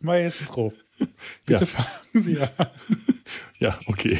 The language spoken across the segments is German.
Maestro, bitte ja. fangen Sie an. Ja, okay.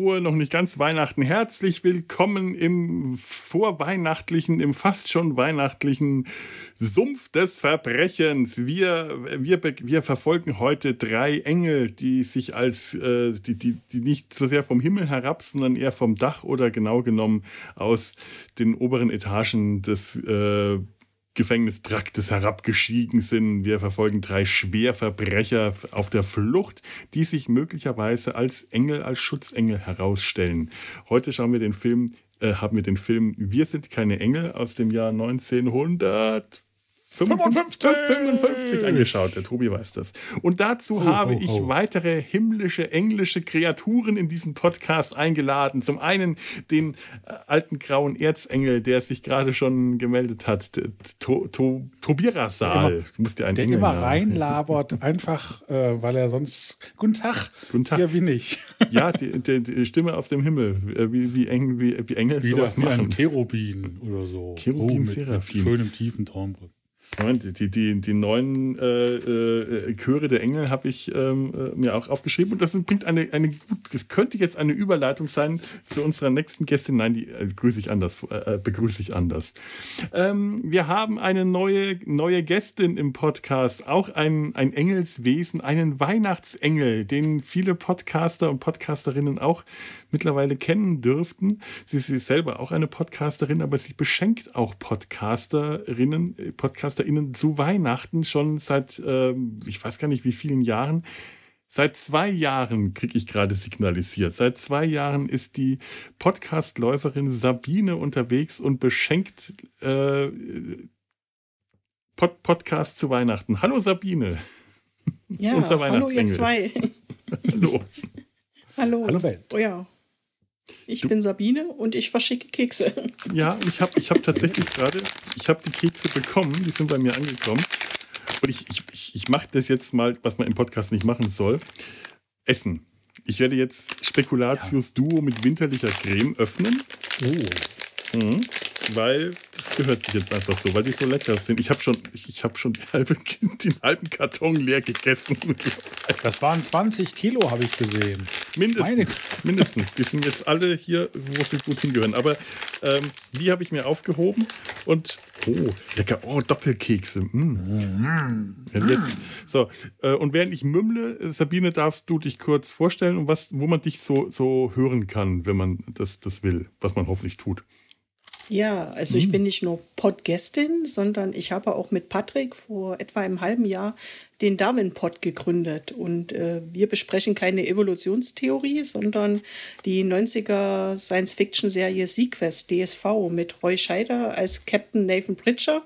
Frohe, noch nicht ganz Weihnachten. Herzlich willkommen im vorweihnachtlichen, im fast schon weihnachtlichen Sumpf des Verbrechens. Wir, wir, wir verfolgen heute drei Engel, die sich als, äh, die, die, die nicht so sehr vom Himmel herab, sondern eher vom Dach oder genau genommen aus den oberen Etagen des äh, Gefängnistraktes herabgestiegen sind. Wir verfolgen drei Schwerverbrecher auf der Flucht, die sich möglicherweise als Engel, als Schutzengel herausstellen. Heute schauen wir den Film, äh, haben wir den Film Wir sind keine Engel aus dem Jahr 1900. 55, 55 angeschaut. Der Tobi weiß das. Und dazu oh, habe oh, ich oh. weitere himmlische, englische Kreaturen in diesen Podcast eingeladen. Zum einen den äh, alten grauen Erzengel, der sich gerade schon gemeldet hat, to, to, Tobirasal. Du musst dir einen der Engel immer reinlabert, einfach, äh, weil er sonst. Guten Tag. Guten Tag. Hier bin ich. ja, die, die, die, Stimme aus dem Himmel. Äh, wie, wie, Eng, wie, wie Engel Wieder sowas wie machen. Ein Cherubin oder so. Cherubin, oh, mit, Seraphim. Mit schönem tiefen Traumbrücken. Die, die, die neuen äh, äh, Chöre der Engel habe ich ähm, äh, mir auch aufgeschrieben und das bringt eine, eine das könnte jetzt eine Überleitung sein zu unserer nächsten Gästin. Nein, die äh, grüße ich anders, äh, begrüße ich anders. Ähm, wir haben eine neue, neue Gästin im Podcast, auch ein, ein Engelswesen, einen Weihnachtsengel, den viele Podcaster und Podcasterinnen auch mittlerweile kennen dürften. Sie ist selber auch eine Podcasterin, aber sie beschenkt auch Podcasterinnen, Podcaster PodcasterInnen zu Weihnachten schon seit, äh, ich weiß gar nicht wie vielen Jahren. Seit zwei Jahren kriege ich gerade signalisiert. Seit zwei Jahren ist die Podcastläuferin Sabine unterwegs und beschenkt äh, Pod Podcast zu Weihnachten. Hallo Sabine. Ja, Unser hallo ihr zwei. hallo. hallo. Hallo Welt. Oh ja. Ich du, bin Sabine und ich verschicke Kekse. Ja, ich habe ich hab tatsächlich gerade, ich habe die Kekse bekommen, die sind bei mir angekommen. Und ich, ich, ich mache das jetzt mal, was man im Podcast nicht machen soll. Essen. Ich werde jetzt Spekulatius ja. Duo mit winterlicher Creme öffnen. Oh. Mhm. Weil das gehört sich jetzt einfach so, weil die so lecker sind. Ich habe schon, ich, ich habe schon halbe, den halben Karton leer gegessen. Das waren 20 Kilo, habe ich gesehen. Mindestens. Mindestens. Die sind jetzt alle hier, wo sie gut hingehören. Aber ähm, die habe ich mir aufgehoben und oh, lecker, oh, Doppelkekse. Mm. Ja, jetzt, so, äh, und während ich mümmle, Sabine, darfst du dich kurz vorstellen, und was, wo man dich so, so hören kann, wenn man das, das will, was man hoffentlich tut. Ja, also ich hm. bin nicht nur Podgästin, sondern ich habe auch mit Patrick vor etwa einem halben Jahr den Darwin-Pod gegründet. Und äh, wir besprechen keine Evolutionstheorie, sondern die 90er Science-Fiction-Serie Sequest DSV mit Roy Scheider als Captain Nathan Pritcher,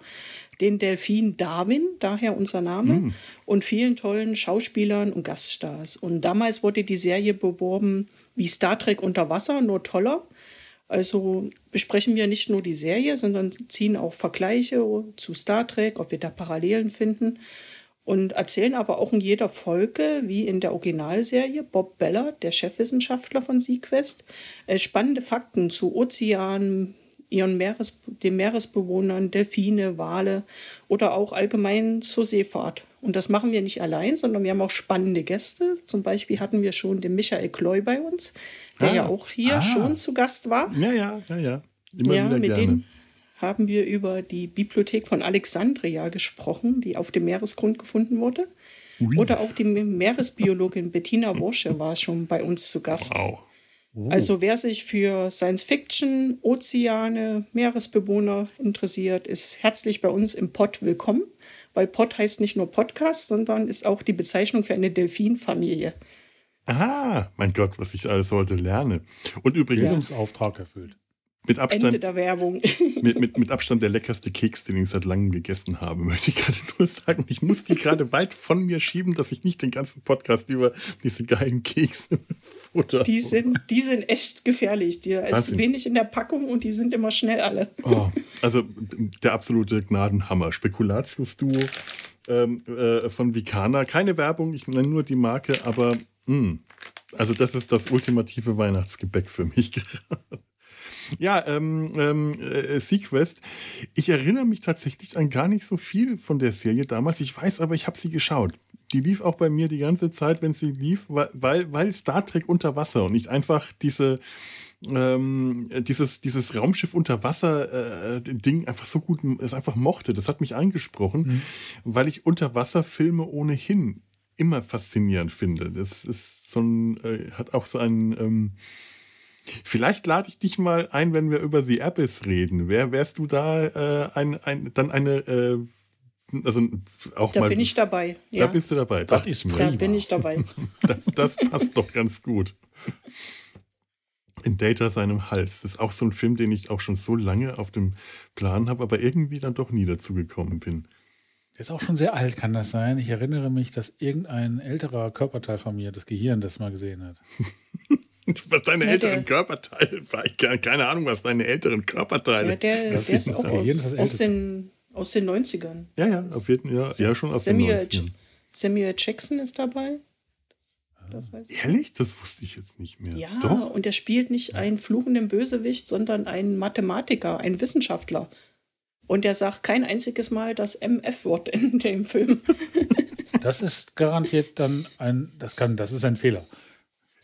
den Delfin Darwin, daher unser Name, hm. und vielen tollen Schauspielern und Gaststars. Und damals wurde die Serie beworben wie Star Trek unter Wasser, nur toller. Also besprechen wir nicht nur die Serie, sondern ziehen auch Vergleiche zu Star Trek, ob wir da Parallelen finden. Und erzählen aber auch in jeder Folge, wie in der Originalserie, Bob Beller, der Chefwissenschaftler von Sequest, äh, spannende Fakten zu Ozeanen, ihren Meeres, den Meeresbewohnern, Delfine, Wale oder auch allgemein zur Seefahrt. Und das machen wir nicht allein, sondern wir haben auch spannende Gäste. Zum Beispiel hatten wir schon den Michael Kloy bei uns, der ah, ja auch hier ah. schon zu Gast war. Ja, ja, ja, ja. Immer ja, mit gerne. denen haben wir über die Bibliothek von Alexandria gesprochen, die auf dem Meeresgrund gefunden wurde. Ui. Oder auch die Meeresbiologin Bettina Worsche war schon bei uns zu Gast. Wow. Oh. Also wer sich für Science Fiction, Ozeane, Meeresbewohner interessiert, ist herzlich bei uns im Pod willkommen, weil Pod heißt nicht nur Podcast, sondern ist auch die Bezeichnung für eine Delfinfamilie. Aha, mein Gott, was ich alles heute lerne. Und übrigens. Bildungsauftrag erfüllt. Mit Abstand, Ende der Werbung. mit, mit, mit Abstand der leckerste Keks, den ich seit langem gegessen habe, möchte ich gerade nur sagen. Ich muss die gerade weit von mir schieben, dass ich nicht den ganzen Podcast über diese geilen Kekse futter. Die sind, die sind echt gefährlich. Die ist Wahnsinn. wenig in der Packung und die sind immer schnell alle. Oh, also der absolute Gnadenhammer. Spekulatius-Duo ähm, äh, von Vicana. Keine Werbung, ich nenne nur die Marke, aber mh, also das ist das ultimative Weihnachtsgebäck für mich gerade. Ja, ähm, ähm, äh, Sequest. Ich erinnere mich tatsächlich an gar nicht so viel von der Serie damals. Ich weiß aber, ich habe sie geschaut. Die lief auch bei mir die ganze Zeit, wenn sie lief, weil, weil Star Trek unter Wasser und nicht einfach diese, ähm, dieses, dieses Raumschiff unter Wasser äh, Ding einfach so gut es einfach mochte. Das hat mich angesprochen, mhm. weil ich Unterwasserfilme ohnehin immer faszinierend finde. Das ist so ein, äh, hat auch so einen, ähm, Vielleicht lade ich dich mal ein, wenn wir über The Abyss reden. Wär, wärst du da äh, ein, ein, dann eine, äh, also auch da mal. Da bin ich dabei. Da ja. bist du dabei. Das ist Da bin ich dabei. das, das passt doch ganz gut. In Data seinem Hals. Das ist auch so ein Film, den ich auch schon so lange auf dem Plan habe, aber irgendwie dann doch nie dazu gekommen bin. Der ist auch schon sehr alt, kann das sein? Ich erinnere mich, dass irgendein älterer Körperteil von mir das Gehirn das mal gesehen hat. Was deine Ja, älteren der- Körperteile, keine Ahnung, was deine älteren Körperteile. Ja, der, Das der ist sind auch das Gehirn ist aus, aus, den, aus den 90ern. Ja, ja, auf jeden Fall. Ja, ja, schon aus den Samuel, 90ern. Samuel Jackson ist dabei. Das, das weiß ich. Ehrlich? Das wusste ich jetzt nicht mehr. Ja, Doch? und er spielt nicht einen fluchenden Bösewicht, sondern einen Mathematiker, einen Wissenschaftler. Und er sagt kein einziges Mal das MF-Wort in dem Film. Das ist garantiert dann ein, das kann, das ist ein Fehler.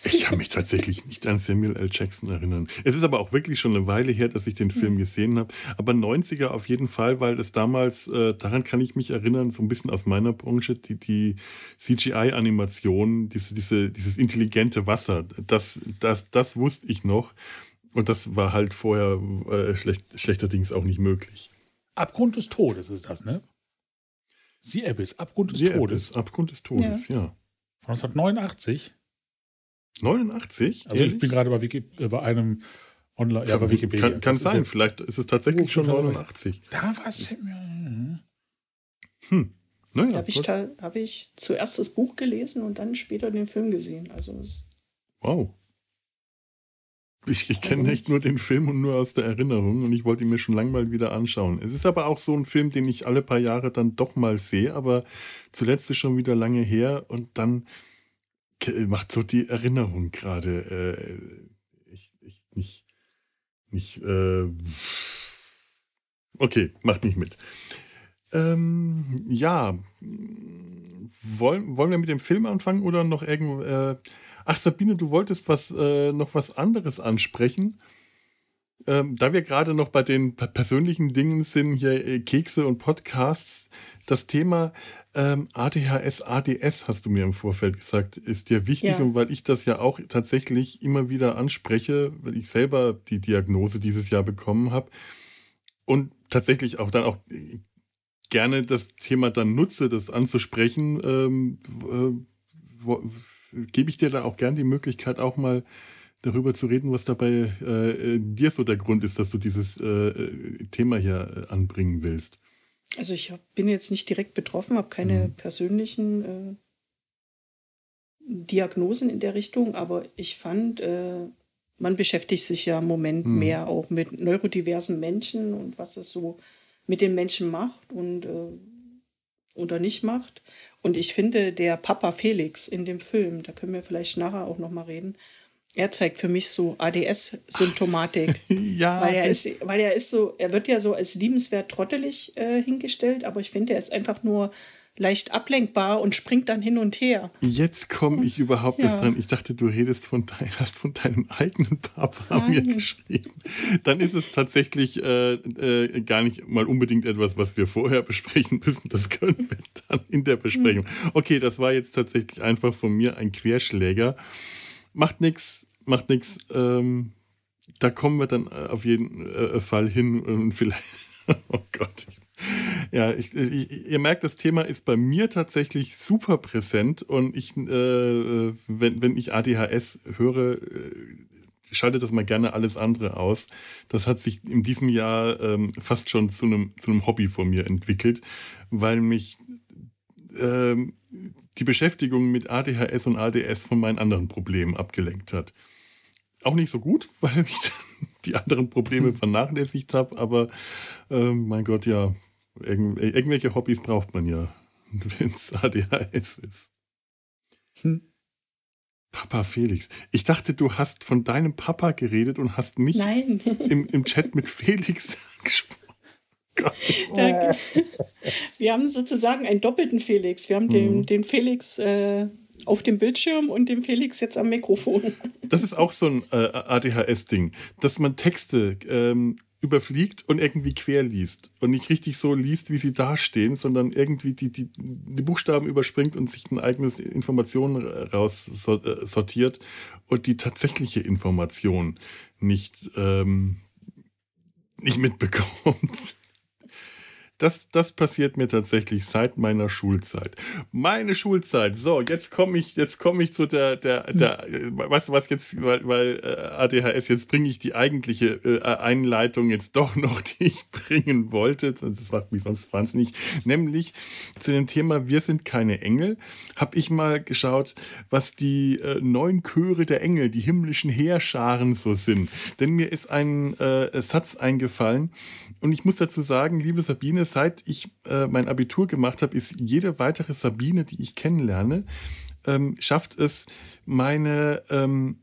Ich kann mich tatsächlich nicht an Samuel L. Jackson erinnern. Es ist aber auch wirklich schon eine Weile her, dass ich den Film gesehen habe. Aber 90er auf jeden Fall, weil es damals, äh, daran kann ich mich erinnern, so ein bisschen aus meiner Branche, die, die CGI-Animation, diese, diese, dieses intelligente Wasser, das, das, das wusste ich noch. Und das war halt vorher äh, schlecht, schlechterdings auch nicht möglich. Abgrund des Todes ist das, ne? The Abyss, Abgrund des Die Todes. Abyss, Abgrund des Todes, ja. Von 1989. 89? Also ich Ehrlich? bin gerade bei, Wiki, äh, bei einem Online, ja, bei Wikipedia. Kann, kann sein, vielleicht ist es tatsächlich Oh, schon gut, aber- 89. Da war es. Hm. Naja, Da habe ich, hab ich zuerst das Buch gelesen und dann später den Film gesehen. Also es, Wow. Ich, ich kenne Warum echt nur den Film und nur aus der Erinnerung und ich wollte ihn mir schon lange mal wieder anschauen. Es ist aber auch so ein Film, den ich alle paar Jahre dann doch mal sehe, aber zuletzt ist schon wieder lange her und dann macht so die Erinnerung gerade äh, echt, echt nicht, nicht, äh, okay, macht nicht mit. Ähm, ja, wollen, wollen wir mit dem Film anfangen oder noch irgendwo, äh, Ach, Sabine, du wolltest was, äh, noch was anderes ansprechen. Ähm, da wir gerade noch bei den persönlichen Dingen sind, hier äh, Kekse und Podcasts, das Thema ähm, ADHS, ADS, hast du mir im Vorfeld gesagt, ist dir wichtig Ja. und weil ich das ja auch tatsächlich immer wieder anspreche, weil ich selber die Diagnose dieses Jahr bekommen habe und tatsächlich auch dann auch äh, gerne das Thema dann nutze, das anzusprechen, ähm, wo, gebe ich dir da auch gern die Möglichkeit, auch mal darüber zu reden, was dabei äh, äh, dir so der Grund ist, dass du dieses äh, äh, Thema hier äh, anbringen willst. Also ich hab, bin jetzt nicht direkt betroffen, habe keine Mhm. persönlichen äh, Diagnosen in der Richtung, aber ich fand, äh, man beschäftigt sich ja im Moment Mhm. mehr auch mit neurodiversen Menschen und was es so mit den Menschen macht und äh, oder nicht macht. Und ich finde, der Papa Felix in dem Film, da können wir vielleicht nachher auch noch mal reden, er zeigt für mich so ADS-Symptomatik. Ja, Weil er ist, weil er ist so, er wird ja so als liebenswert trottelig äh, hingestellt, aber ich finde, er ist einfach nur leicht ablenkbar und springt dann hin und her. jetzt komme ich überhaupt Ja. erst dran. Ich dachte, du redest von, dein, hast von deinem eigenen Papa mir Nein. geschrieben. Dann ist es tatsächlich äh, äh, gar nicht mal unbedingt etwas, was wir vorher besprechen müssen. Das können wir dann in der Besprechung. Okay, das war jetzt tatsächlich einfach von mir ein Querschläger. Macht nichts, macht nichts. Ähm, da kommen wir dann äh, auf jeden äh, Fall hin und vielleicht. Oh Gott. Ja, ich, ich, ihr merkt, das Thema ist bei mir tatsächlich super präsent und ich, äh, wenn, wenn ich ADHS höre, äh, schalte das mal gerne alles andere aus. Das hat sich in diesem Jahr ähm, fast schon zu einem, zu Hobby von mir entwickelt, weil mich ähm, die Beschäftigung mit ADHS und ADS von meinen anderen Problemen abgelenkt hat. Auch nicht so gut, weil ich die anderen Probleme hm. vernachlässigt habe, aber äh, mein Gott, ja, irgendw irgendwelche Hobbys braucht man ja, wenn es ADHS ist. Hm. Papa Felix. Ich dachte, du hast von deinem Papa geredet und hast mich Im, im Chat mit Felix gesprochen. Da, wir haben sozusagen einen doppelten Felix. Wir haben mhm. den, den Felix äh, auf dem Bildschirm und den Felix jetzt am Mikrofon. Das ist auch so ein äh, ADHS-Ding, dass man Texte ähm, überfliegt und irgendwie quer liest und nicht richtig so liest, wie sie dastehen, sondern irgendwie die, die, die Buchstaben überspringt und sich ein eigenes Information raus sortiert und die tatsächliche Information nicht, ähm, nicht mitbekommt. Das, das passiert mir tatsächlich seit meiner Schulzeit. Meine Schulzeit. So, jetzt komme ich, jetzt komme ich zu der, der, der, hm. weißt du was jetzt, weil, weil äh, ADHS, jetzt bringe ich die eigentliche äh, Einleitung jetzt doch noch, die ich bringen wollte. Das macht mich sonst wahnsinnig. Nämlich zu dem Thema Wir sind keine Engel. Habe ich mal geschaut, was die äh, neun Chöre der Engel, die himmlischen Heerscharen so sind. Denn mir ist ein äh, Satz eingefallen und ich muss dazu sagen, liebe Sabine, seit ich äh, mein Abitur gemacht habe, ist jede weitere Sabine, die ich kennenlerne, ähm, schafft es, meine ähm,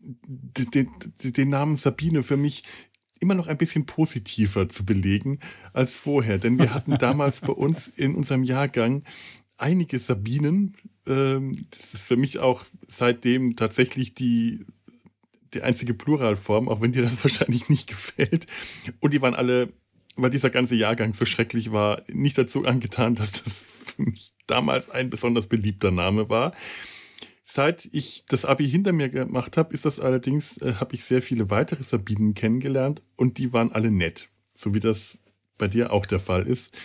den, den Namen Sabine für mich immer noch ein bisschen positiver zu belegen als vorher. Denn wir hatten damals bei uns in unserem Jahrgang einige Sabinen. Ähm, das ist für mich auch seitdem tatsächlich die, die einzige Pluralform, auch wenn dir das wahrscheinlich nicht gefällt. Und die waren alle weil dieser ganze Jahrgang so schrecklich war, nicht dazu angetan, dass das für mich damals ein besonders beliebter Name war. Seit ich das Abi hinter mir gemacht habe, ist das allerdings, äh, habe ich sehr viele weitere Sabinen kennengelernt und die waren alle nett, so wie das bei dir auch der Fall ist.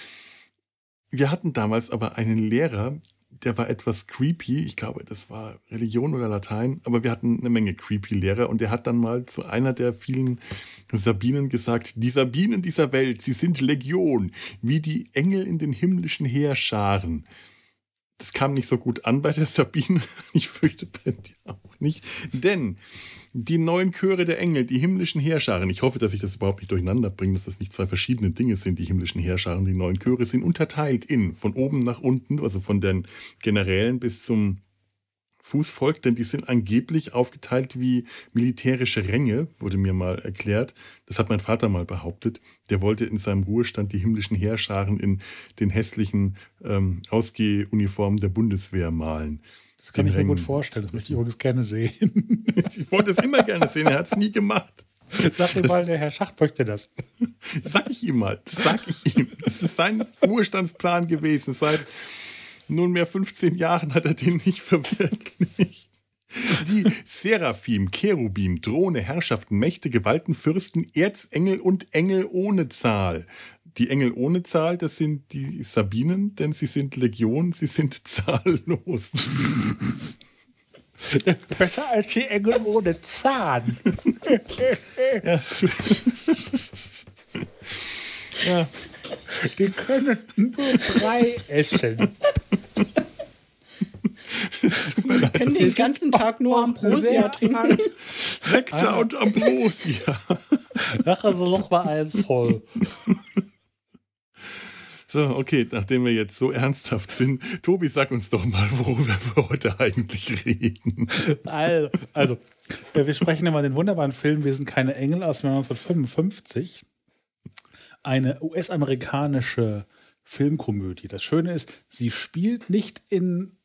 Wir hatten damals aber einen Lehrer, der war etwas creepy. Ich glaube, das war Religion oder Latein, aber wir hatten eine Menge creepy Lehrer und der hat dann mal zu einer der vielen Sabinen gesagt, die Sabinen dieser Welt, sie sind Legion, wie die Engel in den himmlischen Heerscharen. Das kam nicht so gut an bei der Sabine. Ich fürchte bei dir auch nicht. Denn die neuen Chöre der Engel, die himmlischen Heerscharen, ich hoffe, dass ich das überhaupt nicht durcheinander bringe, dass das nicht zwei verschiedene Dinge sind, die himmlischen Heerscharen, die neuen Chöre sind unterteilt in, von oben nach unten, also von den Generälen bis zum Fußvolk, denn die sind angeblich aufgeteilt wie militärische Ränge, wurde mir mal erklärt. Das hat mein Vater mal behauptet. Der wollte in seinem Ruhestand die himmlischen Heerscharen in den hässlichen ähm, Ausgehuniformen der Bundeswehr malen. Das kann ich mir gut vorstellen. Das möchte ich übrigens gerne sehen. ich wollte es immer gerne sehen. Er hat es nie gemacht. Sag mir mal, der Herr Schacht möchte das. Sag ich ihm mal. Das sag ich ihm. Das ist sein Ruhestandsplan gewesen. Seit nunmehr 15 Jahren hat er den nicht verwirklicht. Die Seraphim, Cherubim, Drohne, Herrschaften, Mächte, Gewalten, Fürsten, Erzengel und Engel ohne Zahl. Die Engel ohne Zahl, das sind die Sabinen, denn sie sind Legion, sie sind zahllos. Besser als die Engel ohne Zahn. ja. Ja. Die können nur drei essen. Wir können den ganzen Tag nur Ambrosia trinken. Nektar ah. und Ambrosia. Nachher so noch mal eins voll. So, okay, nachdem wir jetzt so ernsthaft sind, Tobi, sag uns doch mal, worüber wir heute eigentlich reden. Also, also wir sprechen immer den wunderbaren Film Wir sind keine Engel aus 1955. Eine US-amerikanische Filmkomödie. Das Schöne ist, sie spielt nicht in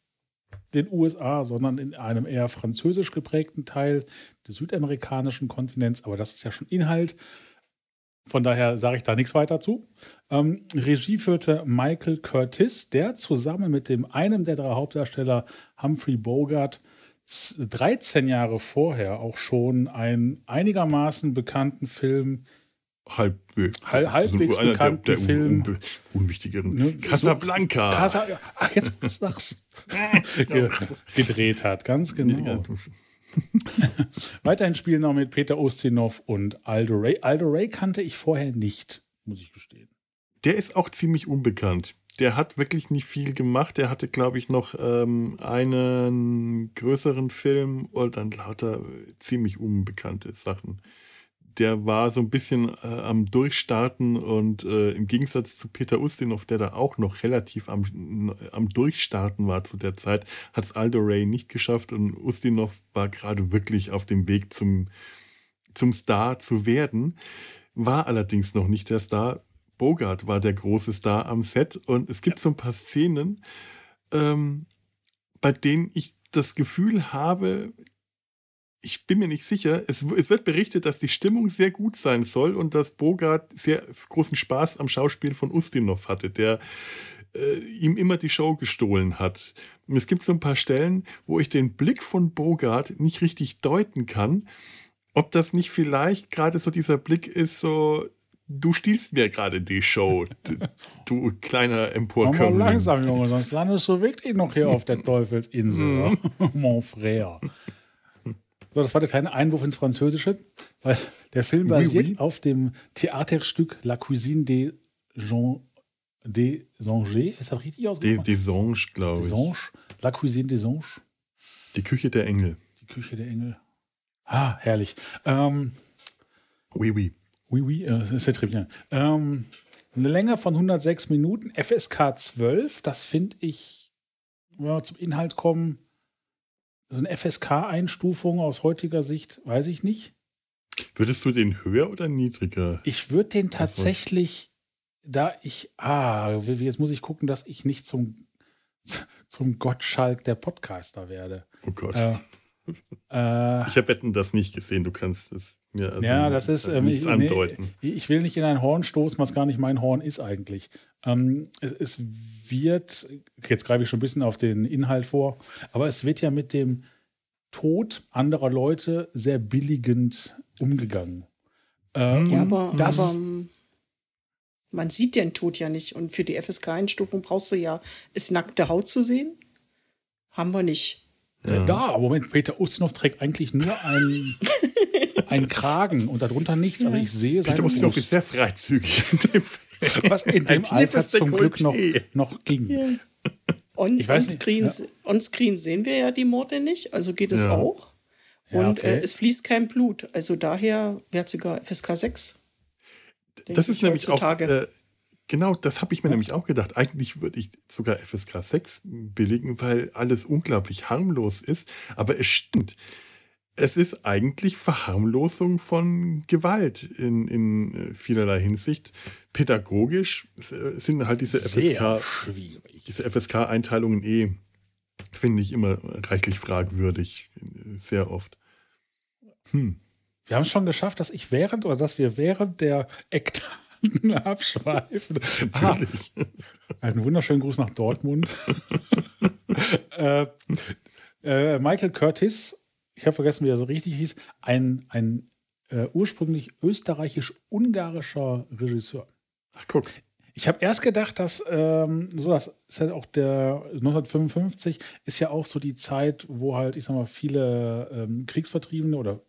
den USA, sondern in einem eher französisch geprägten Teil des südamerikanischen Kontinents. Aber das ist ja schon Inhalt. Von daher sage ich da nichts weiter zu. Ähm, Regie führte Michael Curtis, der zusammen mit dem einem der drei Hauptdarsteller Humphrey Bogart 13 Jahre vorher auch schon einen einigermaßen bekannten Film halb, halb halbwegs also bekannten der, der Film. Un, un, unwichtigeren. Ne, Casablanca. Casa, ach, jetzt sag's. gedreht hat, ganz genau. Weiterhin spielen noch mit Peter Ustinov und Aldo Ray. Aldo Ray kannte ich vorher nicht, muss ich gestehen. Der ist auch ziemlich unbekannt. Der hat wirklich nicht viel gemacht. Der hatte, glaube ich, noch ähm, einen größeren Film und dann lauter ziemlich unbekannte Sachen der war so ein bisschen äh, am Durchstarten und äh, im Gegensatz zu Peter Ustinov, der da auch noch relativ am, am Durchstarten war zu der Zeit, hat es Aldo Ray nicht geschafft und Ustinov war gerade wirklich auf dem Weg zum, zum Star zu werden, war allerdings noch nicht der Star. Bogart war der große Star am Set und es gibt so ein paar Szenen, ähm, bei denen ich das Gefühl habe, ich bin mir nicht sicher. Es, es, wird berichtet, dass die Stimmung sehr gut sein soll und dass Bogart sehr großen Spaß am Schauspiel von Ustinov hatte, der äh, ihm immer die Show gestohlen hat. Und es gibt so ein paar Stellen, wo ich den Blick von Bogart nicht richtig deuten kann, ob das nicht vielleicht gerade so dieser Blick ist, so du stiehlst mir gerade die Show, du, kleiner Emporkömmling. Mal langsam, Junge, sonst landest du wirklich noch hier auf der Teufelsinsel, mon frère. So, das war der kleine Einwurf ins Französische, weil der Film basiert oui, oui. auf dem Theaterstück La Cuisine des Jean des Anges. Ist das richtig ausgesprochen? Des, des Anges, glaube ich. Des Anges. La Cuisine des Anges. Die Küche der Engel. Die Küche der Engel. Ah, herrlich. Ähm, oui, oui. Oui, oui, äh, c'est très bien. Ähm, eine Länge von 106 Minuten, FSK 12, das finde ich, wenn wir zum Inhalt kommen, so eine FSK-Einstufung aus heutiger Sicht, weiß ich nicht. Würdest du den höher oder niedriger? Ich würde den tatsächlich, da ich, ah, jetzt muss ich gucken, dass ich nicht zum, zum Gottschalk der Podcaster werde. Oh Gott. Äh, äh, ich habe Wetten das nicht gesehen, du kannst es mir also ja, das ist, ähm, nichts ich, andeuten. Nee, ich will nicht in ein Horn stoßen, was gar nicht mein Horn ist eigentlich. Ähm, es, es, wird, jetzt greife ich schon ein bisschen auf den Inhalt vor, aber es wird ja mit dem Tod anderer Leute sehr billigend umgegangen. Ähm, ja, aber, das, aber man sieht den Tod ja nicht. Und für die FSK-Einstufung brauchst du ja, ist nackte Haut zu sehen? Haben wir nicht. Ja, aber Moment, Peter Ustinov trägt eigentlich nur einen, einen Kragen und darunter nichts. Aber ich sehe seine Peter Ustinov ist sehr freizügig. Was in dem Alter zum Glück noch, noch ging. Ja. On, on-screen ja. on sehen wir ja die Morde nicht, also geht es ja. auch. Und ja, okay. äh, es fließt kein Blut. Also daher wäre es sogar FSK 6. Das ist nämlich auch. Äh, genau, das habe ich mir nämlich auch gedacht. Eigentlich würde ich sogar FSK 6 billigen, weil alles unglaublich harmlos ist. Aber es stimmt es ist eigentlich Verharmlosung von Gewalt in, in äh, vielerlei Hinsicht. Pädagogisch äh, sind halt diese FSK, diese FSK-Einteilungen eh, finde ich, immer reichlich fragwürdig, sehr oft. Hm. Wir haben es schon geschafft, dass ich während oder dass wir während der Eckdaten abschweifen. Natürlich. Ah, einen wunderschönen Gruß nach Dortmund. äh, äh, Michael Curtis ich habe vergessen, wie er so richtig hieß, ein, ein äh, ursprünglich österreichisch-ungarischer Regisseur. Ach, guck. Ich habe erst gedacht, dass ähm, so das ist halt auch der 1955 ist ja auch so die Zeit, wo halt, ich sag mal, viele ähm, Kriegsvertriebene oder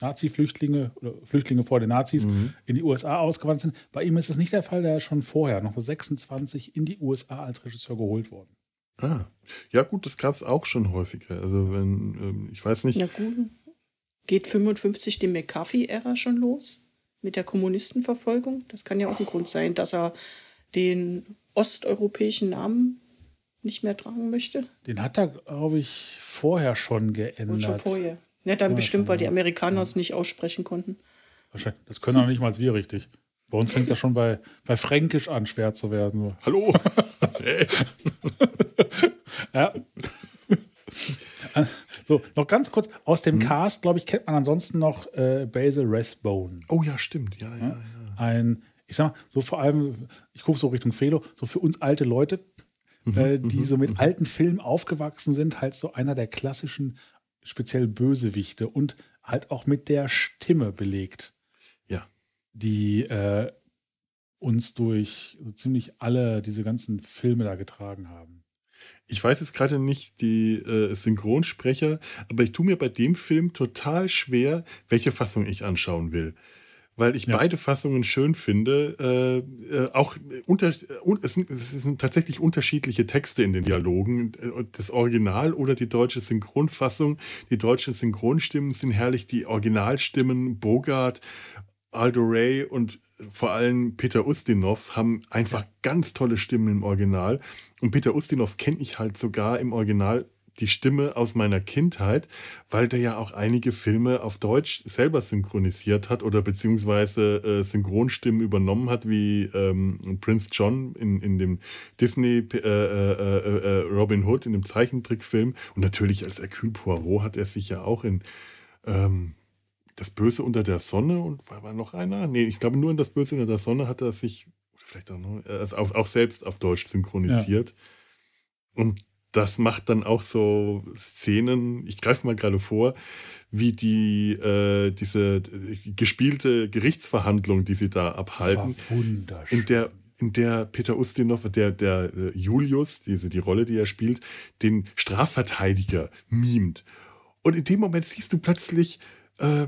Nazi-Flüchtlinge oder Flüchtlinge vor den Nazis mhm. in die USA ausgewandert sind. Bei ihm ist es nicht der Fall, der ist schon vorher, noch 26, in die USA als Regisseur geholt worden. Ah, ja gut, das gab es auch schon häufiger. Also wenn, ähm, ich weiß nicht. Ja gut. Geht 55 die McCarthy-Ära schon los? Mit der Kommunistenverfolgung? Das kann ja auch ein Grund sein, dass er den osteuropäischen Namen nicht mehr tragen möchte. Den hat er, glaube ich, vorher schon geändert. Und schon vorher. Ja, dann ja, bestimmt, weil die Amerikaner es nicht aussprechen konnten. Wahrscheinlich. Das können auch nicht mal wir richtig. Bei uns fängt es ja schon bei, bei Fränkisch an, schwer zu werden. Hallo! ja. So, noch ganz kurz aus dem mhm. Cast, glaube ich, kennt man ansonsten noch äh, Basil Rathbone. Oh ja, stimmt. Ja, ja, ja. Ein, ich sag mal, so vor allem, ich gucke so Richtung Felo, so für uns alte Leute, mhm, äh, die mhm, so mit mhm. alten Filmen aufgewachsen sind, halt so einer der klassischen, speziell Bösewichte und halt auch mit der Stimme belegt die äh, uns durch so ziemlich alle diese ganzen Filme da getragen haben. Ich weiß jetzt gerade nicht die äh, Synchronsprecher, aber ich tue mir bei dem Film total schwer, welche Fassung ich anschauen will. Weil ich ja. beide Fassungen schön finde. Äh, äh, auch unter, un, es, sind, es, sind, tatsächlich unterschiedliche Texte in den Dialogen. Das Original oder die deutsche Synchronfassung. Die deutschen Synchronstimmen sind herrlich. Die Originalstimmen, Bogart Aldo Ray und vor allem Peter Ustinov haben einfach ganz tolle Stimmen im Original. Und Peter Ustinov kenne ich halt sogar im Original die Stimme aus meiner Kindheit, weil der ja auch einige Filme auf Deutsch selber synchronisiert hat oder beziehungsweise äh, Synchronstimmen übernommen hat, wie ähm, Prince John in, in dem Disney äh, äh, äh, äh Robin Hood, in dem Zeichentrickfilm. Und natürlich als Hercule Poirot hat er sich ja auch in ähm, das Böse unter der Sonne und war, war noch einer? Nee, ich glaube nur in das Böse unter der Sonne hat er sich, vielleicht auch noch, also auch, auch selbst auf Deutsch synchronisiert. Ja. Und das macht dann auch so Szenen, ich greife mal gerade vor, wie die äh, diese die gespielte Gerichtsverhandlung, die sie da abhalten. In der in der Peter Ustinov, der, der äh, Julius, diese, die Rolle, die er spielt, den Strafverteidiger mimt. Und in dem Moment siehst du plötzlich äh,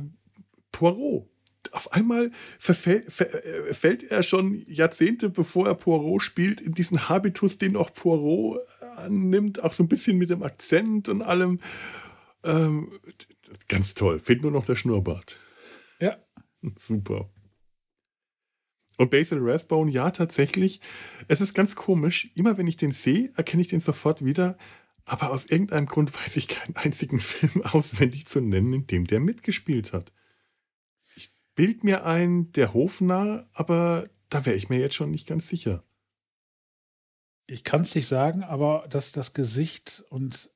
Poirot. Auf einmal verfäll, äh, fällt er schon Jahrzehnte bevor er Poirot spielt, in diesen Habitus, den auch Poirot annimmt, auch so ein bisschen mit dem Akzent und allem. Ähm, ganz toll. Fehlt nur noch der Schnurrbart. Ja. Super. Und Basil Rathbone, ja, tatsächlich. Es ist ganz komisch. Immer wenn ich den sehe, erkenne ich den sofort wieder. Aber aus irgendeinem Grund weiß ich keinen einzigen Film auswendig zu nennen, in dem der mitgespielt hat bild mir ein, der Hofnarr, aber da wäre ich mir jetzt schon nicht ganz sicher. Ich kann es nicht sagen, aber das, das Gesicht und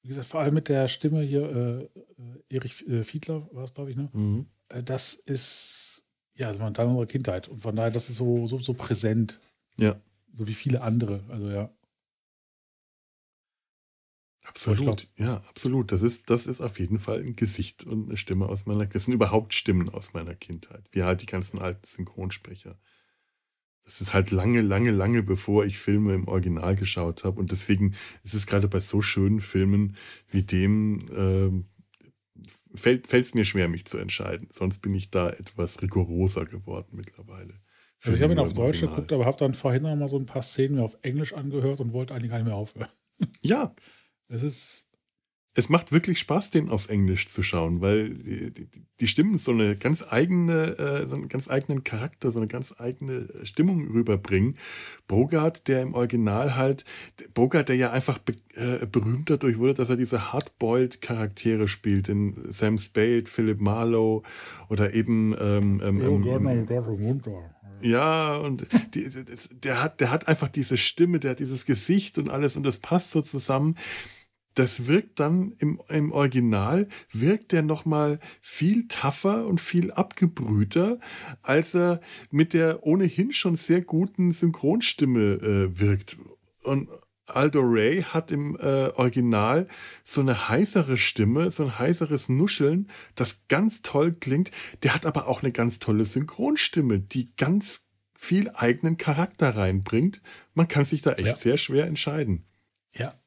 wie gesagt, vor allem mit der Stimme hier, äh, äh Erich äh, Fiedler war es, glaube ich, ne? Mhm. Äh, das ist ja also Teil unserer Kindheit. Und von daher, das ist so, so, so präsent. Ja. So wie viele andere. Also ja. Absolut, ja, absolut. Das ist, das ist auf jeden Fall ein Gesicht und eine Stimme aus meiner Das sind überhaupt Stimmen aus meiner Kindheit. Wie halt die ganzen alten Synchronsprecher. Das ist halt lange, lange, lange bevor ich Filme im Original geschaut habe. Und deswegen ist es gerade bei so schönen Filmen wie dem, äh, fällt es mir schwer, mich zu entscheiden. Sonst bin ich da etwas rigoroser geworden mittlerweile. Also ich habe ihn auf Deutsch geguckt, aber habe dann vorhin noch mal so ein paar Szenen mir auf Englisch angehört und wollte eigentlich gar nicht mehr aufhören. Ja, es ist. Es macht wirklich Spaß, den auf Englisch zu schauen, weil die, die Stimmen so eine ganz eigene, äh, so einen ganz eigenen Charakter, so eine ganz eigene Stimmung rüberbringen. Bogart, der im Original halt, Bogart, der ja einfach be, äh, berühmt dadurch wurde, dass er diese hardboiled Charaktere spielt, in Sam Spade, Philip Marlowe oder eben ähm, ähm, ähm, ja, und die, der, hat, der hat einfach diese Stimme, der hat dieses Gesicht und alles und das passt so zusammen das wirkt dann im, im Original, wirkt der nochmal viel tougher und viel abgebrühter, als er mit der ohnehin schon sehr guten Synchronstimme äh, wirkt. Und Aldo Ray hat im äh, Original so eine heißere Stimme, so ein heißeres Nuscheln, das ganz toll klingt. Der hat aber auch eine ganz tolle Synchronstimme, die ganz viel eigenen Charakter reinbringt. Man kann sich da echt ja. sehr schwer entscheiden. Ja,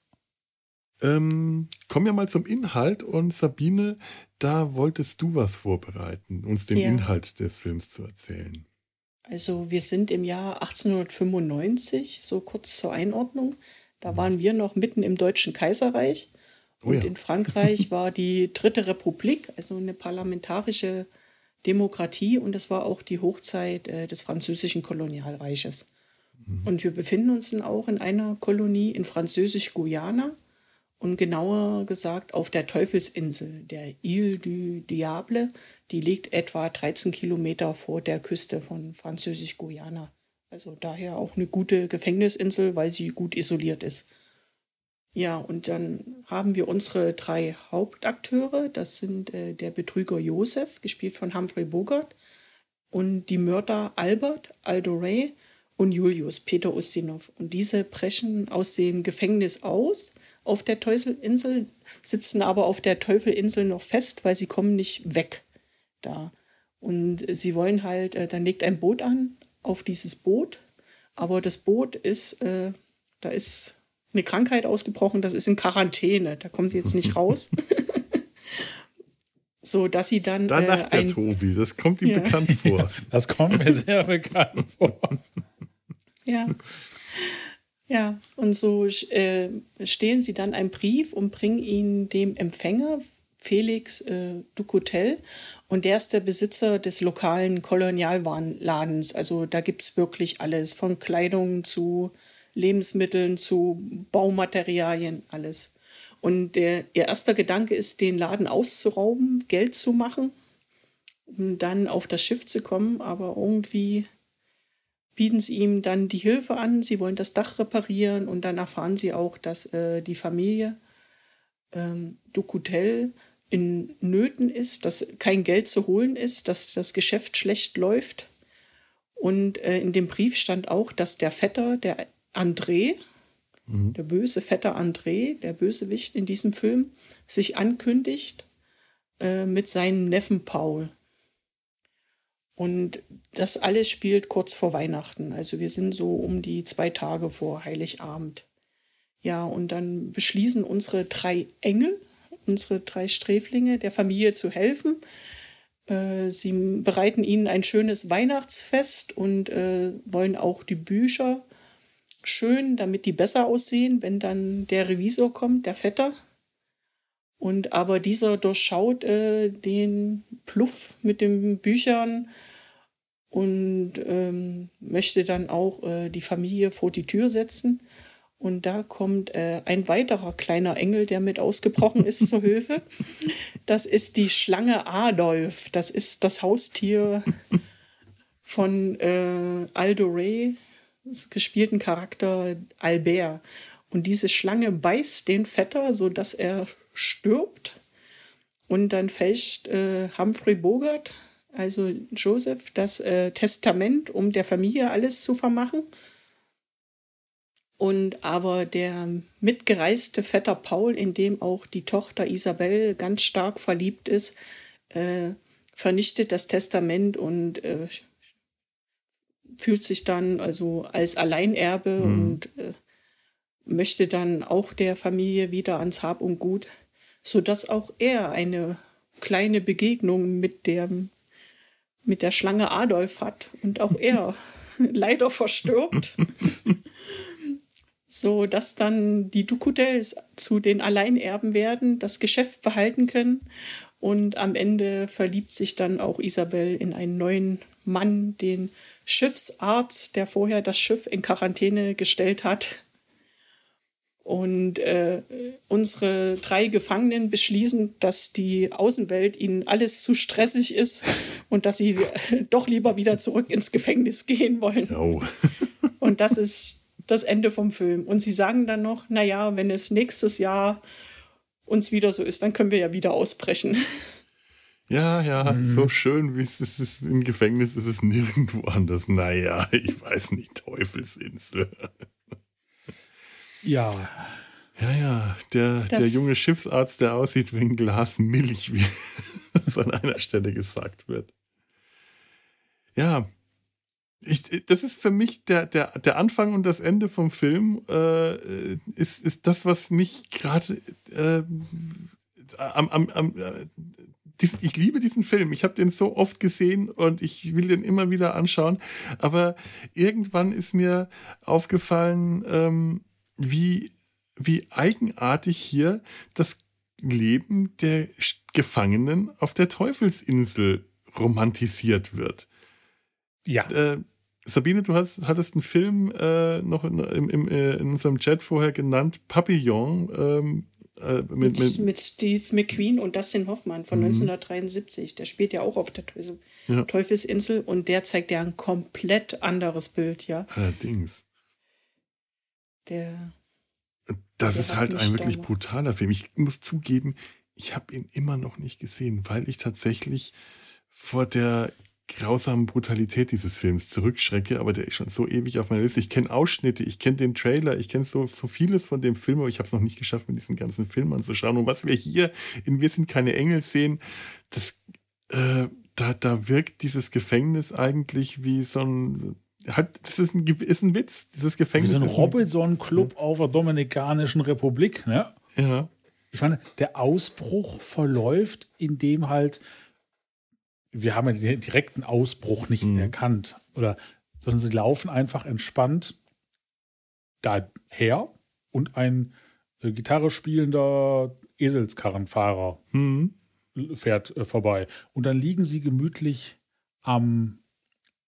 ähm, kommen wir mal zum Inhalt und Sabine, da wolltest du was vorbereiten, uns den ja. Inhalt des Films zu erzählen. Also wir sind im Jahr 1895, so kurz zur Einordnung. Da mhm. waren wir noch mitten im Deutschen Kaiserreich. Oh und ja. in Frankreich war die Dritte Republik, also eine parlamentarische Demokratie. Und das war auch die Hochzeit äh, des französischen Kolonialreiches. Mhm. Und wir befinden uns dann auch in einer Kolonie in Französisch-Guyana und genauer gesagt auf der Teufelsinsel, der Ile du Diable. Die liegt etwa 13 Kilometer vor der Küste von Französisch-Guyana. Also daher auch eine gute Gefängnisinsel, weil sie gut isoliert ist. Ja, und dann haben wir unsere drei Hauptakteure. Das sind äh, der Betrüger Josef, gespielt von Humphrey Bogart, und die Mörder Albert, Aldo Ray und Julius, Peter Ustinov. Und diese brechen aus dem Gefängnis aus auf der Teufelinsel, sitzen aber auf der Teufelinsel noch fest, weil sie kommen nicht weg da. Und sie wollen halt, äh, dann legt ein Boot an auf dieses Boot, aber das Boot ist, äh, da ist eine Krankheit ausgebrochen, das ist in Quarantäne, da kommen sie jetzt nicht raus. so dass sie dann. Da lacht äh, der Tobi, das kommt ihm ja. bekannt vor. Das kommt mir sehr bekannt vor. Ja. Ja, und so äh, stehlen sie dann einen Brief und bringen ihn dem Empfänger, Felix äh, Ducotel, und der ist der Besitzer des lokalen Kolonialwarenladens. Also da gibt es wirklich alles, von Kleidung zu Lebensmitteln zu Baumaterialien, alles. Und der, ihr erster Gedanke ist, den Laden auszurauben, Geld zu machen, um dann auf das Schiff zu kommen, aber irgendwie bieten sie ihm dann die Hilfe an, sie wollen das Dach reparieren und dann erfahren sie auch, dass äh, die Familie ähm, Ducutel in Nöten ist, dass kein Geld zu holen ist, dass das Geschäft schlecht läuft. Und äh, in dem Brief stand auch, dass der Vetter, der André, mhm. der böse Vetter André, der Bösewicht in diesem Film, sich ankündigt äh, mit seinem Neffen Paul. Und das alles spielt kurz vor Weihnachten. Also wir sind so um die zwei Tage vor Heiligabend. Ja, und dann beschließen unsere drei Engel, unsere drei Sträflinge, der Familie zu helfen. Äh, sie bereiten ihnen ein schönes Weihnachtsfest und äh, wollen auch die Bücher schön, damit die besser aussehen, wenn dann der Revisor kommt, der Vetter. Und aber dieser durchschaut äh, den Pluff mit den Büchern und ähm, möchte dann auch äh, die Familie vor die Tür setzen. Und da kommt äh, ein weiterer kleiner Engel, der mit ausgebrochen ist zur Hilfe. Das ist die Schlange Adolf. Das ist das Haustier von äh, Aldo Ray, des gespielten Charakter Albert. Und diese Schlange beißt den Vetter, sodass er stirbt. Und dann fälscht äh, Humphrey Bogart, also Joseph, das äh, Testament, um der Familie alles zu vermachen. Und aber der mitgereiste Vetter Paul, in dem auch die Tochter Isabel ganz stark verliebt ist, äh, vernichtet das Testament und äh, fühlt sich dann also als Alleinerbe mhm. und äh, möchte dann auch der Familie wieder ans Hab und Gut, sodass auch er eine kleine Begegnung mit dem mit der Schlange Adolf hat und auch er leider verstirbt. so dass dann die Ducudels zu den Alleinerben werden, das Geschäft behalten können und am Ende verliebt sich dann auch Isabel in einen neuen Mann, den Schiffsarzt, der vorher das Schiff in Quarantäne gestellt hat. Und äh, unsere drei Gefangenen beschließen, dass die Außenwelt ihnen alles zu stressig ist und dass sie äh, doch lieber wieder zurück ins Gefängnis gehen wollen. Oh. und das ist das Ende vom Film. Und sie sagen dann noch, naja, wenn es nächstes Jahr uns wieder so ist, dann können wir ja wieder ausbrechen. Ja, ja, mhm. so schön wie es ist im Gefängnis ist es nirgendwo anders. Naja, ich weiß nicht, Teufelsinsel. Ja. Ja, ja, der, der junge Schiffsarzt, der aussieht wie ein Glas Milch, wie von einer Stelle gesagt wird. Ja, ich, das ist für mich der, der, der Anfang und das Ende vom Film, äh, ist, ist das, was mich gerade äh, am, am, am äh, dies, ich liebe diesen Film. Ich habe den so oft gesehen und ich will den immer wieder anschauen. Aber irgendwann ist mir aufgefallen, ähm, wie, wie eigenartig hier das Leben der Gefangenen auf der Teufelsinsel romantisiert wird. Ja. Äh, Sabine, du hast, hattest einen Film äh, noch in, im, im, äh, in unserem Chat vorher genannt, Papillon, ähm, äh, mit, mit, mit, Steve McQueen und Dustin Hoffmann von mhm. 1973. Der spielt ja auch auf der ja. Teufelsinsel und der zeigt ja ein komplett anderes Bild, ja. Allerdings. Der. Das der ist halt ein wirklich brutaler Film. Ich muss zugeben, ich habe ihn immer noch nicht gesehen, weil ich tatsächlich vor der grausamen Brutalität dieses Films zurückschrecke, aber der ist schon so ewig auf meiner Liste. Ich kenne Ausschnitte, ich kenne den Trailer, ich kenne so, so vieles von dem Film, aber ich habe es noch nicht geschafft, mir diesen ganzen Film anzuschauen. Und was wir hier in Wir sind keine Engel sehen, das, äh, da, da wirkt dieses Gefängnis eigentlich wie so ein hat, das ist ein, ist ein Witz. Dieses Gefängnis. Wie so ein Robinson-Club auf der Dominikanischen Republik, ne? Ja. Ich meine, der Ausbruch verläuft, indem halt, wir haben ja den direkten Ausbruch nicht Mhm. erkannt, oder, sondern sie laufen einfach entspannt daher und ein äh, Gitarre spielender Eselskarrenfahrer Hm. fährt äh, vorbei. Und dann liegen sie gemütlich am,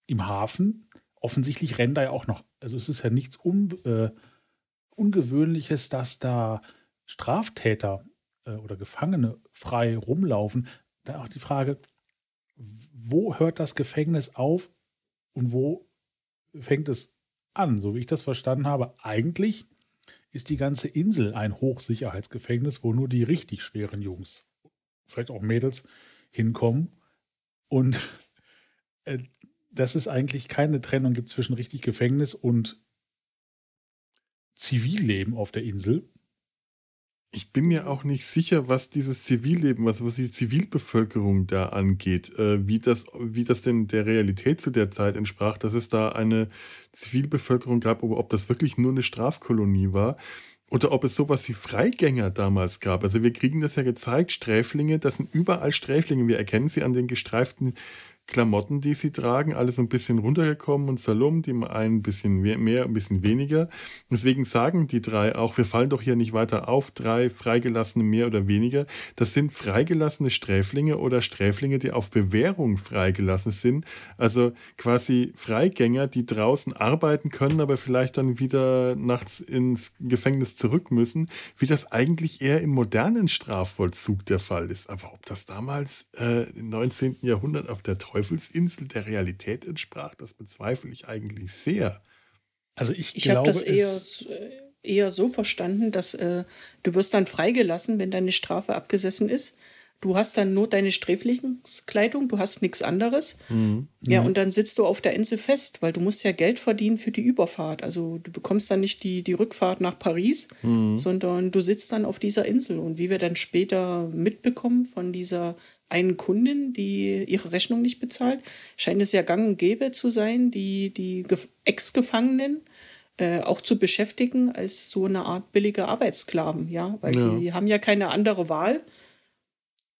im Hafen. Offensichtlich rennen da ja auch noch, also es ist ja nichts un, äh, Ungewöhnliches, dass da Straftäter äh, oder Gefangene frei rumlaufen. Da auch die Frage, wo hört das Gefängnis auf und wo fängt es an? So wie ich das verstanden habe, eigentlich ist die ganze Insel ein Hochsicherheitsgefängnis, wo nur die richtig schweren Jungs, vielleicht auch Mädels, hinkommen. Und äh, dass es eigentlich keine Trennung gibt zwischen richtig Gefängnis und Zivilleben auf der Insel. Ich bin mir auch nicht sicher, was dieses Zivilleben, was, was die Zivilbevölkerung da angeht, äh, wie, das, wie das denn der Realität zu der Zeit entsprach, dass es da eine Zivilbevölkerung gab, aber ob das wirklich nur eine Strafkolonie war oder ob es sowas wie Freigänger damals gab. Also wir kriegen das ja gezeigt, Sträflinge, das sind überall Sträflinge. Wir erkennen sie an den gestreiften Klamotten, die sie tragen, alles ein bisschen runtergekommen und Salum, die mal ein bisschen mehr, ein bisschen weniger. Deswegen sagen die drei auch, wir fallen doch hier nicht weiter auf, drei Freigelassene mehr oder weniger. Das sind freigelassene Sträflinge oder Sträflinge, die auf Bewährung freigelassen sind. Also quasi Freigänger, die draußen arbeiten können, aber vielleicht dann wieder nachts ins Gefängnis zurück müssen, wie das eigentlich eher im modernen Strafvollzug der Fall ist. Aber ob das damals äh, im 19. Jahrhundert auf der Teufelsinsel der Realität entsprach, das bezweifle ich eigentlich sehr. Also ich, Ich habe glaube, das eher, äh, eher so verstanden, dass äh, du wirst dann freigelassen, wenn deine Strafe abgesessen ist. Du hast dann nur deine Sträflingskleidung, du hast nichts anderes. Ja, und dann sitzt du auf der Insel fest, weil du musst ja Geld verdienen für die Überfahrt. Also du bekommst dann nicht die, die Rückfahrt nach Paris, sondern du sitzt dann auf dieser Insel. Und wie wir dann später mitbekommen von dieser einen Kundin, die ihre Rechnung nicht bezahlt, scheint es ja gang und gäbe zu sein, die, die Gef- Ex-Gefangenen äh, auch zu beschäftigen als so eine Art billige Arbeitssklaven, ja, weil Ja. sie haben ja keine andere Wahl.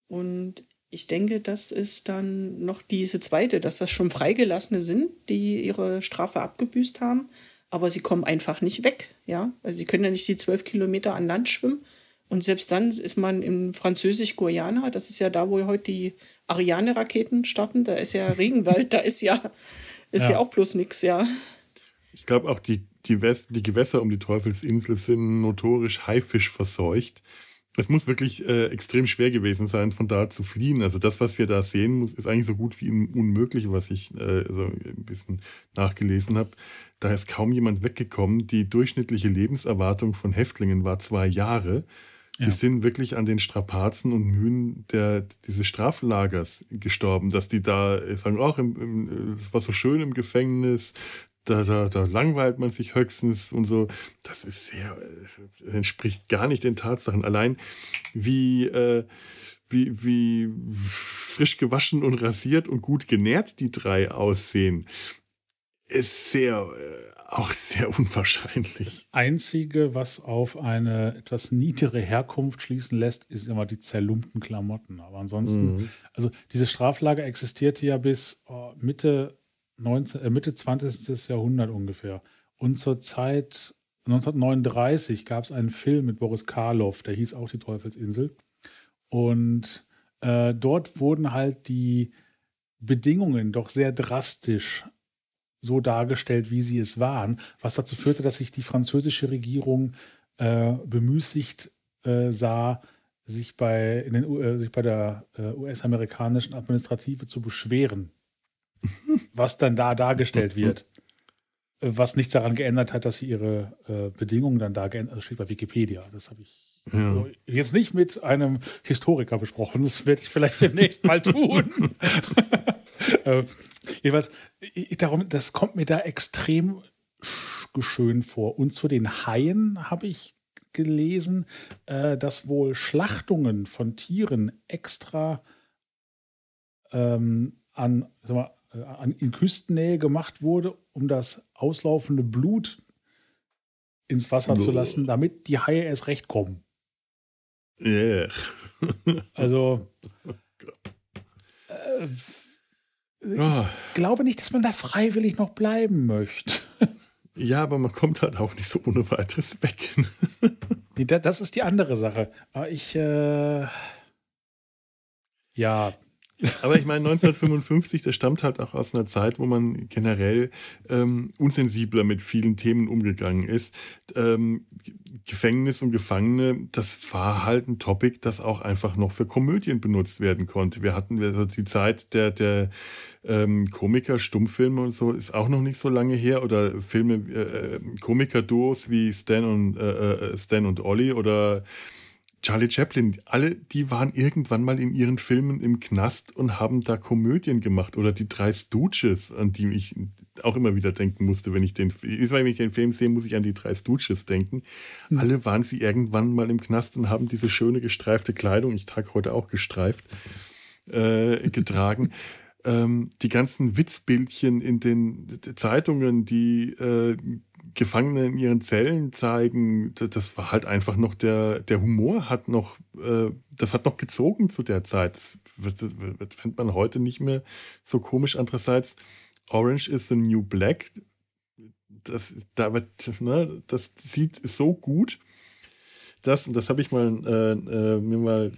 Und ich denke, das ist dann noch diese zweite, dass das schon Freigelassene sind, die ihre Strafe abgebüßt haben, aber sie kommen einfach nicht weg, ja. Also sie können ja nicht die zwölf Kilometer an Land schwimmen. Und selbst dann ist man in Französisch-Guyana, das ist ja da, wo heute die Ariane-Raketen starten, da ist ja Regenwald, da ist ja, ist ja. Ja. auch bloß nichts, ja. Ich glaube auch, die, die, West, die Gewässer um die Teufelsinsel sind notorisch Haifisch verseucht. Es muss wirklich äh, extrem schwer gewesen sein, von da zu fliehen. Also das, was wir da sehen, muss, ist eigentlich so gut wie unmöglich, was ich äh, so ein bisschen nachgelesen habe. Da ist kaum jemand weggekommen. Die durchschnittliche Lebenserwartung von Häftlingen war zwei Jahre. Die Ja. sind wirklich an den Strapazen und Mühen der, dieses Straflagers gestorben, dass die da äh, sagen, im, es war so schön im Gefängnis, da, da, da langweilt man sich höchstens und so. Das ist sehr, äh, entspricht gar nicht den Tatsachen. Allein wie, äh, wie, wie frisch gewaschen und rasiert und gut genährt die drei aussehen, ist sehr, äh, auch sehr unwahrscheinlich. Einzige, was auf eine etwas niedere Herkunft schließen lässt, ist immer die zerlumpten Klamotten. Aber ansonsten, Mhm. also dieses Straflager existierte ja bis Mitte, 19, äh, Mitte 20. Jahrhundert ungefähr. Und zur Zeit 1939 gab es einen Film mit Boris Karloff, der hieß auch Die Teufelsinsel. Und äh, dort wurden halt die Bedingungen doch sehr drastisch so dargestellt, wie sie es waren, was dazu führte, dass sich die französische Regierung äh, bemüßigt äh, sah, sich bei, in den, äh, sich bei der äh, US-amerikanischen Administrative zu beschweren, was dann da dargestellt wird. Äh, Was nichts daran geändert hat, dass sie ihre äh, Bedingungen dann da geändert, das steht bei Wikipedia. Das habe ich Ja. also jetzt nicht mit einem Historiker besprochen. Das werde ich vielleicht demnächst mal tun. äh, jedenfalls, ich, darum, das kommt mir da extrem sch- schön vor. Und zu den Haien habe ich gelesen, äh, dass wohl Schlachtungen von Tieren extra ähm, an, mal, äh, an, in Küstennähe gemacht wurde um das auslaufende Blut ins Wasser zu lassen, damit die Haie erst recht kommen. Yeah. Also, äh, ich Oh. glaube nicht, dass man da freiwillig noch bleiben möchte. Ja, aber man kommt halt auch nicht so ohne weiteres weg. Nee, das ist die andere Sache. Aber ich, äh, ja, Aber ich meine, 1955, das stammt halt auch aus einer Zeit, wo man generell ähm, unsensibler mit vielen Themen umgegangen ist. Ähm, Gefängnis und Gefangene, das war halt ein Topic, das auch einfach noch für Komödien benutzt werden konnte. Wir hatten also die Zeit der, der ähm, Komiker, Stummfilme und so, ist auch noch nicht so lange her. Oder Filme, äh, äh, Komiker-Duos wie Stan und, äh, äh, Stan und Ollie oder Charlie Chaplin, alle, die waren irgendwann mal in ihren Filmen im Knast und haben da Komödien gemacht. Oder die drei Stooges, an die ich auch immer wieder denken musste, wenn ich den, jedes Mal, wenn ich den Film sehe, muss ich an die drei Stooges denken. Alle waren sie irgendwann mal im Knast und haben diese schöne gestreifte Kleidung, ich trage heute auch gestreift, äh, getragen. ähm, die ganzen Witzbildchen in den Zeitungen, die äh, Gefangene in ihren Zellen zeigen, das, war halt einfach noch der, der Humor hat noch, äh, das hat noch gezogen zu der Zeit. Das, das, fände man heute nicht mehr so komisch. Andererseits, Orange is the New Black, das, da wird, ne, das sieht so gut. Das, und das habe ich mal, äh, äh, mir mal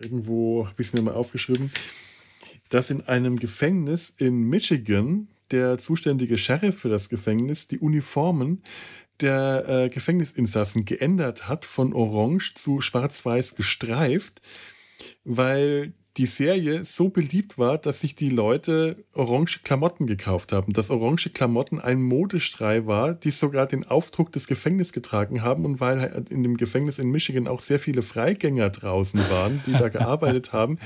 irgendwo, habe ich mir mal aufgeschrieben, dass in einem Gefängnis in Michigan der zuständige Sheriff für das Gefängnis die Uniformen der äh, Gefängnisinsassen geändert hat von orange zu schwarz-weiß gestreift, weil die Serie so beliebt war, dass sich die Leute orange Klamotten gekauft haben. Dass orange Klamotten ein Modestrei war, die sogar den Aufdruck des Gefängnisses getragen haben und weil halt in dem Gefängnis in Michigan auch sehr viele Freigänger draußen waren, die da gearbeitet haben,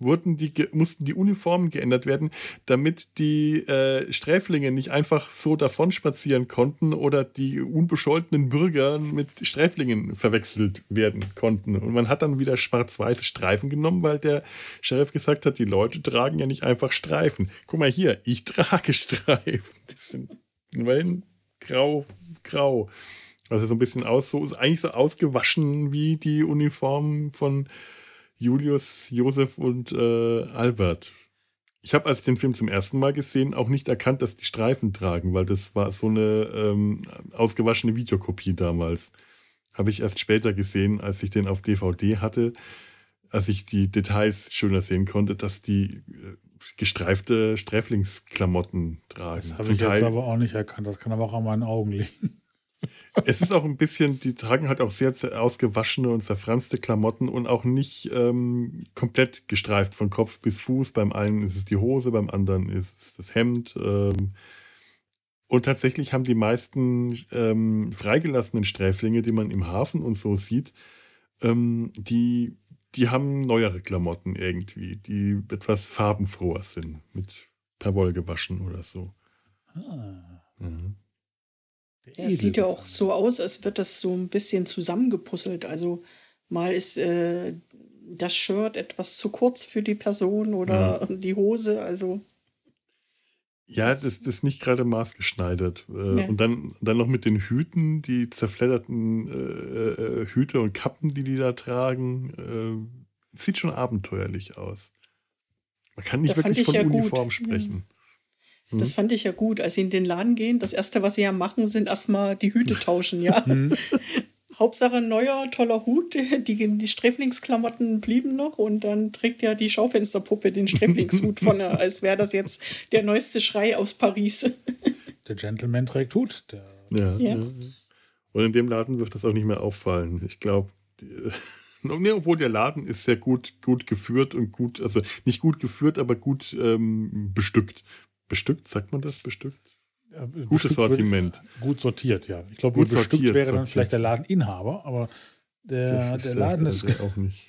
wurden die, mussten die Uniformen geändert werden, damit die äh, Sträflinge nicht einfach so davon spazieren konnten oder die unbescholtenen Bürger mit Sträflingen verwechselt werden konnten. Und man hat dann wieder schwarz-weiße Streifen genommen, weil der Sheriff gesagt hat, die Leute tragen ja nicht einfach Streifen. Guck mal hier, ich trage Streifen. Die sind immerhin grau, grau. Also so ein bisschen aus, so, eigentlich so ausgewaschen wie die Uniformen von Julius, Josef und äh, Albert. Ich habe, als ich den Film zum ersten Mal gesehen, auch nicht erkannt, dass die Streifen tragen, weil das war so eine ähm, ausgewaschene Videokopie damals. Habe ich erst später gesehen, als ich den auf DVD hatte, als ich die Details schöner sehen konnte, dass die äh, gestreifte Sträflingsklamotten tragen. das habe ich jetzt Teil- aber auch nicht erkannt. Das kann aber auch an meinen Augen liegen. es ist auch ein bisschen, die tragen halt auch sehr ausgewaschene und zerfranste Klamotten und auch nicht ähm, komplett gestreift von Kopf bis Fuß. Beim einen ist es die Hose, beim anderen ist es das Hemd. Ähm, und tatsächlich haben die meisten ähm, freigelassenen Sträflinge, die man im Hafen und so sieht, ähm, die, die haben neuere Klamotten irgendwie, die etwas farbenfroher sind, mit per Woll gewaschen oder so. Ah, Mhm. Ja, es sieht ja auch so aus, als wird das so ein bisschen zusammengepuzzelt. Also mal ist äh, das Shirt etwas zu kurz für die Person oder die Hose. Also Ja, das, ist nicht gerade maßgeschneidert. Äh, Nee. Und dann, dann noch mit den Hüten, die zerfledderten äh, äh, Hüte und Kappen, die die da tragen. Äh, sieht schon abenteuerlich aus. Man kann nicht Da wirklich ich von ja gut. Uniform sprechen. Mhm. das fand ich ja gut. Als sie in den Laden gehen, das Erste, was sie ja machen, sind erstmal die Hüte tauschen, ja. Hauptsache ein neuer, toller Hut. Die, die Sträflingsklamotten blieben noch und dann trägt ja die Schaufensterpuppe den Sträflingshut von, der- als wäre das jetzt der neueste Schrei aus Paris. Der Gentleman trägt Hut. Der, Ja, Ja. ja. Und in dem Laden wird das auch nicht mehr auffallen. Ich glaube, nee, obwohl der Laden ist sehr gut, gut geführt und gut, also nicht gut geführt, aber gut ähm, bestückt. Bestückt, sagt man das? Bestückt? Gutes Sortiment. Gut sortiert, ja. Ich glaube, Gut bestückt sortiert, wäre dann sortiert. vielleicht der Ladeninhaber, aber der, der Laden ist. das auch nicht.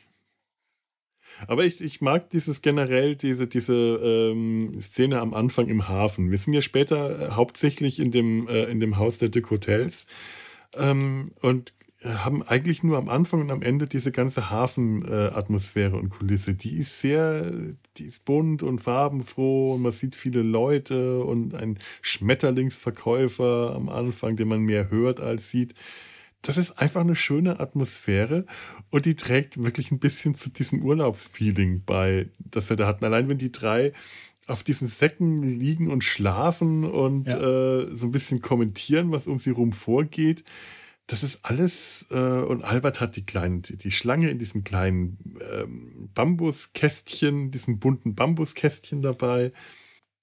Aber ich, ich mag dieses generell, diese, diese ähm, Szene am Anfang im Hafen. Wir sind ja später äh, hauptsächlich in dem, äh, in dem Haus der Duc Hotels. Ähm, und haben eigentlich nur am Anfang und am Ende diese ganze Hafenatmosphäre äh, und Kulisse. Die ist sehr, die ist bunt und farbenfroh und man sieht viele Leute und ein Schmetterlingsverkäufer am Anfang, den man mehr hört als sieht. Das ist einfach eine schöne Atmosphäre und die trägt wirklich ein bisschen zu diesem Urlaubsfeeling bei, das wir da hatten. Allein wenn die drei auf diesen Säcken liegen und schlafen und ja. äh, so ein bisschen kommentieren, was um sie rum vorgeht das ist alles, äh, und Albert hat die kleinen, die, die Schlange in diesen kleinen ähm, Bambuskästchen, diesen bunten Bambuskästchen dabei.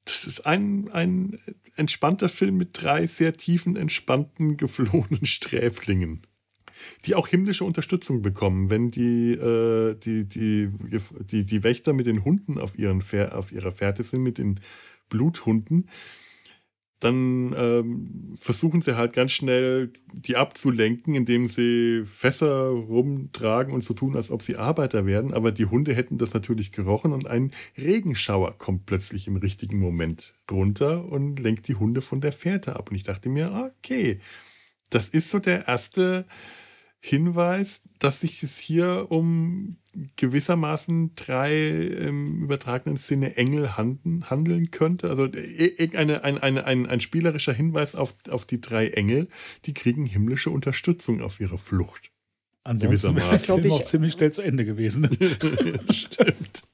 Das ist ein, ein entspannter Film mit drei sehr tiefen, entspannten, geflohenen Sträflingen, die auch himmlische Unterstützung bekommen, wenn die, äh, die, die, die, die Wächter mit den Hunden auf, ihren, auf ihrer Fährte sind, mit den Bluthunden dann ähm, versuchen sie halt ganz schnell, die abzulenken, indem sie Fässer rumtragen und so tun, als ob sie Arbeiter werden. Aber die Hunde hätten das natürlich gerochen und ein Regenschauer kommt plötzlich im richtigen Moment runter und lenkt die Hunde von der Fährte ab. Und ich dachte mir, okay, das ist so der erste Hinweis, dass sich es hier um gewissermaßen drei im übertragenen Sinne Engel handeln könnte. Also äh, eine, ein, ein, ein, ein spielerischer Hinweis auf, auf die drei Engel, die kriegen himmlische Unterstützung auf ihrer Flucht. Ansonsten wäre der Film auch ziemlich schnell zu Ende gewesen. Stimmt.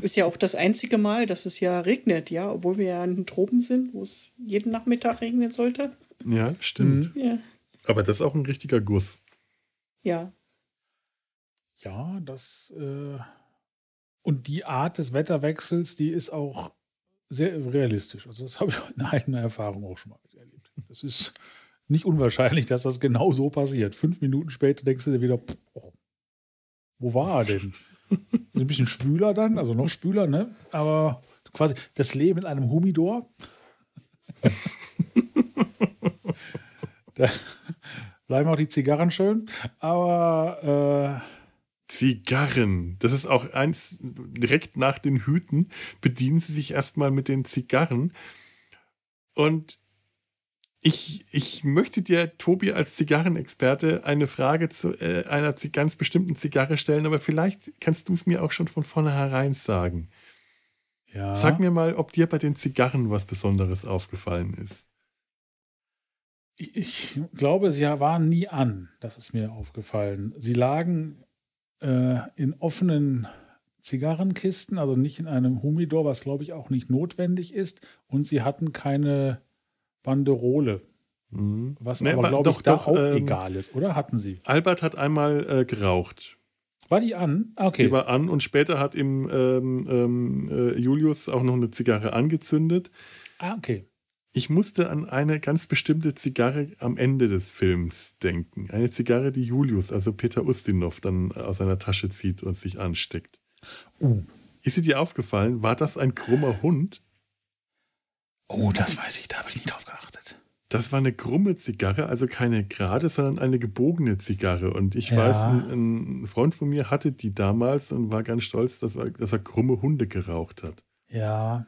Ist ja auch das einzige Mal, dass es ja regnet, ja, obwohl wir ja in den Tropen sind, wo es jeden Nachmittag regnen sollte. Ja, stimmt. Mhm. Ja. Aber das ist auch ein richtiger Guss. Ja. Ja, das. Äh und die Art des Wetterwechsels, die ist auch sehr realistisch. Also, das habe ich in eigener Erfahrung auch schon mal erlebt. Es ist nicht unwahrscheinlich, dass das genau so passiert. Fünf Minuten später denkst du dir wieder, oh, wo war er denn? Ist ein bisschen schwüler dann, also noch schwüler, ne? Aber quasi das Leben in einem Humidor. da, Bleiben auch die Zigarren schön, aber. Äh Zigarren. Das ist auch eins, direkt nach den Hüten bedienen sie sich erstmal mit den Zigarren. Und ich, ich möchte dir, Tobi, als Zigarrenexperte eine Frage zu äh, einer ganz bestimmten Zigarre stellen, aber vielleicht kannst du es mir auch schon von vornherein sagen. Ja. Sag mir mal, ob dir bei den Zigarren was Besonderes aufgefallen ist. Ich glaube, sie waren nie an. Das ist mir aufgefallen. Sie lagen äh, in offenen Zigarrenkisten, also nicht in einem Humidor, was glaube ich auch nicht notwendig ist. Und sie hatten keine Banderole. Mhm. Was nee, aber, glaube ich, da doch, auch ähm, egal ist, oder? Hatten sie? Albert hat einmal äh, geraucht. War die an? Ah, okay. Die war an und später hat ihm ähm, ähm, äh, Julius auch noch eine Zigarre angezündet. Ah, okay. Ich musste an eine ganz bestimmte Zigarre am Ende des Films denken. Eine Zigarre, die Julius, also Peter Ustinov, dann aus seiner Tasche zieht und sich ansteckt. Uh. Ist sie dir aufgefallen? War das ein krummer Hund? Oh, das weiß ich, da habe ich nicht drauf geachtet. Das war eine krumme Zigarre, also keine gerade, sondern eine gebogene Zigarre. Und ich ja. weiß, ein, ein, Freund von mir hatte die damals und war ganz stolz, dass er, dass er krumme Hunde geraucht hat. Ja,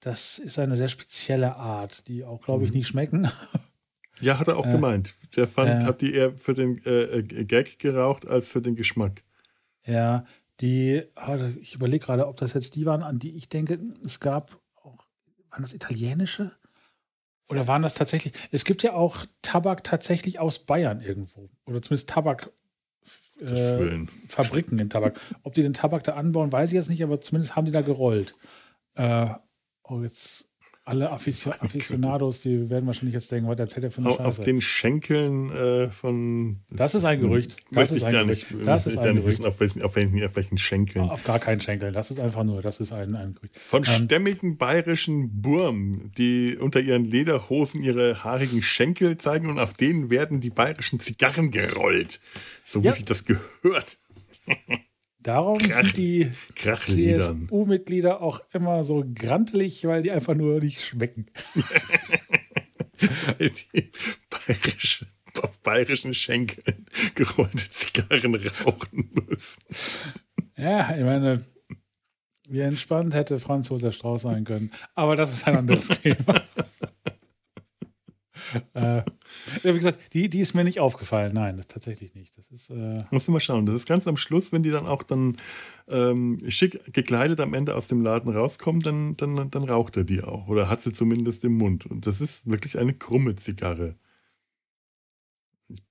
das ist eine sehr spezielle Art, die auch, glaube ich, mhm. nicht schmecken. Ja, hat er auch äh, gemeint. Der fand, äh, hat die eher für den äh, äh Gag geraucht als für den Geschmack. Ja, die, ich überlege gerade, ob das jetzt die waren, an die ich denke, es gab auch, waren das italienische? Oder waren das tatsächlich, es gibt ja auch Tabak tatsächlich aus Bayern irgendwo. Oder zumindest Tabak. Äh, Fabriken in Tabak. Ob die den Tabak da anbauen, weiß ich jetzt nicht, aber zumindest haben die da gerollt. Äh, Oh, jetzt alle Aficionados, die werden wahrscheinlich jetzt denken, was erzählt er für eine Scheiße. Auf den Schenkeln äh, von. Das ist ein Gerücht. Das ist ein Gerücht. Nicht, das ist ein Gerücht. Auf, welchen, auf, welchen, auf welchen Schenkeln. Auf gar keinen Schenkeln. Das ist einfach nur, das ist ein, ein Gerücht. Von ähm, stämmigen bayerischen Burm, die unter ihren Lederhosen ihre haarigen Schenkel zeigen und auf denen werden die bayerischen Zigarren gerollt. So wie ja. sich das gehört. Darum Krach, sind die CSU-Mitglieder auch immer so grantelig, weil die einfach nur nicht schmecken. weil die bayerische, auf bayerischen Schenkeln gerollte Zigarren rauchen müssen. Ja, ich meine, wie entspannt hätte Franz Josef Strauß sein können. Aber das ist ein anderes Thema. äh, Wie gesagt, die, die ist mir nicht aufgefallen. Nein, das tatsächlich nicht. Das ist. Äh Musst du mal schauen. Das ist ganz am Schluss, wenn die dann auch dann ähm, schick gekleidet am Ende aus dem Laden rauskommen, dann, dann, dann raucht er die auch. Oder hat sie zumindest im Mund. Und das ist wirklich eine krumme Zigarre. Ich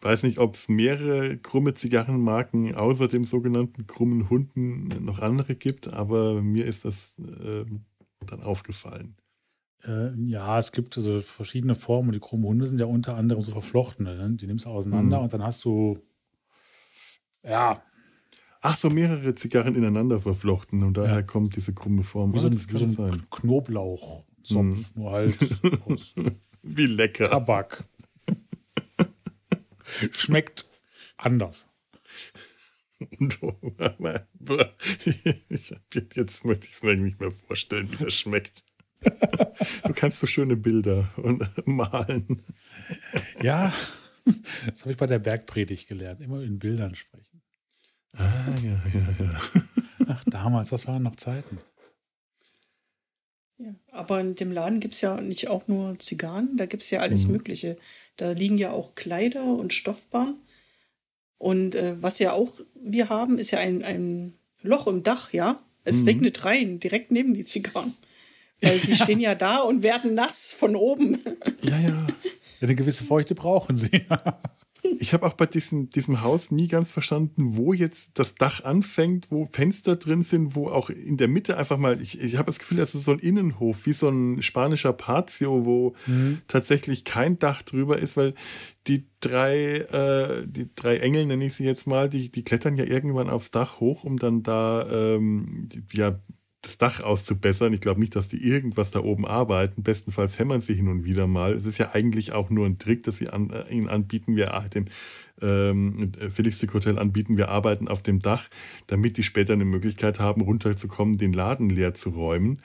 weiß nicht, ob es mehrere krumme Zigarrenmarken außer dem sogenannten krummen Hunden noch andere gibt, aber mir ist das äh, dann aufgefallen. Äh, ja, es gibt also verschiedene Formen. Die krummen Hunde sind ja unter anderem so verflochtene. Ne? Die nimmst du auseinander Mhm. und dann hast du, ja, Ach so, mehrere Zigarren ineinander verflochten und daher Ja. kommt diese krumme Form. wie so Ah, ein, das kann so ein sein. Knoblauchzopf, Mhm. nur halt Wie lecker. Tabak. Schmeckt anders. Und, ich jetzt möchte ich es mir nicht mehr vorstellen, wie das schmeckt. Du kannst so schöne Bilder und, malen. Ja, das habe ich bei der Bergpredigt gelernt. Immer in Bildern sprechen. Ah, ja, ja, ja. Ach, damals, das waren noch Zeiten. Ja, aber in dem Laden gibt es ja nicht auch nur Zigarren, da gibt es ja alles Mhm. Mögliche. Da liegen ja auch Kleider und Stoffbarren. Und äh, was ja auch wir haben, ist ja ein, ein Loch im Dach, ja. Es Mhm. regnet rein, direkt neben die Zigarren. Weil sie stehen ja da und werden nass von oben. Ja, ja. Eine gewisse Feuchte brauchen sie. Ich habe auch bei diesem, diesem Haus nie ganz verstanden, wo jetzt das Dach anfängt, wo Fenster drin sind, wo auch in der Mitte einfach mal, ich, ich habe das Gefühl, das ist so ein Innenhof, wie so ein spanischer Patio, wo tatsächlich kein Dach drüber ist, weil die drei, äh, die drei Engel, nenne ich sie jetzt mal, die, die klettern ja irgendwann aufs Dach hoch, um dann da ähm, die, ja, das Dach auszubessern. Ich glaube nicht, dass die irgendwas da oben arbeiten. Bestenfalls hämmern sie hin und wieder mal. Es ist ja eigentlich auch nur ein Trick, dass sie an, äh, ihnen anbieten. Wir äh, dem ähm, Felix Dick Hotel anbieten, wir arbeiten auf dem Dach, damit die später eine Möglichkeit haben, runterzukommen, den Laden leer zu räumen.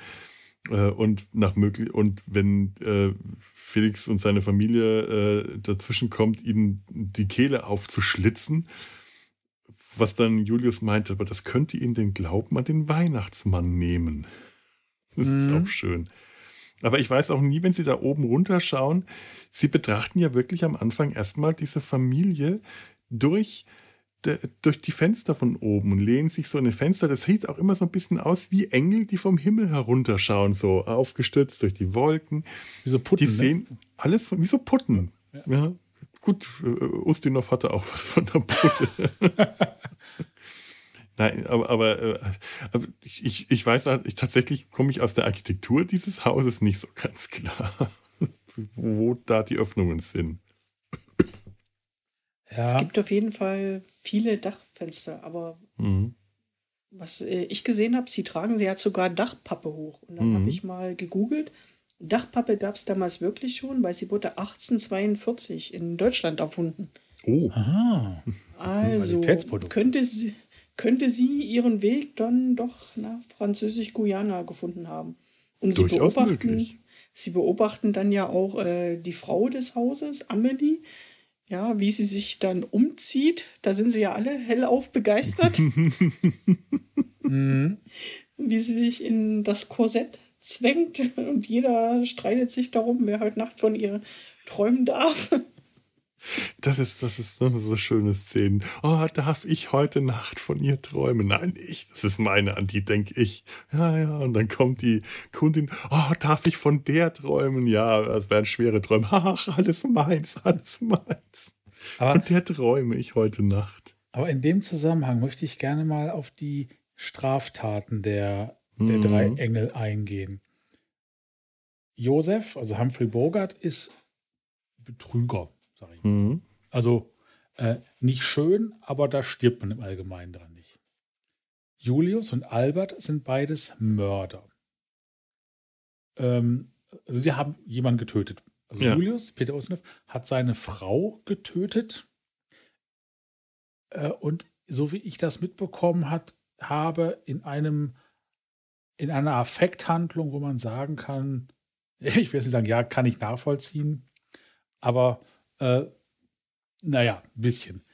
Äh, und nach möglich und wenn äh, Felix und seine Familie äh, dazwischen kommt, ihnen die Kehle aufzuschlitzen, was dann Julius meinte, aber das könnte ihn den Glauben an den Weihnachtsmann nehmen. Das ist Mhm. auch schön. Aber ich weiß auch nie, wenn Sie da oben runterschauen, Sie betrachten ja wirklich am Anfang erstmal diese Familie durch, de, durch die Fenster von oben und lehnen sich so in die Fenster. Das sieht auch immer so ein bisschen aus wie Engel, die vom Himmel herunterschauen, so aufgestürzt durch die Wolken. Wie so Putten, Die ne? sehen alles von, wie so Putten. Ja. Gut, äh, Ustinov hatte auch was von der Putte. Nein, aber, aber, äh, aber ich, ich, ich weiß, halt, ich, tatsächlich komme ich aus der Architektur dieses Hauses nicht so ganz klar, wo da die Öffnungen sind. Ja, Es gibt auf jeden Fall viele Dachfenster, aber Mhm. was äh, ich gesehen habe, sie tragen sie hat sogar Dachpappe hoch. Und dann Mhm. habe ich mal gegoogelt. Dachpappe gab es damals wirklich schon, weil sie wurde 1842 in Deutschland erfunden. Oh, Aha. Also könnte sie, könnte sie ihren Weg dann doch nach Französisch-Guyana gefunden haben. Und sie Durchaus beobachten, möglich. sie beobachten dann ja auch äh, die Frau des Hauses, Amelie, ja, wie sie sich dann umzieht. Da sind sie ja alle hellauf begeistert, wie sie sich in das Korsett zwängt und jeder streitet sich darum, wer heute Nacht von ihr träumen darf. das ist, das ist, das ist so schöne Szenen. Oh, darf ich heute Nacht von ihr träumen? Nein, ich, das ist meine, an die denke ich. Ja, ja, und dann kommt die Kundin. Oh, darf ich von der träumen? Ja, das wären schwere Träume. Ach, alles meins, alles meins. Aber, Von der träume ich heute Nacht. aber in dem Zusammenhang möchte ich gerne mal auf die Straftaten der, der Mhm. drei Engel eingehen. Josef, also Humphrey Bogart, ist Betrüger, sage ich. mal. Mhm. Also äh, nicht schön, aber da stirbt man im Allgemeinen dran nicht. Julius und Albert sind beides Mörder. Ähm, also die haben jemanden getötet. Also Ja. Julius, Peter Ustinov, hat seine Frau getötet. Äh, und so wie ich das mitbekommen hat, habe in einem in einer Affekthandlung, wo man sagen kann, ich will jetzt nicht sagen, ja, kann ich nachvollziehen, aber äh, naja, ein bisschen.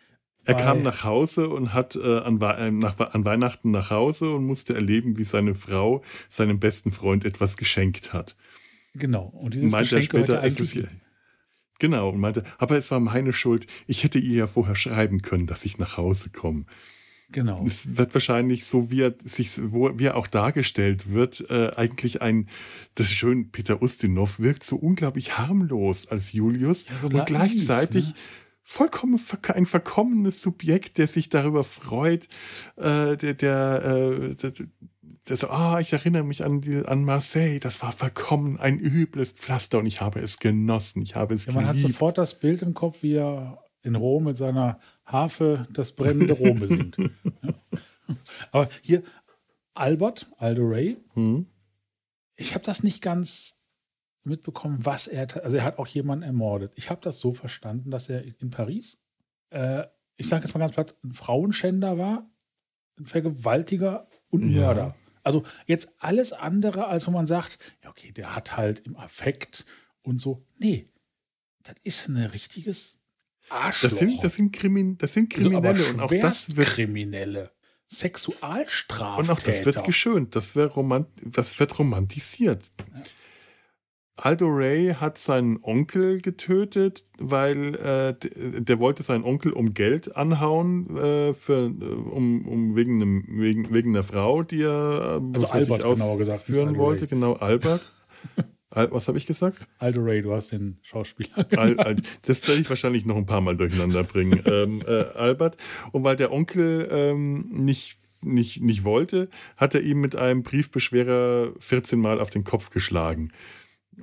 Er Weil- kam nach Hause und hat äh, an, äh, nach, an Weihnachten nach Hause und musste erleben, wie seine Frau seinem besten Freund etwas geschenkt hat. Genau. Und dieses Meint er Geschenk gehört später, es ist Genau, und meinte, aber es war meine Schuld. Ich hätte ihr ja vorher schreiben können, dass ich nach Hause komme. Genau. Es wird wahrscheinlich so, wie er, sich, wo, wie er auch dargestellt wird, äh, eigentlich ein, das ist schön, Peter Ustinov wirkt so unglaublich harmlos als Julius Ja, so und naiv, gleichzeitig ne? vollkommen ein verkommenes Subjekt, der sich darüber freut, äh, der, der, äh, der, so, ah, ich erinnere mich an, die, an Marseille, das war verkommen ein übles Pflaster und ich habe es genossen, ich habe es Ja, man hat sofort das Bild im Kopf, wie er in Rom mit seiner Harfe das brennende Rom besingt. Ja. Aber hier, Albert, Aldo Ray, Hm? ich habe das nicht ganz mitbekommen, was er, also er hat auch jemanden ermordet. Ich habe das so verstanden, dass er in Paris, äh, ich sage jetzt mal ganz platt, ein Frauenschänder war, ein Vergewaltiger und Ja. Mörder. Also jetzt alles andere, als wo man sagt, ja okay, der hat halt im Affekt und so. Nee, das ist ein richtiges Arschloch. Das sind, das sind, Krimin, das sind Also Kriminelle und auch das wird Kriminelle. Sexualstraftäter. Und auch das wird geschönt, das, wird romant das wird romantisiert. Aldo Ray hat seinen Onkel getötet, weil äh, der wollte seinen Onkel um Geld anhauen, äh, für, äh, um, um wegen, einem, wegen, wegen einer Frau, die er äh, Also Albert, genauer gesagt, Aldo wollte. Genau, Albert. Was habe ich gesagt? Aldo Ray, du hast den Schauspieler. Al, Al, das werde ich wahrscheinlich noch ein paar Mal durcheinander bringen. ähm, äh, Albert. Und weil der Onkel ähm, nicht, nicht, nicht wollte, hat er ihm mit einem Briefbeschwerer 14 Mal auf den Kopf geschlagen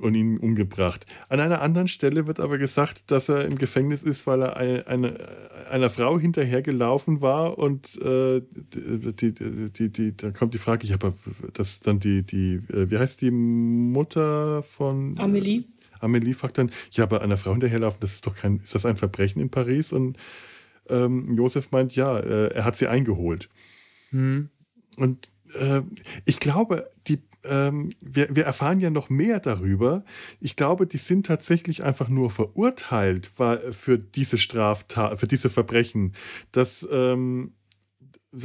und ihn umgebracht. An einer anderen Stelle wird aber gesagt, dass er im Gefängnis ist, weil er eine, eine, einer Frau hinterhergelaufen war und äh, die, die, die, die, da kommt die Frage, ich habe das ist dann die, die, äh, wie heißt die Mutter von Amelie? Amelie fragt dann, ja, aber einer Frau hinterherlaufen, das ist doch kein, ist das ein Verbrechen in Paris? Und ähm, Josef meint, ja, äh, er hat sie eingeholt. Hm. Und äh, ich glaube, die, ähm, wir, wir erfahren ja noch mehr darüber. Ich glaube, die sind tatsächlich einfach nur verurteilt für diese Straftat, für diese Verbrechen, dass ähm,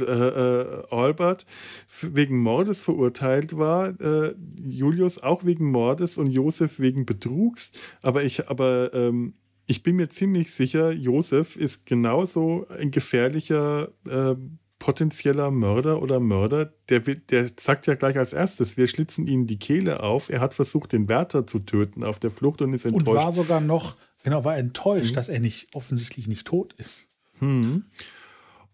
äh, äh, Albert wegen Mordes verurteilt war, äh, Julius auch wegen Mordes und Josef wegen Betrugs. Aber ich, aber ähm, ich bin mir ziemlich sicher, Josef ist genauso ein gefährlicher äh, potenzieller Mörder oder Mörder. Der, der sagt ja gleich als erstes, wir schlitzen ihnen die Kehle auf. Er hat versucht, den Wärter zu töten auf der Flucht und ist Und enttäuscht. war sogar noch, genau, war enttäuscht, Mhm. dass er nicht offensichtlich nicht tot ist. Hm.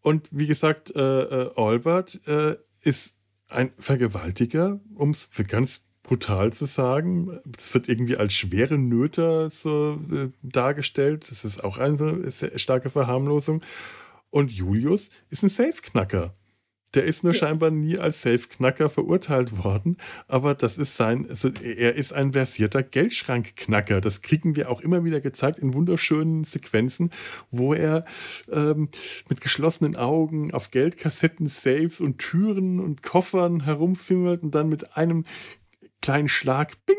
Und wie gesagt, äh, äh, Albert äh, ist ein Vergewaltiger, um es ganz brutal zu sagen. Das wird irgendwie als schwere Nöter so äh, dargestellt. Das ist auch eine sehr starke Verharmlosung. Und Julius ist ein Safe-Knacker. Der ist nur scheinbar nie als Safe-Knacker verurteilt worden, aber das ist sein, also er ist ein versierter Geldschrankknacker. Das kriegen wir auch immer wieder gezeigt in wunderschönen Sequenzen, wo er ähm, mit geschlossenen Augen auf Geldkassetten, Safes und Türen und Koffern herumfingert und dann mit einem kleinen Schlag, bing,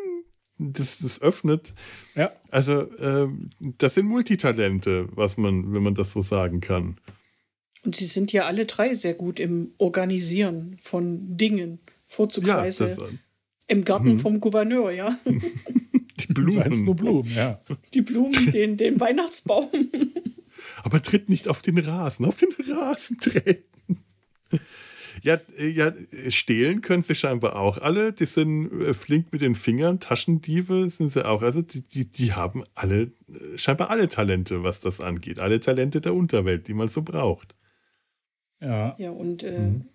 das, das öffnet. Ja. Also, ähm, das sind Multitalente, was man, wenn man das so sagen kann. Und sie sind ja alle drei sehr gut im Organisieren von Dingen. Vorzugsweise das, im Garten Mhm. vom Gouverneur, ja. die es nur Blumen. Blumen, ja. Die Blumen, den, den Weihnachtsbaum. Aber tritt nicht auf den Rasen, auf den Rasen treten. Ja, äh, ja, stehlen können sie scheinbar auch alle. Die sind äh, flink mit den Fingern, Taschendiebe sind sie auch. Also die, die, die haben alle, äh, scheinbar alle Talente, was das angeht. Alle Talente der Unterwelt, die man so braucht. Ja. Ja, und äh, Mhm.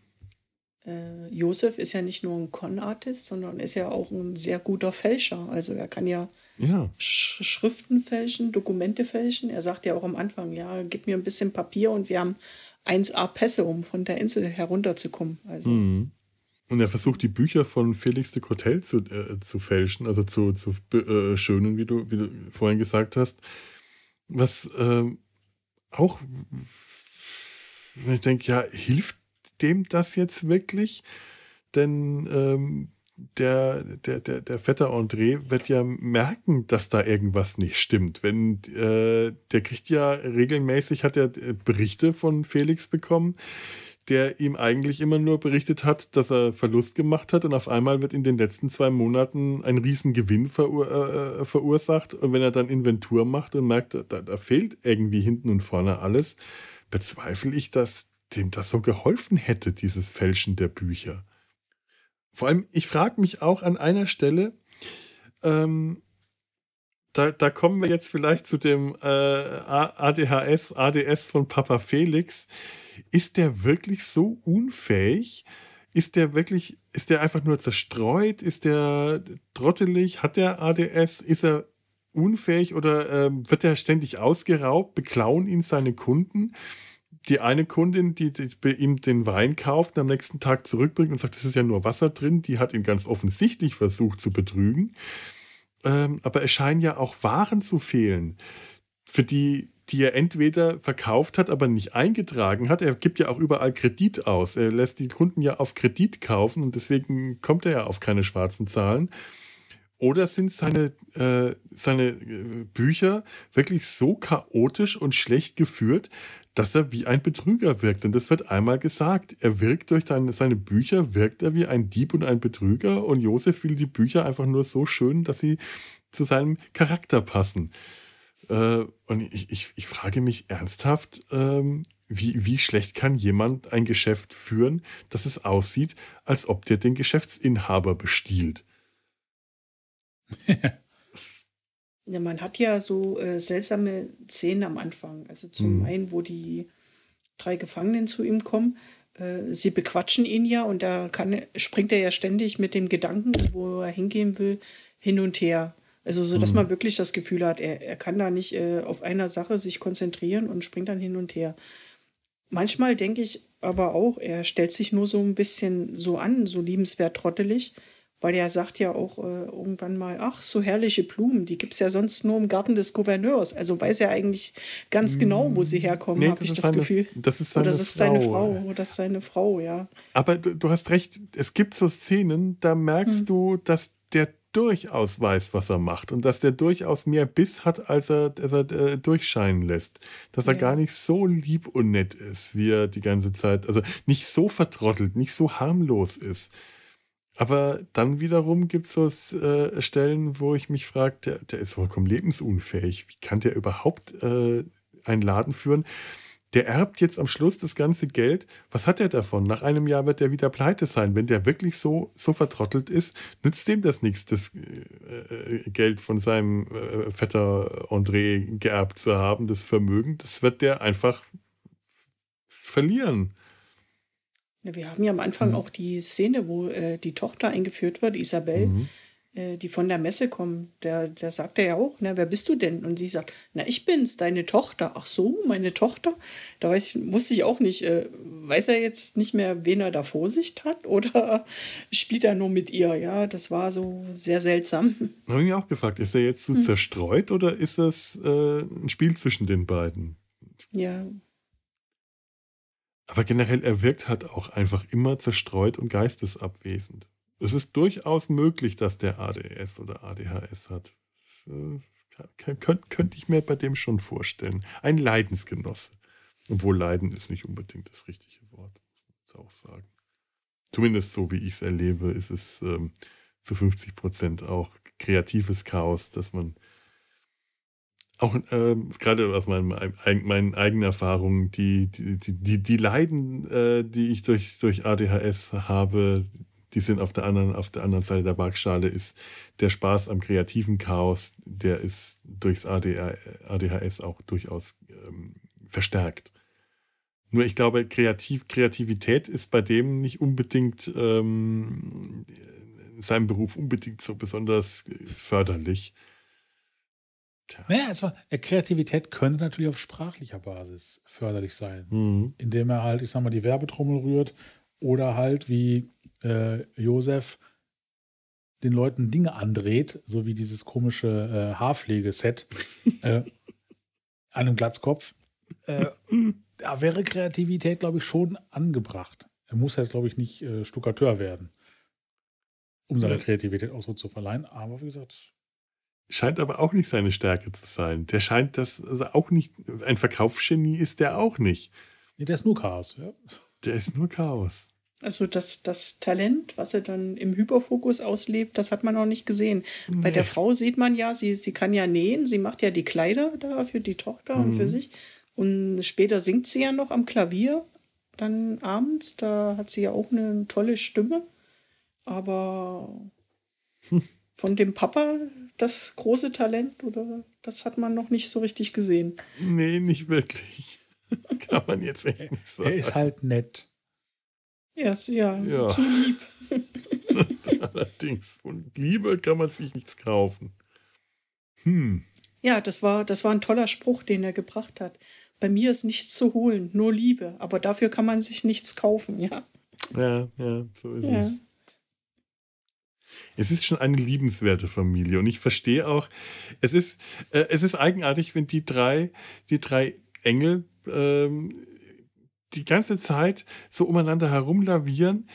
äh, Josef ist ja nicht nur ein Con-Artist, sondern ist ja auch ein sehr guter Fälscher. Also er kann ja Ja. Sch Schriften fälschen, Dokumente fälschen. Er sagt ja auch am Anfang, ja, gib mir ein bisschen Papier und wir haben 1A Pässe, um von der Insel herunterzukommen. Also Mhm. Und er versucht die Bücher von Felix de Cotel zu, äh, zu fälschen, also zu, zu äh, schönen, wie du, wie du vorhin gesagt hast. Was ähm, auch, ich denke, ja, hilft dem das jetzt wirklich? Denn ähm, der, der, der, der Vetter André wird ja merken, dass da irgendwas nicht stimmt. Wenn äh, der kriegt ja regelmäßig, hat er äh, Berichte von Felix bekommen, der ihm eigentlich immer nur berichtet hat, dass er Verlust gemacht hat und auf einmal wird in den letzten zwei Monaten ein Riesengewinn verur äh, äh, verursacht und wenn er dann Inventur macht und merkt, da, da fehlt irgendwie hinten und vorne alles, bezweifle ich, dass dem das so geholfen hätte, dieses Fälschen der Bücher. Vor allem, ich frage mich auch an einer Stelle, ähm, da, da kommen wir jetzt vielleicht zu dem äh, ADHS, ADS von Papa Felix. Ist der wirklich so unfähig? Ist der wirklich, ist der einfach nur zerstreut? Ist der trottelig? Hat der ADS? Ist er unfähig oder ähm, wird er ständig ausgeraubt? Beklauen ihn seine Kunden? Die eine Kundin, die, die bei ihm den Wein kauft und am nächsten Tag zurückbringt und sagt, es ist ja nur Wasser drin, die hat ihn ganz offensichtlich versucht zu betrügen. Ähm, aber es scheinen ja auch Waren zu fehlen, für die, die er entweder verkauft hat, aber nicht eingetragen hat. Er gibt ja auch überall Kredit aus. Er lässt die Kunden ja auf Kredit kaufen und deswegen kommt er ja auf keine schwarzen Zahlen. Oder sind seine, äh, seine äh, Bücher wirklich so chaotisch und schlecht geführt, dass er wie ein Betrüger wirkt. Und das wird einmal gesagt. Er wirkt durch seine Bücher, wirkt er wie ein Dieb und ein Betrüger. Und Josef will die Bücher einfach nur so schön, dass sie zu seinem Charakter passen. Äh, und ich, ich, ich, frage mich ernsthaft, ähm, wie, wie schlecht kann jemand ein Geschäft führen, dass es aussieht, als ob der den Geschäftsinhaber bestiehlt? Ja, man hat ja so äh, seltsame Szenen am Anfang. Also zum mhm. einen, wo die drei Gefangenen zu ihm kommen. Äh, sie bequatschen ihn ja und da kann, springt er ja ständig mit dem Gedanken, wo er hingehen will, hin und her. Also so, dass mhm. man wirklich das Gefühl hat, er, er kann da nicht äh, auf einer Sache sich konzentrieren und springt dann hin und her. Manchmal denke ich aber auch, er stellt sich nur so ein bisschen so an, so liebenswert trottelig weil er sagt ja auch äh, irgendwann mal, ach, so herrliche Blumen, die gibt es ja sonst nur im Garten des Gouverneurs. Also weiß er eigentlich ganz genau, wo sie herkommen, nee, habe ich das seine, Gefühl. Das ist seine Oder das ist Frau. seine Frau. Oder das ist seine Frau, ja. Aber du, du hast recht, es gibt so Szenen, da merkst hm. du, dass der durchaus weiß, was er macht und dass der durchaus mehr Biss hat, als er, als er äh, durchscheinen lässt. Dass er ja. gar nicht so lieb und nett ist, wie er die ganze Zeit, also nicht so vertrottelt, nicht so harmlos ist. Aber dann wiederum gibt es so äh, Stellen, wo ich mich frage, der, der, ist vollkommen lebensunfähig. Wie kann der überhaupt äh, einen Laden führen? Der erbt jetzt am Schluss das ganze Geld. Was hat er davon? Nach einem Jahr wird er wieder pleite sein. Wenn der wirklich so, so vertrottelt ist, nützt dem das nichts, das äh, äh Geld von seinem äh, Vetter André geerbt zu haben, das Vermögen. Das wird der einfach verlieren. Wir haben ja am Anfang mhm. auch die Szene, wo äh, die Tochter eingeführt wird, Isabel, mhm. äh, die von der Messe kommt. Da, da sagt er ja auch, na, wer bist du denn? Und sie sagt, na, ich bin's, deine Tochter. Ach so, meine Tochter? Da weiß ich, wusste ich auch nicht, äh, weiß er jetzt nicht mehr, wen er da vor sich hat oder spielt er nur mit ihr? Ja, das war so sehr seltsam. Habe ich mich auch gefragt, ist er jetzt so hm. zerstreut oder ist das äh, ein Spiel zwischen den beiden? Ja, aber generell, er wirkt halt auch einfach immer zerstreut und geistesabwesend. Es ist durchaus möglich, dass der ADS oder ADHS hat. Äh, könnte könnt ich mir bei dem schon vorstellen. Ein Leidensgenosse. Obwohl Leiden ist nicht unbedingt das richtige Wort, muss man auch sagen. Zumindest so, wie ich es erlebe, ist es ähm, zu 50 Prozent auch kreatives Chaos, dass man auch äh, gerade aus meinen, meinen eigenen Erfahrungen, die, die, die, die Leiden, äh, die ich durch, durch ADHS habe, die sind auf der anderen, auf der anderen Seite der Waagschale, ist der Spaß am kreativen Chaos, der ist durchs ADHS auch durchaus ähm, verstärkt. Nur ich glaube, Kreativ, Kreativität ist bei dem nicht unbedingt ähm, seinem Beruf unbedingt so besonders förderlich. Tja. Naja, also, Kreativität könnte natürlich auf sprachlicher Basis förderlich sein, mhm. indem er halt, ich sag mal, die Werbetrommel rührt oder halt wie äh, Josef den Leuten Dinge andreht, so wie dieses komische äh, Haarpflegeset äh, an einem Glatzkopf. Äh, da wäre Kreativität, glaube ich, schon angebracht. Er muss jetzt, glaube ich, nicht äh, Stuckateur werden, um seine ja. Kreativität Ausdruck zu verleihen. Aber wie gesagt, Scheint aber auch nicht seine Stärke zu sein. Der scheint das also auch nicht, ein Verkaufsgenie ist der auch nicht. Nee, der ist nur Chaos, ja. Der ist nur Chaos. Also das, das Talent, was er dann im Hyperfokus auslebt, das hat man noch nicht gesehen. Nee. Bei der Frau sieht man ja, sie, sie kann ja nähen, sie macht ja die Kleider da für die Tochter mhm. und für mhm. sich. Und später singt sie ja noch am Klavier, dann abends, da hat sie ja auch eine tolle Stimme. Aber von dem Papa das große Talent oder das hat man noch nicht so richtig gesehen. Nee, nicht wirklich. Kann man jetzt echt nicht sagen. Er ist halt nett. Er ist ja, ja. zu lieb. Allerdings, von Liebe kann man sich nichts kaufen. Hm. Ja, das war, das war ein toller Spruch, den er gebracht hat. Bei mir ist nichts zu holen, nur Liebe. Aber dafür kann man sich nichts kaufen, ja. Ja, ja, so ist ja. es. Es ist schon eine liebenswerte Familie und ich verstehe auch, es ist, äh, es ist eigenartig, wenn die drei, die drei Engel ähm, die ganze Zeit so umeinander herumlavieren.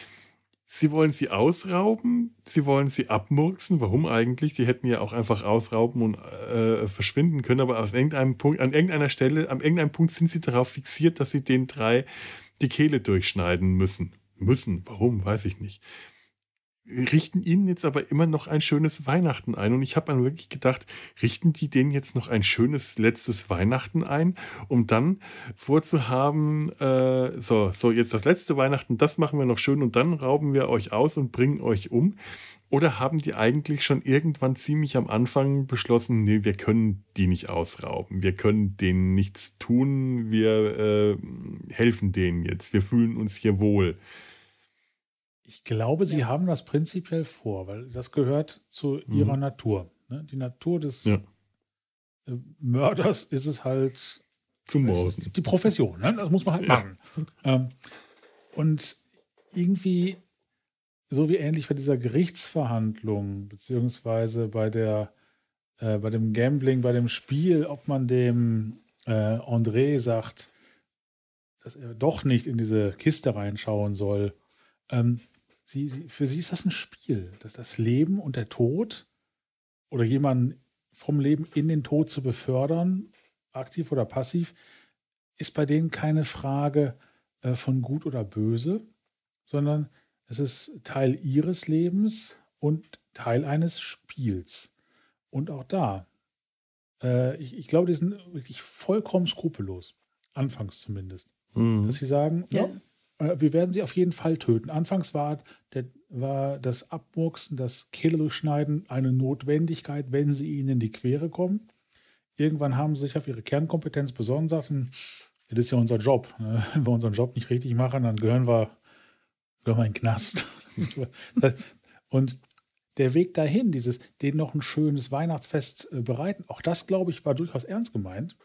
Sie wollen sie ausrauben, sie wollen sie abmurksen. Warum eigentlich? Die hätten ja auch einfach ausrauben und äh, verschwinden können, aber auf irgendeinem Punkt, an irgendeiner Stelle, an irgendeinem Punkt sind sie darauf fixiert, dass sie den drei die Kehle durchschneiden müssen. Müssen, warum, weiß ich nicht richten ihnen jetzt aber immer noch ein schönes Weihnachten ein. Und ich habe dann wirklich gedacht, richten die denen jetzt noch ein schönes letztes Weihnachten ein, um dann vorzuhaben, äh, so, so, jetzt das letzte Weihnachten, das machen wir noch schön und dann rauben wir euch aus und bringen euch um. Oder haben die eigentlich schon irgendwann ziemlich am Anfang beschlossen, nee, wir können die nicht ausrauben, wir können denen nichts tun, wir äh, helfen denen jetzt, wir fühlen uns hier wohl. Ich glaube, sie ja. haben das prinzipiell vor, weil das gehört zu mhm. ihrer Natur. Ne? Die Natur des ja. Äh, Mörders ist es halt zum Morden. Die Profession, ne? das muss man halt ja. machen. Ähm, und irgendwie, so wie ähnlich bei dieser Gerichtsverhandlung, beziehungsweise bei der äh, bei dem Gambling, bei dem Spiel, ob man dem äh, André sagt, dass er doch nicht in diese Kiste reinschauen soll. Ähm, sie, sie, für sie ist das ein Spiel, dass das Leben und der Tod oder jemanden vom Leben in den Tod zu befördern, aktiv oder passiv, ist bei denen keine Frage äh, von gut oder böse, sondern es ist Teil ihres Lebens und Teil eines Spiels. Und auch da, äh, ich, ich, glaube, die sind wirklich vollkommen skrupellos, anfangs zumindest, mhm. dass sie sagen, ja. ja äh, wir werden sie auf jeden Fall töten. Anfangs war, der, war das Abmurksen, das Kehle eine Notwendigkeit, wenn sie ihnen in die Quere kommen. Irgendwann haben sie sich auf ihre Kernkompetenz besonnen sagten, das ist ja unser Job. Ne? Wenn wir unseren Job nicht richtig machen, dann gehören wir, gehören wir in den Knast. und der Weg dahin, dieses, denen noch ein schönes Weihnachtsfest äh, bereiten, auch das, glaube ich, war durchaus ernst gemeint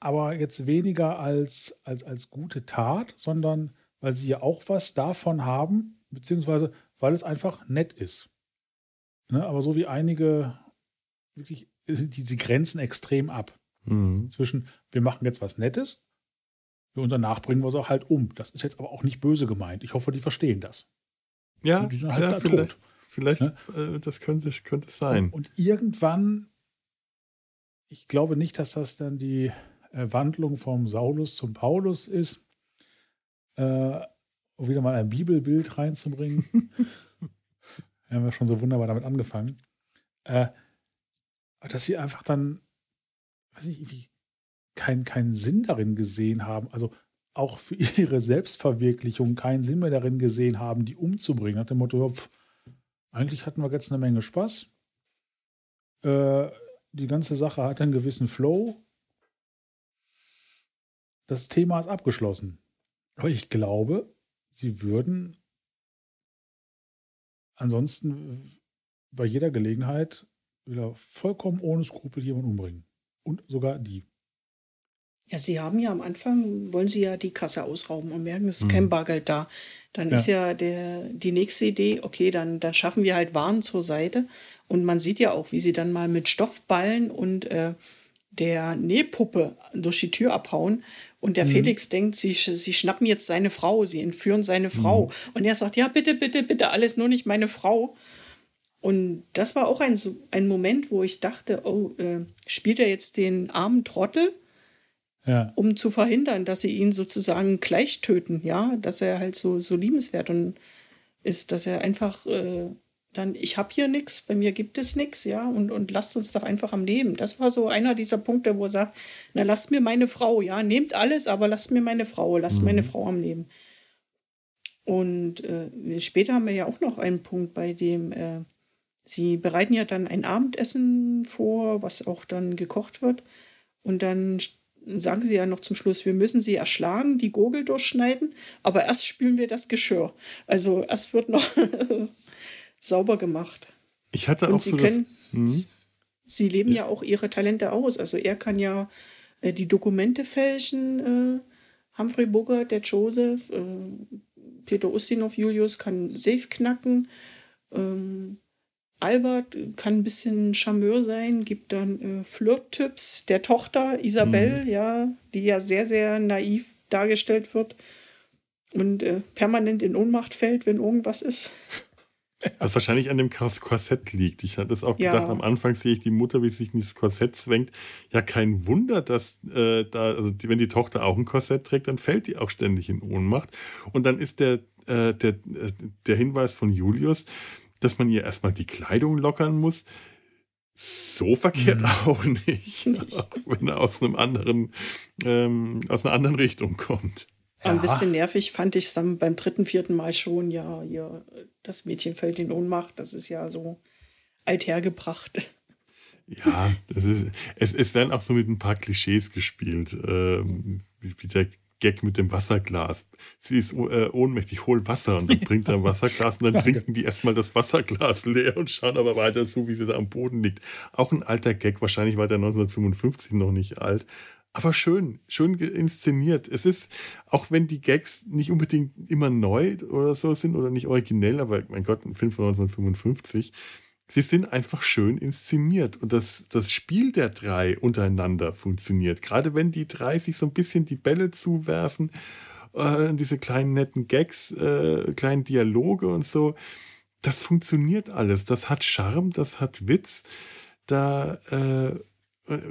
aber jetzt weniger als, als, als gute Tat, sondern weil sie ja auch was davon haben, beziehungsweise weil es einfach nett ist. Ne? Aber so wie einige wirklich, die, sie grenzen extrem ab. Mhm. Zwischen, wir machen jetzt was Nettes und danach bringen wir es auch halt um. Das ist jetzt aber auch nicht böse gemeint. Ich hoffe, die verstehen das. Ja, die sind halt ja, vielleicht, tot. vielleicht ne? äh, das könnte, könnte sein. Und, und irgendwann, ich glaube nicht, dass das dann die Wandlung vom Saulus zum Paulus ist, äh, um wieder mal ein Bibelbild reinzubringen. Wir haben ja schon so wunderbar damit angefangen. Äh, dass sie einfach dann, weiß ich, wie, keinen kein Sinn darin gesehen haben, also auch für ihre Selbstverwirklichung keinen Sinn mehr darin gesehen haben, die umzubringen. Nach dem Motto, pf, eigentlich hatten wir jetzt eine Menge Spaß. Äh, die ganze Sache hat einen gewissen Flow das Thema ist abgeschlossen. Aber ich glaube, sie würden ansonsten bei jeder Gelegenheit wieder vollkommen ohne Skrupel jemanden umbringen. Und sogar die. Ja, sie haben ja am Anfang, wollen sie ja die Kasse ausrauben und merken, es ist mhm. kein Bargeld da. Dann ja. ist ja der, die nächste Idee, okay, dann, dann schaffen wir halt Waren zur Seite. Und man sieht ja auch, wie sie dann mal mit Stoffballen und äh, der Nähpuppe durch die Tür abhauen. Und der mhm. Felix denkt, sie, sie schnappen jetzt seine Frau, sie entführen seine Frau. Mhm. Und er sagt, ja, bitte, bitte, bitte, alles nur nicht meine Frau. Und das war auch ein, ein Moment, wo ich dachte, oh, äh, spielt er jetzt den armen Trottel? Ja. um zu verhindern, dass sie ihn sozusagen gleich töten, ja, dass er halt so, so liebenswert und ist, dass er einfach äh, dann, ich habe hier nichts, bei mir gibt es nichts, ja, und, und lasst uns doch einfach am Leben. Das war so einer dieser Punkte, wo er sagt, na, lasst mir meine Frau, ja, nehmt alles, aber lasst mir meine Frau, lasst meine Frau am Leben. Und äh, später haben wir ja auch noch einen Punkt, bei dem äh, sie bereiten ja dann ein Abendessen vor, was auch dann gekocht wird. Und dann sagen sie ja noch zum Schluss, wir müssen sie erschlagen, die Gurgel durchschneiden, aber erst spülen wir das Geschirr. Also erst wird noch sauber gemacht. Ich hatte auch Und sie so das. können, Mhm. sie leben ja. auch ihre Talente aus. Also er kann ja äh, die Dokumente fälschen, äh, Humphrey Bogart, der Joseph, äh, Peter Ustinov, Julius kann Safe knacken, ähm, Albert kann ein bisschen Charmeur sein, gibt dann äh, Flirt-Tipps der Tochter Isabel, ja, die ja sehr, sehr naiv dargestellt wird und äh, permanent in Ohnmacht fällt, wenn irgendwas ist. Was wahrscheinlich an dem Kors- Korsett liegt. Ich hatte es auch Ja. gedacht, am Anfang sehe ich die Mutter, wie sie sich in dieses Korsett zwängt. Ja, kein Wunder, dass äh, da, also die, wenn die Tochter auch ein Korsett trägt, dann fällt die auch ständig in Ohnmacht. Und dann ist der, äh, der, äh, der Hinweis von Julius, dass man ihr erstmal die Kleidung lockern muss. So verkehrt auch nicht. Nicht. Auch wenn er aus einem anderen, ähm, aus einer anderen Richtung kommt. Ein Ja. bisschen nervig fand ich es dann beim dritten, vierten Mal schon. Ja, ja, das Mädchen fällt in Ohnmacht. Das ist ja so althergebracht. Ja, das ist, es, es werden auch so mit ein paar Klischees gespielt, ähm, wie, wie der Gag mit dem Wasserglas. Sie ist äh, ohnmächtig, hol Wasser und dann bringt er ein Wasserglas und dann Danke. trinken die erstmal das Wasserglas leer und schauen aber weiter so, wie sie da am Boden liegt. Auch ein alter Gag, wahrscheinlich war der 1955 noch nicht alt. Aber schön, schön inszeniert. Es ist, auch wenn die Gags nicht unbedingt immer neu oder so sind oder nicht originell, aber mein Gott, ein Film von 1955, sie sind einfach schön inszeniert und das, das Spiel der drei untereinander funktioniert. Gerade wenn die drei sich so ein bisschen die Bälle zuwerfen, äh, diese kleinen netten Gags, äh, kleinen Dialoge und so, das funktioniert alles. Das hat Charme, das hat Witz. Da, äh,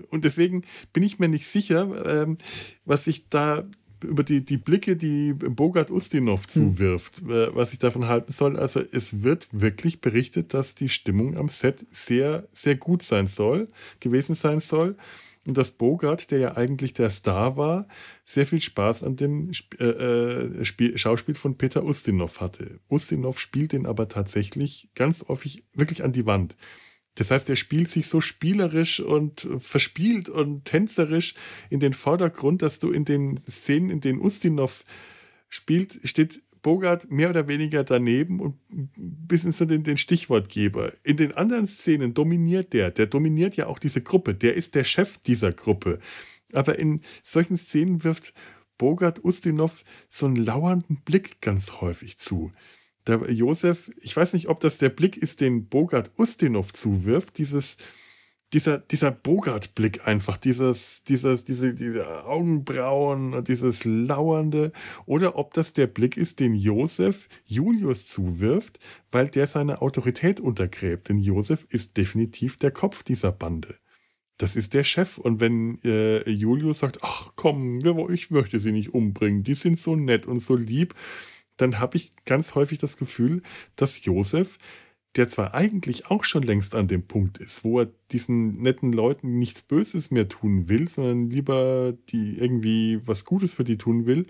und deswegen bin ich mir nicht sicher, ähm, was ich da über die, die Blicke, die Bogart Ustinov zuwirft, äh, was ich davon halten soll. Also es wird wirklich berichtet, dass die Stimmung am Set sehr, sehr gut sein soll, gewesen sein soll. Und dass Bogart, der ja eigentlich der Star war, sehr viel Spaß an dem Sp äh, äh, Spiel, Schauspiel von Peter Ustinov hatte. Ustinov spielt den aber tatsächlich ganz häufig wirklich an die Wand. Das heißt, er spielt sich so spielerisch und verspielt und tänzerisch in den Vordergrund, dass du in den Szenen, in denen Ustinov spielt, steht Bogart mehr oder weniger daneben und bis in so den, den Stichwortgeber. In den anderen Szenen dominiert der. Der dominiert ja auch diese Gruppe. Der ist der Chef dieser Gruppe. Aber in solchen Szenen wirft Bogart Ustinov so einen lauernden Blick ganz häufig zu. Der Josef, ich weiß nicht, ob das der Blick ist, den Bogart Ustinov zuwirft, dieses, dieser, dieser Bogart-Blick einfach, dieses, dieses, diese, diese Augenbrauen und dieses Lauernde, oder ob das der Blick ist, den Josef Julius zuwirft, weil der seine Autorität untergräbt. Denn Josef ist definitiv der Kopf dieser Bande. Das ist der Chef. Und wenn äh, Julius sagt, ach komm, ich möchte sie nicht umbringen, die sind so nett und so lieb, dann habe ich ganz häufig das Gefühl, dass Josef, der zwar eigentlich auch schon längst an dem Punkt ist, wo er diesen netten Leuten nichts Böses mehr tun will, sondern lieber die irgendwie was Gutes für die tun will,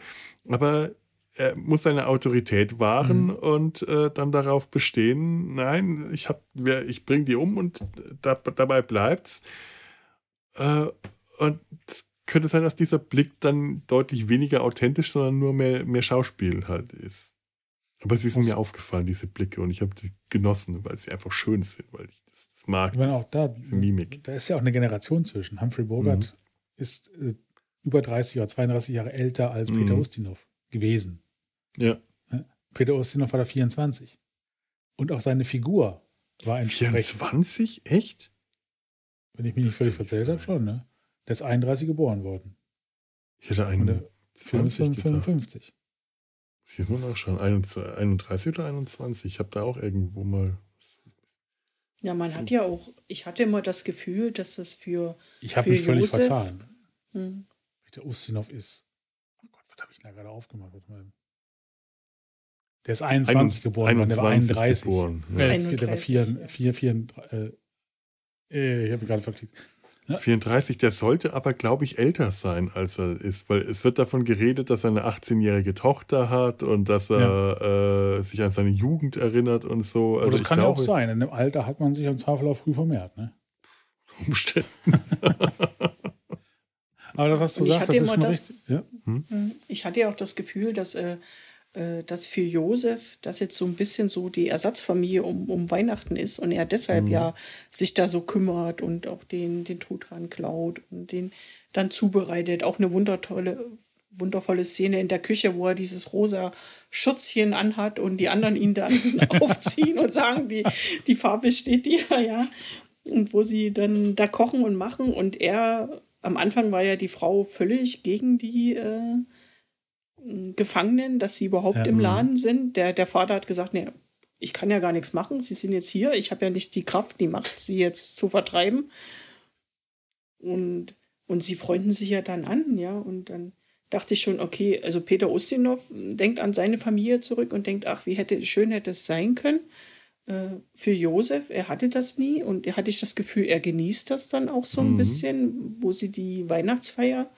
aber er muss seine Autorität wahren Mhm. und äh, dann darauf bestehen, nein, ich, hab, ich bringe die um und da, dabei bleibt's. Äh, und es könnte sein, dass dieser Blick dann deutlich weniger authentisch, sondern nur mehr, mehr Schauspiel halt ist. Aber sie sind Was- mir aufgefallen, diese Blicke, und ich habe die genossen, weil sie einfach schön sind, weil ich das, das mag. Ich meine, auch da, Mimik. da ist ja auch eine Generation zwischen. Humphrey Bogart ist äh, über 30 oder 32 Jahre älter als Peter Mhm. Ustinov gewesen. Ja. Peter Ustinov war da 24. Und auch seine Figur war entsprechend. 24? Echt? Wenn ich mich nicht völlig verzählt habe, schon, ne? Der ist 31 geboren worden. Ich hätte Und der einen Film ist 20 von gedacht. 55. Ich muss mal nachschauen. 31 oder 21? Ich habe da auch irgendwo mal. Ja, man hat ja auch, ich hatte immer das Gefühl, dass das für, Ich habe mich völlig Josef? vertan. hm, Der Ustinov ist. Oh Gott, was habe ich da gerade aufgemacht? Der ist 21 geboren, 21 der war 31. Geboren, ja. äh, der war 4, 4, 4, äh, ich habe gerade verklickt. Ja. 34, der sollte aber, glaube ich, älter sein, als er ist, weil es wird davon geredet, dass er eine 18-jährige Tochter hat und dass er ja. äh, sich an seine Jugend erinnert und so. Also das kann glaube, ja auch sein. In dem Alter hat man sich im Zweifel auch früh vermehrt. Ne? Umständen. aber das, was du sagst, das ist schon das, richtig. Ja? Hm? Ich hatte ja auch das Gefühl, dass äh, dass für Josef das jetzt so ein bisschen so die Ersatzfamilie um, um Weihnachten ist und er deshalb mhm. ja sich da so kümmert und auch den, den Truthahn klaut und den dann zubereitet. Auch eine wundertolle, wundervolle Szene in der Küche, wo er dieses rosa Schutzchen anhat und die anderen ihn dann aufziehen und sagen, die, die Farbe steht dir, ja. Und wo sie dann da kochen und machen und er, am Anfang war ja die Frau völlig gegen die äh, Gefangenen, dass sie überhaupt ja, im mhm. Laden sind. Der, der Vater hat gesagt, nee, ich kann ja gar nichts machen, sie sind jetzt hier, ich habe ja nicht die Kraft, die Macht, sie jetzt zu vertreiben. Und, und sie freunden sich ja dann an, ja, und dann dachte ich schon, okay, also Peter Ustinov denkt an seine Familie zurück und denkt, ach, wie hätte schön hätte es sein können äh, für Josef. Er hatte das nie und er hatte ich das Gefühl, er genießt das dann auch so ein mhm. bisschen, wo sie die Weihnachtsfeier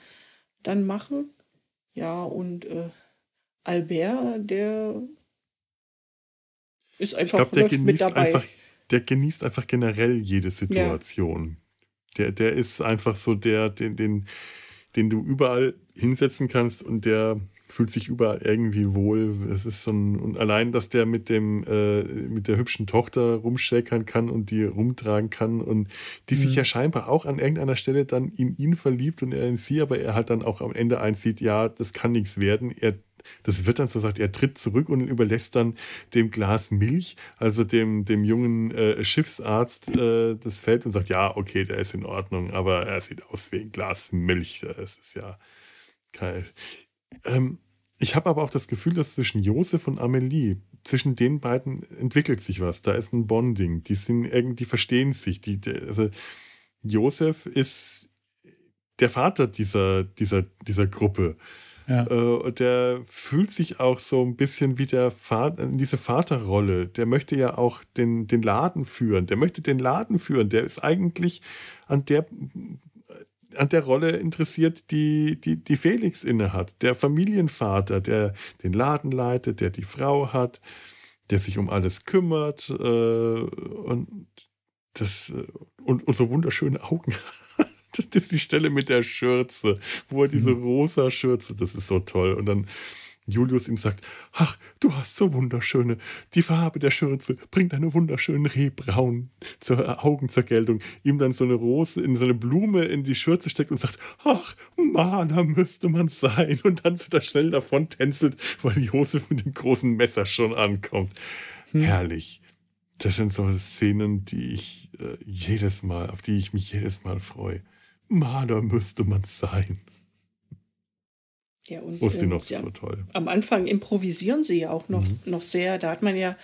dann machen. Ja, und äh, Albert, der ist einfach ich glaub, der dabei. Einfach, der genießt einfach generell jede Situation. Ja. Der, der ist einfach so der, den, den, den du überall hinsetzen kannst und der fühlt sich überall irgendwie wohl. Es ist so ein, und allein, dass der mit dem, äh, mit der hübschen Tochter rumschäkern kann und die rumtragen kann und die mhm. sich ja scheinbar auch an irgendeiner Stelle dann in ihn verliebt und er in sie, aber er halt dann auch am Ende einsieht, ja, das kann nichts werden. Er das wird dann so gesagt, er tritt zurück und überlässt dann dem Glas Milch, also dem, dem jungen äh, Schiffsarzt, äh, das Feld und sagt, ja, okay, der ist in Ordnung, aber er sieht aus wie ein Glas Milch. Das ist ja kein. Ähm, ich habe aber auch das Gefühl, dass zwischen Josef und Amelie, zwischen den beiden entwickelt sich was. Da ist ein Bonding. Die sind irgendwie, verstehen sich. Die, also Josef ist der Vater dieser, dieser, dieser Gruppe. Ja. Äh, der fühlt sich auch so ein bisschen wie der Vater, in diese Vaterrolle. Der möchte ja auch den, den Laden führen. Der möchte den Laden führen. Der ist eigentlich an der an der Rolle interessiert, die, die, die Felix innehat. Der Familienvater, der den Laden leitet, der die Frau hat, der sich um alles kümmert äh, und, das, äh, und, und so wunderschöne Augen Das ist die Stelle mit der Schürze, wo er diese mhm. rosa Schürze, das ist so toll. Und dann Julius ihm sagt, ach, du hast so wunderschöne, die Farbe der Schürze bringt eine wunderschöne Rehbraun zur äh, Augen zur Geltung, ihm dann so eine Rose in so eine Blume in die Schürze steckt und sagt, ach, Mana müsste man sein und dann wieder schnell davon tänzelt, weil Josef mit dem großen Messer schon ankommt. Hm. Herrlich. Das sind so Szenen, die ich äh, jedes Mal, auf die ich mich jedes Mal freue. Mana müsste man sein. Ja, und ähm, noch ja, so toll. Am Anfang improvisieren sie ja auch noch, mhm. noch sehr. Da hat man ja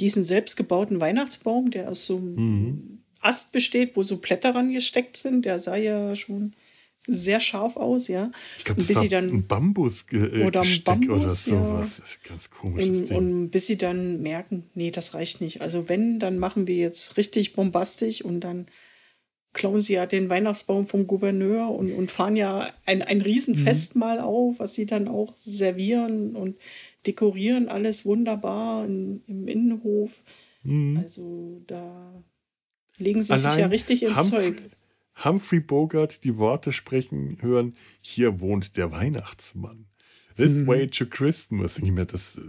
diesen selbstgebauten Weihnachtsbaum, der aus so einem mhm. Ast besteht, wo so Blätter rangesteckt sind. Der sah ja schon sehr scharf aus, ja. Ich glaube, das war dann, ein Bambus äh, oder ein Bambus, oder sowas. Ja. Ganz komisches und, Ding. Und bis sie dann merken, nee, das reicht nicht. Also wenn, dann machen wir jetzt richtig bombastisch und dann klauen sie ja den Weihnachtsbaum vom Gouverneur und, und fahren ja ein, ein Riesenfestmahl mhm. auf, was sie dann auch servieren und dekorieren alles wunderbar in, im Innenhof. Mhm. Also da legen sie Allein sich ja richtig ins Humph Zeug. Humphrey Bogart die Worte sprechen hören, hier wohnt der Weihnachtsmann. This mhm. way to Christmas. Ich mir, das,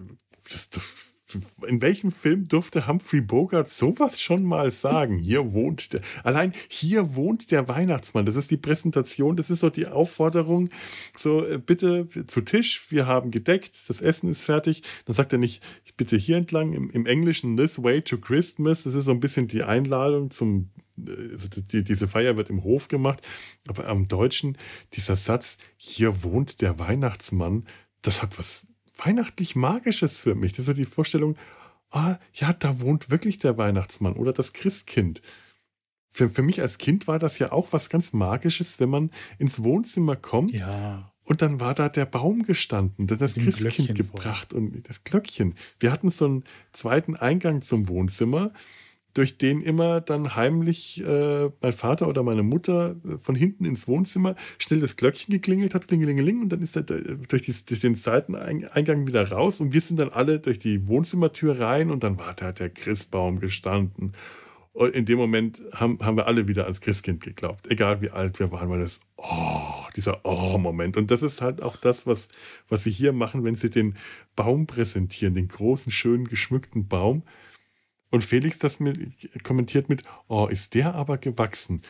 das, das in welchem Film durfte Humphrey Bogart sowas schon mal sagen? Hier wohnt der, allein hier wohnt der Weihnachtsmann. Das ist die Präsentation, das ist so die Aufforderung, so äh, bitte zu Tisch, wir haben gedeckt, das Essen ist fertig. Dann sagt er nicht, bitte hier entlang, im, im Englischen this way to Christmas. Das ist so ein bisschen die Einladung zum, äh, also die, diese Feier wird im Hof gemacht. Aber am Deutschen, dieser Satz, hier wohnt der Weihnachtsmann, das hat was weihnachtlich Magisches für mich. Das ist so die Vorstellung, ah, ja, da wohnt wirklich der Weihnachtsmann oder das Christkind. für, für mich als Kind war das ja auch was ganz Magisches, wenn man ins Wohnzimmer kommt Ja. und dann war da der Baum gestanden, der das Christkind Glöckchen gebracht und das Glöckchen. Wir hatten so einen zweiten Eingang zum Wohnzimmer, durch den immer dann heimlich äh, mein Vater oder meine Mutter äh, von hinten ins Wohnzimmer schnell das Glöckchen geklingelt hat, klingelingeling, und dann ist er durch, die, durch den Seiteneingang wieder raus und wir sind dann alle durch die Wohnzimmertür rein und dann war da der Christbaum gestanden. Und in dem Moment haben, haben wir alle wieder ans Christkind geglaubt, egal wie alt wir waren, weil das, oh, dieser Oh-Moment. Und das ist halt auch das, was, was sie hier machen, wenn sie den Baum präsentieren, den großen, schönen, geschmückten Baum. Und Felix das mit, kommentiert mit, oh, ist der aber gewachsen. Und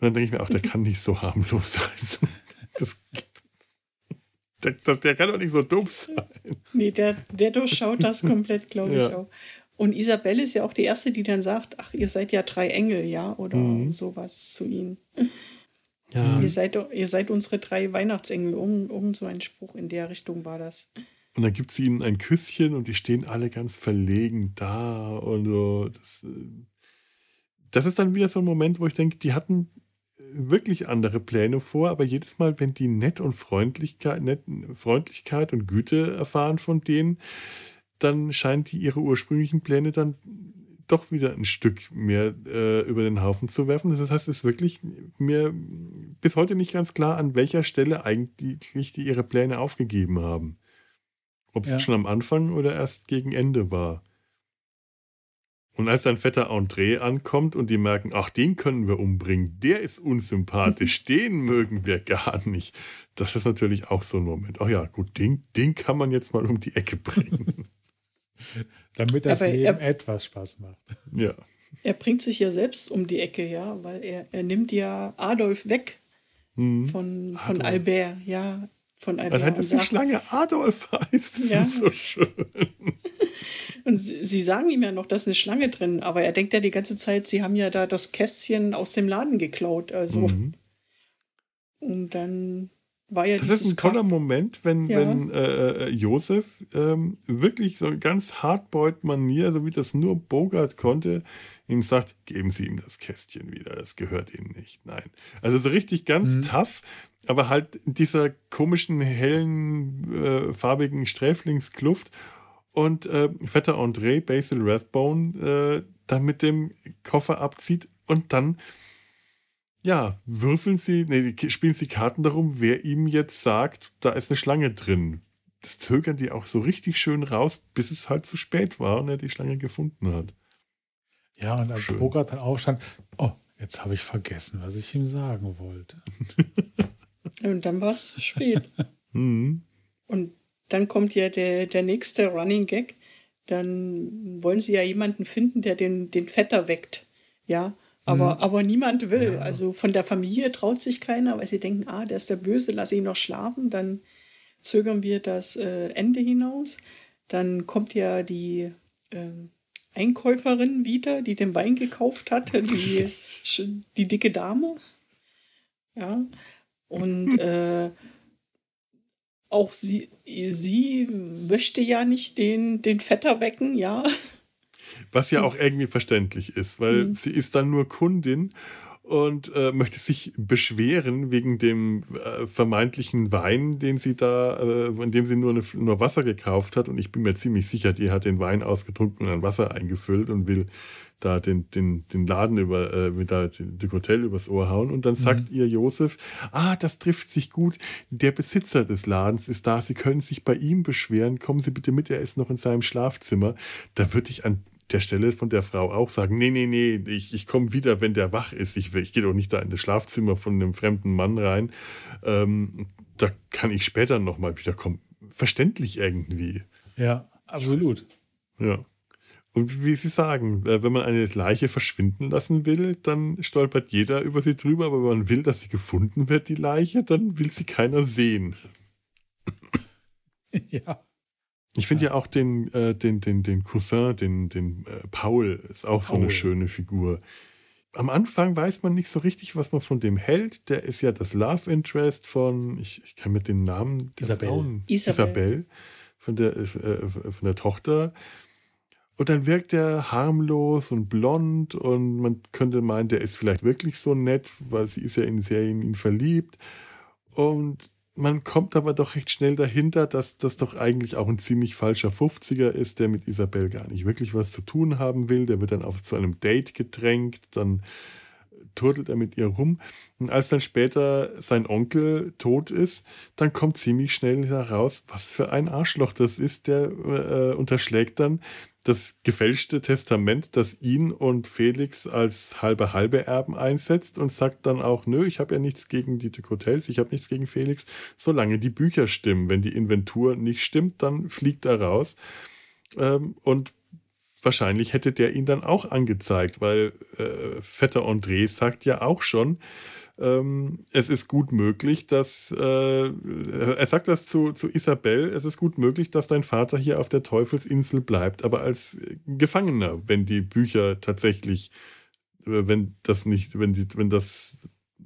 dann denke ich mir auch, der kann nicht so harmlos sein. Das, der, der, der kann doch nicht so dumm sein. Nee, der, der durchschaut das komplett, glaube ich Ja. auch. Und Isabelle ist ja auch die Erste, die dann sagt, ach, ihr seid ja drei Engel, ja, oder Mhm. sowas zu ihnen. Ja. Ihr, seid, doch- ihr seid unsere drei Weihnachtsengel. Irgend, irgend so ein Spruch in der Richtung war das. Und dann gibt sie ihnen ein Küsschen und die stehen alle ganz verlegen da und so. Das, äh, das ist dann wieder so ein Moment, wo ich denke, die hatten äh, wirklich andere Pläne vor, aber jedes Mal, wenn die nett und Freundlichkeit, nett, Freundlichkeit und Güte erfahren von denen, dann scheint die ihre ursprünglichen Pläne dann doch wieder ein Stück mehr äh, über den Haufen zu werfen. Das heißt, es ist wirklich mir bis heute nicht ganz klar, an welcher Stelle eigentlich die ihre Pläne aufgegeben haben. Ob es Ja. schon am Anfang oder erst gegen Ende war. Und als dann Vetter André ankommt und die merken, ach, den können wir umbringen, der ist unsympathisch, den mögen wir gar nicht. Das ist natürlich auch so ein Moment. Ach ja, gut, den, den kann man jetzt mal um die Ecke bringen. Damit das Aber Leben er- etwas Spaß macht. ja. Er bringt sich ja selbst um die Ecke, ja, weil er, er nimmt ja Adolf weg Hm. von, von Adolf. Albert, ja, von Albert. Allein, dass die Schlange Adolf heißt, das Ja. ist so schön. Und sie, sie sagen ihm ja noch, da ist eine Schlange drin, aber er denkt ja die ganze Zeit, sie haben ja da das Kästchen aus dem Laden geklaut. Also, Mhm. und dann war ja Das ist ein toller Ka- Moment, wenn, Ja. wenn äh, äh, Josef ähm, wirklich so ganz Hardboiled-Manier, so wie das nur Bogart konnte, ihm sagt, geben Sie ihm das Kästchen wieder, das gehört Ihnen nicht. Nein. Also so richtig ganz Mhm. tough, aber halt in dieser komischen, hellen, äh, farbigen Sträflingskluft. Und äh, Vetter André, Basil Rathbone, äh, dann mit dem Koffer abzieht und dann ja, würfeln sie, nee, die- spielen sie Karten darum, wer ihm jetzt sagt, da ist eine Schlange drin. Das zögern die auch so richtig schön raus, bis es halt zu spät war und er die Schlange gefunden hat. Ja, und als. Bogart dann aufstand, oh, jetzt habe ich vergessen, was ich ihm sagen wollte. Und dann war es spät. Mhm. Und dann kommt ja der, der nächste Running Gag. Dann wollen sie ja jemanden finden, der den, den Vetter weckt. Ja. Aber, aber niemand will. Also von der Familie traut sich keiner, weil sie denken, ah, der ist der Böse, lass ihn noch schlafen. Dann zögern wir das äh, Ende hinaus. Dann kommt ja die ähm, Einkäuferin wieder, die den Wein gekauft hat, die, die dicke Dame. Ja. Und äh, auch sie, sie möchte ja nicht den, den Vetter wecken, ja. Was ja auch irgendwie verständlich ist, weil Mhm. sie ist dann nur Kundin und äh, möchte sich beschweren wegen dem äh, vermeintlichen Wein, den sie da, äh, in dem sie nur, eine, nur Wasser gekauft hat. Und ich bin mir ziemlich sicher, die hat den Wein ausgetrunken und dann Wasser eingefüllt und will da den, den, den Laden über, äh, mit da, das Hotel übers Ohr hauen. Und dann sagt ihr Josef, ah, das trifft sich gut. Der Besitzer des Ladens ist da. Sie können sich bei ihm beschweren. Kommen Sie bitte mit, er ist noch in seinem Schlafzimmer. Da würde ich an der Stelle von der Frau auch sagen, nee, nee, nee, ich, ich komme wieder, wenn der wach ist. Ich, ich gehe doch nicht da in das Schlafzimmer von einem fremden Mann rein. Ähm, da kann ich später nochmal wiederkommen. Verständlich irgendwie. Ja, absolut. Ja. Und wie Sie sagen, äh, wenn man eine Leiche verschwinden lassen will, dann stolpert jeder über sie drüber, aber wenn man will, dass sie gefunden wird, die Leiche, dann will sie keiner sehen. ja. Ich finde ja auch den, äh, den, den, den Cousin, den, den äh, Paul, ist auch so eine Paul. schöne Figur. Am Anfang weiß man nicht so richtig, was man von dem hält. Der ist ja das Love Interest von, ich, ich kann mit den Namen der Isabel. Frauen, Isabel. Isabel von der, äh, von der Tochter. Und dann wirkt er harmlos und blond und man könnte meinen, der ist vielleicht wirklich so nett, weil sie ist ja in Serien in ihn verliebt. Und man kommt aber doch recht schnell dahinter, dass das doch eigentlich auch ein ziemlich falscher 50er ist, der mit Isabel gar nicht wirklich was zu tun haben will. Der wird dann auch zu einem Date gedrängt, dann turtelt er mit ihr rum. Und als dann später sein Onkel tot ist, dann kommt ziemlich schnell heraus, was für ein Arschloch das ist. Der äh, unterschlägt dann das gefälschte Testament, das ihn und Felix als halbe halbe Erben einsetzt und sagt dann auch, nö, ich habe ja nichts gegen die Hotels, ich habe nichts gegen Felix, solange die Bücher stimmen. Wenn die Inventur nicht stimmt, dann fliegt er raus. Ähm, und wahrscheinlich hätte der ihn dann auch angezeigt, weil äh, Vetter André sagt ja auch schon, ähm, es ist gut möglich, dass, äh, er sagt das zu, zu Isabel, es ist gut möglich, dass dein Vater hier auf der Teufelsinsel bleibt, aber als Gefangener, wenn die Bücher tatsächlich, äh, wenn das nicht, wenn die, wenn das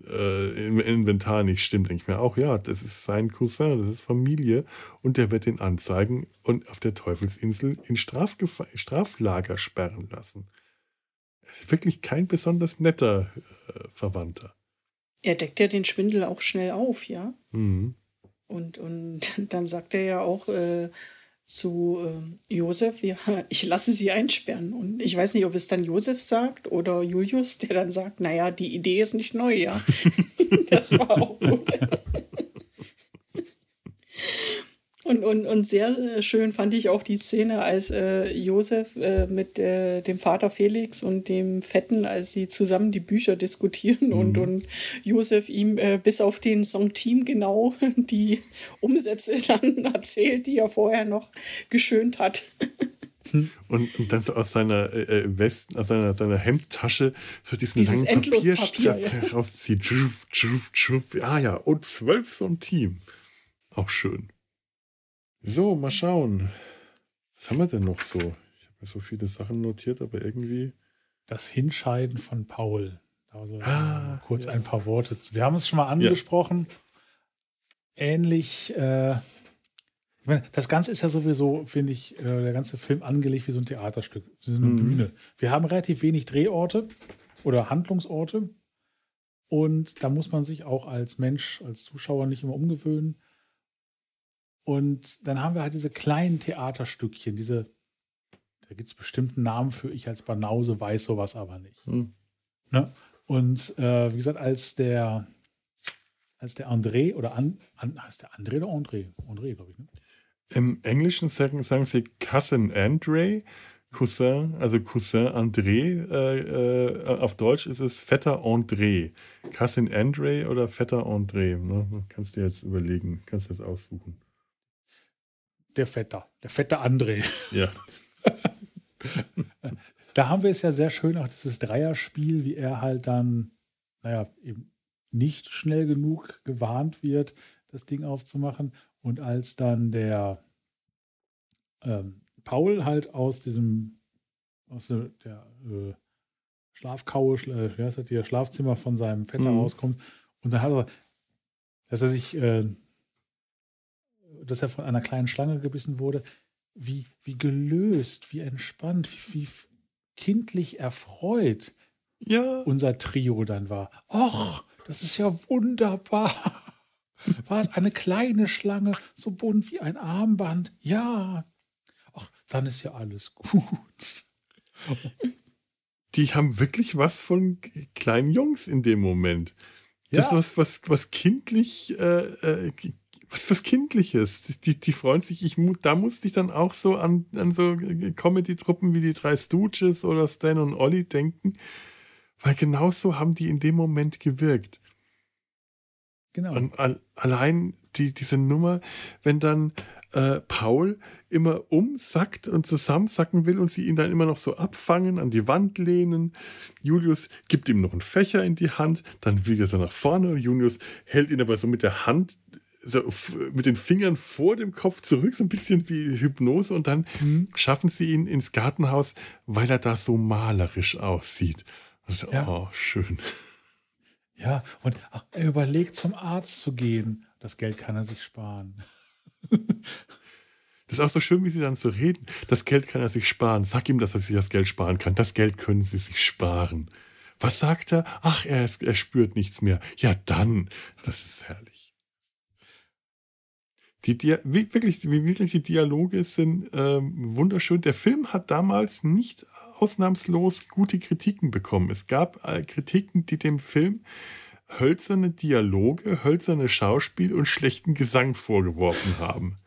äh, im Inventar nicht stimmt, denke ich mir auch, ja, das ist sein Cousin, das ist Familie und der wird ihn anzeigen und auf der Teufelsinsel in Strafgef Straflager sperren lassen. Wirklich kein besonders netter äh, Verwandter. Er deckt ja den Schwindel auch schnell auf, ja. Mhm. Und, und dann sagt er ja auch äh, zu äh, Josef, ja, ich lasse sie einsperren. Und ich weiß nicht, ob es dann Josef sagt oder Julius, der dann sagt, naja, die Idee ist nicht neu, ja. das war auch gut. Und, und, und sehr äh, schön fand ich auch die Szene, als äh, Josef äh, mit äh, dem Vater Felix und dem Fetten, als sie zusammen die Bücher diskutieren mhm. und, und Josef ihm äh, bis auf den Song Team genau die Umsätze dann erzählt, die er vorher noch geschönt hat. Und, und, dann so aus seiner äh, äh Westen, aus seiner, seiner Hemdtasche so diesen Dieses langen Papierstift ja. herauszieht. Ah ja, und zwölf so ein Team. Auch schön. So, mal schauen. Was haben wir denn noch so? Ich habe mir so viele Sachen notiert, aber irgendwie. Das Hinscheiden von Paul. Also ah, kurz ja. ein paar Worte. Wir haben es schon mal angesprochen. Ja. Ähnlich. Äh, ich meine, das Ganze ist ja sowieso, finde ich, äh, der ganze Film angelegt wie so ein Theaterstück, wie so eine mhm. Bühne. Wir haben relativ wenig Drehorte oder Handlungsorte. Und da muss man sich auch als Mensch, als Zuschauer nicht immer umgewöhnen. Und dann haben wir halt diese kleinen Theaterstückchen, diese, da gibt es bestimmten Namen für, ich als Banause weiß sowas aber nicht. Hm. Ne? Und äh, wie gesagt, als der, als der André oder an, an, heißt der André oder André? André, glaube ich. Ne? Im Englischen sagen, sagen sie Cousin André, Cousin, also Cousin André. Äh, äh, auf Deutsch ist es Vetter André. Cousin André oder Vetter André. Ne? Kannst du jetzt überlegen, kannst du das aussuchen der Vetter, der fette André. Ja. da haben wir es ja sehr schön, auch dieses Dreierspiel, wie er halt dann, naja, eben nicht schnell genug gewarnt wird, das Ding aufzumachen. Und als dann der ähm, Paul halt aus diesem, aus der, der äh, Schlafkaue, äh, wie heißt das hier, Schlafzimmer von seinem Vetter mhm. rauskommt und dann hat er, dass er sich äh, dass er von einer kleinen Schlange gebissen wurde, wie, wie gelöst, wie entspannt, wie, wie kindlich erfreut ja. unser Trio dann war. Och, das ist ja wunderbar. War es eine kleine Schlange, so bunt wie ein Armband? Ja. Ach, dann ist ja alles gut. Die haben wirklich was von kleinen Jungs in dem Moment. Das ja. was, was, was kindlich äh, äh was was Kindliches. Die, die freuen sich, ich, da musste ich dann auch so an, an so Comedy-Truppen wie die drei Stooges oder Stan und Ollie denken, weil genauso haben die in dem Moment gewirkt. Genau. Und al allein die, diese Nummer, wenn dann äh, Paul immer umsackt und zusammensacken will und sie ihn dann immer noch so abfangen, an die Wand lehnen. Julius gibt ihm noch einen Fächer in die Hand, dann will er so nach vorne und Julius hält ihn aber so mit der Hand so mit den Fingern vor dem Kopf zurück, so ein bisschen wie Hypnose und dann mhm. schaffen sie ihn ins Gartenhaus, weil er da so malerisch aussieht. Also, ja. Oh, schön. Ja, und ach, er überlegt, zum Arzt zu gehen. Das Geld kann er sich sparen. Das ist auch so schön, wie sie dann so reden. Das Geld kann er sich sparen. Sag ihm, dass er sich das Geld sparen kann. Das Geld können sie sich sparen. Was sagt er? Ach, er, er spürt nichts mehr. Ja, dann. Das ist herrlich. Die, die wirklich, wirklich die Dialoge sind ähm, wunderschön. Der Film hat damals nicht ausnahmslos gute Kritiken bekommen. Es gab äh, Kritiken, die dem Film hölzerne Dialoge, hölzerne Schauspiel und schlechten Gesang vorgeworfen haben.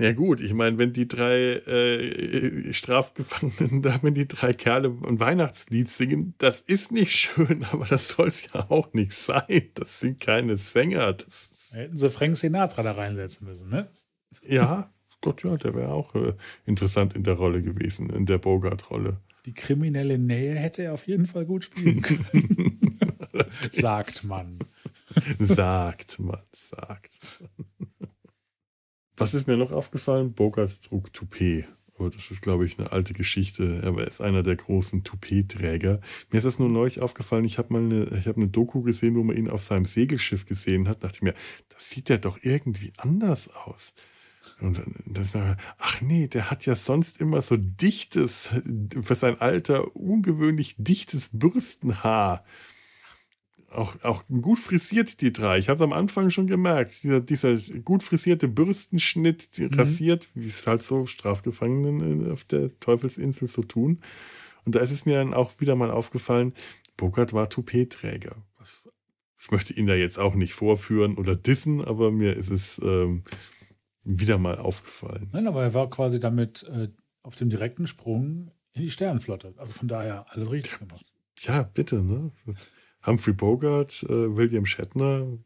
Ja gut, ich meine, wenn die drei äh, Strafgefangenen da, wenn die drei Kerle ein Weihnachtslied singen, das ist nicht schön, aber das soll es ja auch nicht sein. Das sind keine Sänger. Das Hätten sie Frank Sinatra da reinsetzen müssen, ne? Ja, Gott, ja, der wäre auch äh, interessant in der Rolle gewesen, in der Bogart-Rolle. Die kriminelle Nähe hätte er auf jeden Fall gut spielen können. sagt man. sagt man, sagt man. Was ist mir noch aufgefallen? Bogart trug Toupet. Aber das ist, glaube ich, eine alte Geschichte. Er ist einer der großen Toupet-Träger. Mir ist das nur neulich aufgefallen. Ich habe mal eine, ich hab eine Doku gesehen, wo man ihn auf seinem Segelschiff gesehen hat. Da dachte ich mir, das sieht ja doch irgendwie anders aus. Und dann ist mir, ach nee, der hat ja sonst immer so dichtes, für sein Alter ungewöhnlich dichtes Bürstenhaar auch, auch gut frisiert, die drei. Ich habe es am Anfang schon gemerkt. Dieser, dieser gut frisierte Bürstenschnitt, mhm. rasiert, wie es halt so Strafgefangenen auf der Teufelsinsel so tun. Und da ist es mir dann auch wieder mal aufgefallen, Bogart war Toupet-Träger. Ich möchte ihn da jetzt auch nicht vorführen oder dissen, aber mir ist es ähm, wieder mal aufgefallen. Nein, aber er war quasi damit äh, auf dem direkten Sprung in die Sternenflotte. Also von daher alles richtig gemacht. Ja, bitte, ne? Humphrey Bogart, äh, William Shatner.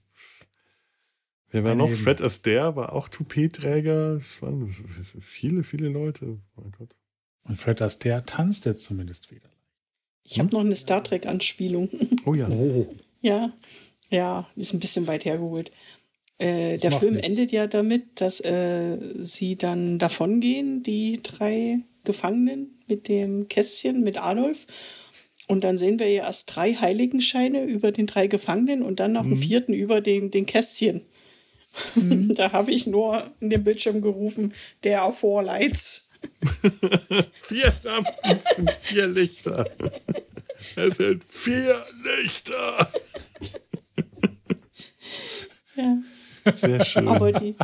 Wer war noch? Leben. Fred Astaire war auch Toupet-Träger. Es waren viele, viele Leute. Mein Gott. Und Fred Astaire tanzt jetzt zumindest wieder. Ich habe noch eine Star Trek-Anspielung. Oh ja. Oh. Ja, ja, ist ein bisschen weit hergeholt. Äh, der Film nichts. endet ja damit, dass äh, sie dann davongehen, die drei Gefangenen mit dem Kästchen, mit Adolf. Und dann sehen wir ja erst drei Heiligenscheine über den drei Gefangenen und dann noch mhm. einen vierten über den, den Kästchen. Mhm. da habe ich nur in den Bildschirm gerufen, der auf Four Lights. vier Lampen sind vier Lichter. Es sind vier Lichter. ja. Sehr schön. Aber die,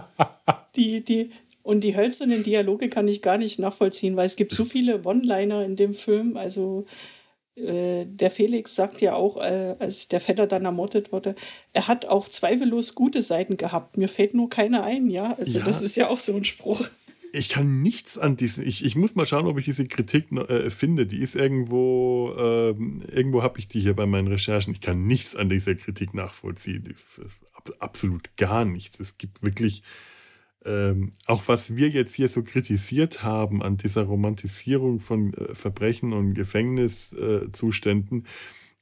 die, die, und die hölzernen Dialoge kann ich gar nicht nachvollziehen, weil es gibt so viele One-Liner in dem Film. Also äh, der Felix sagt ja auch, äh, als der Vetter dann ermordet wurde, er hat auch zweifellos gute Seiten gehabt. Mir fällt nur keine ein, ja. Also ja. das ist ja auch so ein Spruch. Ich kann nichts an diesen. Ich, ich muss mal schauen, ob ich diese Kritik äh, finde. Die ist irgendwo, ähm, irgendwo habe ich die hier bei meinen Recherchen. Ich kann nichts an dieser Kritik nachvollziehen. Absolut gar nichts. Es gibt wirklich ähm, auch was wir jetzt hier so kritisiert haben an dieser Romantisierung von äh, Verbrechen und Gefängniszuständen, äh,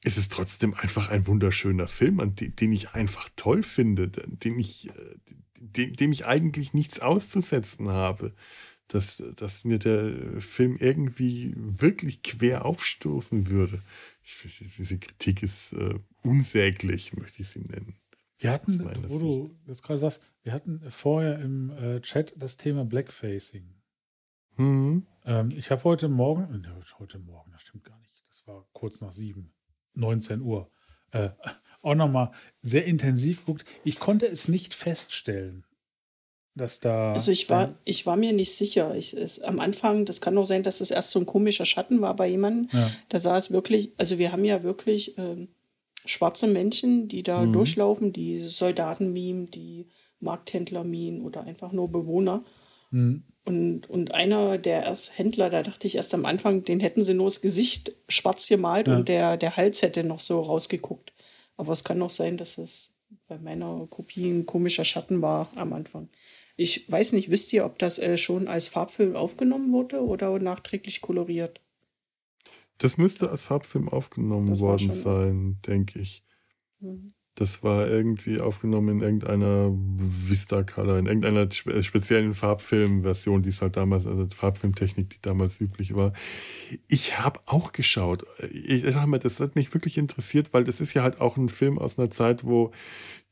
ist es trotzdem einfach ein wunderschöner Film, an den, den ich einfach toll finde, den ich, äh, dem, dem ich eigentlich nichts auszusetzen habe. Dass, dass mir der Film irgendwie wirklich quer aufstoßen würde. Ich, diese Kritik ist äh, unsäglich, möchte ich sie nennen. Wir hatten, wo du jetzt gerade sagst, wir hatten vorher im äh, Chat das Thema Blackfacing. Mhm. Ähm, ich habe heute Morgen, äh, heute Morgen, das stimmt gar nicht, das war kurz nach sieben, 19 Uhr, äh, auch nochmal sehr intensiv geguckt. Ich konnte es nicht feststellen, dass da. Also ich war, ich war mir nicht sicher. Ich, es, am Anfang, das kann auch sein, dass es erst so ein komischer Schatten war bei jemandem. Ja. Da sah es wirklich, also wir haben ja wirklich. Ähm, schwarze Menschen, die da mhm. durchlaufen, die Soldaten mimen, die Markthändler mimen oder einfach nur Bewohner. Mhm. Und, und einer der erst Händler, da dachte ich erst am Anfang, den hätten sie nur das Gesicht schwarz gemalt ja. und der, der Hals hätte noch so rausgeguckt. Aber es kann auch sein, dass es bei meiner Kopie ein komischer Schatten war am Anfang. Ich weiß nicht, wisst ihr, ob das äh, schon als Farbfilm aufgenommen wurde oder nachträglich koloriert? Das müsste als Farbfilm aufgenommen worden sein, denke ich. Mhm. Das war irgendwie aufgenommen in irgendeiner Vista Color, in irgendeiner spe speziellen Farbfilmversion, die es halt damals, also Farbfilmtechnik, die damals üblich war. Ich habe auch geschaut. Ich sag mal, das hat mich wirklich interessiert, weil das ist ja halt auch ein Film aus einer Zeit, wo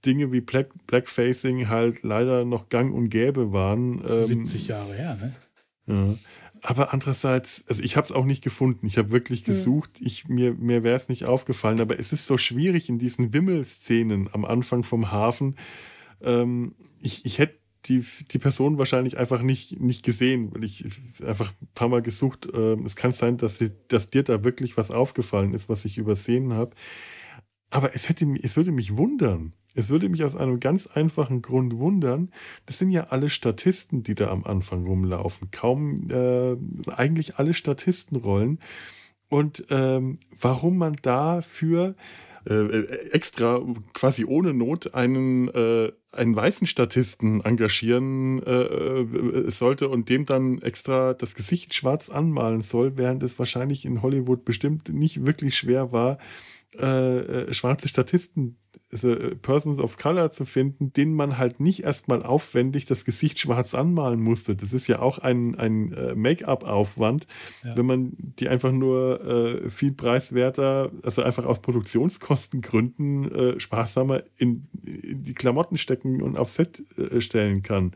Dinge wie Black, Blackfacing halt leider noch gang und gäbe waren. 70 ähm, Jahre her, ne? Ja. Aber andererseits, also ich habe es auch nicht gefunden. Ich habe wirklich gesucht. Ich, mir mir wäre es nicht aufgefallen. Aber es ist so schwierig in diesen Wimmelszenen am Anfang vom Hafen. Ähm, ich, ich hätte die, die Person wahrscheinlich einfach nicht, nicht gesehen, weil ich einfach ein paar Mal gesucht. Äh, es kann sein, dass, sie, dass dir da wirklich was aufgefallen ist, was ich übersehen habe. Aber es, hätte, es würde mich wundern. Es würde mich aus einem ganz einfachen Grund wundern. Das sind ja alle Statisten, die da am Anfang rumlaufen. Kaum äh, eigentlich alle Statistenrollen. Und ähm, warum man dafür äh, extra quasi ohne Not einen, äh, einen weißen Statisten engagieren äh, äh sollte und dem dann extra das Gesicht schwarz anmalen soll, während es wahrscheinlich in Hollywood bestimmt nicht wirklich schwer war, äh, äh, schwarze Statisten, also äh, Persons of Color zu finden, denen man halt nicht erstmal aufwendig das Gesicht schwarz anmalen musste. Das ist ja auch ein, ein Make-up-Aufwand, ja. wenn man die einfach nur äh, viel preiswerter, also einfach aus Produktionskostengründen äh, sparsamer in, in, die Klamotten stecken und auf Set stellen kann.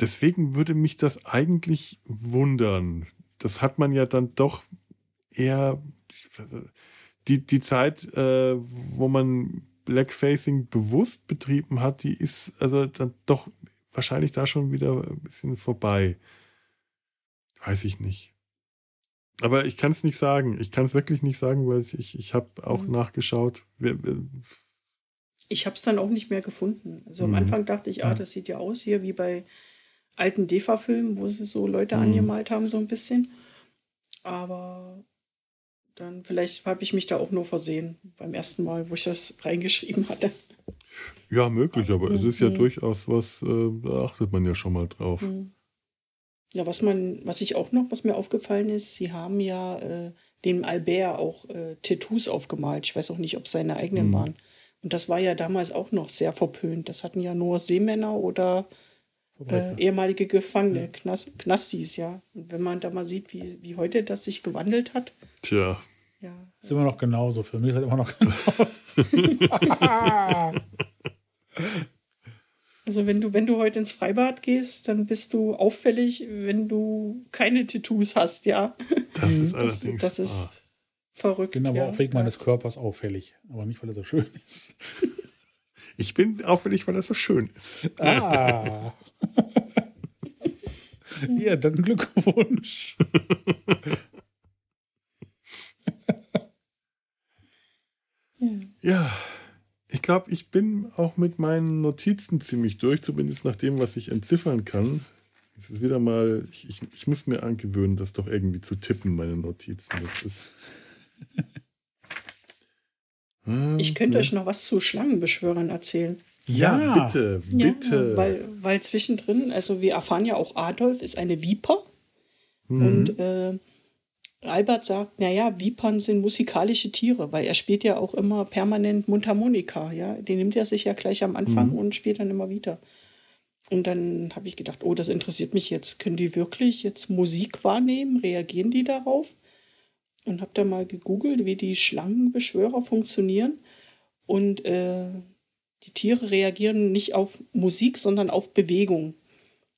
Deswegen würde mich das eigentlich wundern. Das hat man ja dann doch eher die, die Zeit, äh, wo man Blackfacing bewusst betrieben hat, die ist also dann doch wahrscheinlich da schon wieder ein bisschen vorbei. Weiß ich nicht. Aber ich kann es nicht sagen. Ich kann es wirklich nicht sagen, weil ich, ich habe auch mhm. nachgeschaut. Ich habe es dann auch nicht mehr gefunden. Also am mhm. Anfang dachte ich, ah, das sieht ja aus hier wie bei alten DEFA-Filmen, wo sie so Leute mhm. angemalt haben, so ein bisschen. Aber dann vielleicht habe ich mich da auch nur versehen beim ersten Mal, wo ich das reingeschrieben hatte. Ja, möglich, aber mhm. es ist ja mhm. durchaus was, äh, da achtet man ja schon mal drauf. Mhm. Ja, was man, was ich auch noch, was mir aufgefallen ist, sie haben ja äh, dem Albert auch äh, Tattoos aufgemalt. Ich weiß auch nicht, ob es seine eigenen mhm. waren. Und das war ja damals auch noch sehr verpönt. Das hatten ja nur Seemänner oder äh, ehemalige Gefangene, ja. Knast, Knastis, ja. Und wenn man da mal sieht, wie, wie heute das sich gewandelt hat. Tja. Ja. Ist immer noch genauso. Für mich ist es immer noch genauso. also wenn du, wenn du heute ins Freibad gehst, dann bist du auffällig, wenn du keine Tattoos hast, ja. Das ist allerdings. Das, das ist verrückt. Bin aber ja, auch wegen meines Körpers auffällig. Aber nicht, weil er so schön ist. Ich bin auffällig, weil er so schön ist. Ah. ja, dann Glückwunsch. ja, ich glaube, ich bin auch mit meinen Notizen ziemlich durch, zumindest nach dem, was ich entziffern kann. Es ist wieder mal, ich, ich, ich muss mir angewöhnen, das doch irgendwie zu tippen, meine Notizen. Das ist. Ich könnte euch noch was zu Schlangenbeschwörern erzählen. Ja, ja. bitte, bitte. Ja, weil, weil zwischendrin, also wir erfahren ja auch, Adolf ist eine Viper. Mhm. Und äh, Albert sagt, naja, Vipern sind musikalische Tiere, weil er spielt ja auch immer permanent Mundharmonika. Ja? Den nimmt er sich ja gleich am Anfang mhm. und spielt dann immer wieder. Und dann habe ich gedacht, oh, das interessiert mich jetzt. Können die wirklich jetzt Musik wahrnehmen? Reagieren die darauf? Und habe dann mal gegoogelt, wie die Schlangenbeschwörer funktionieren. Und äh, die Tiere reagieren nicht auf Musik, sondern auf Bewegung.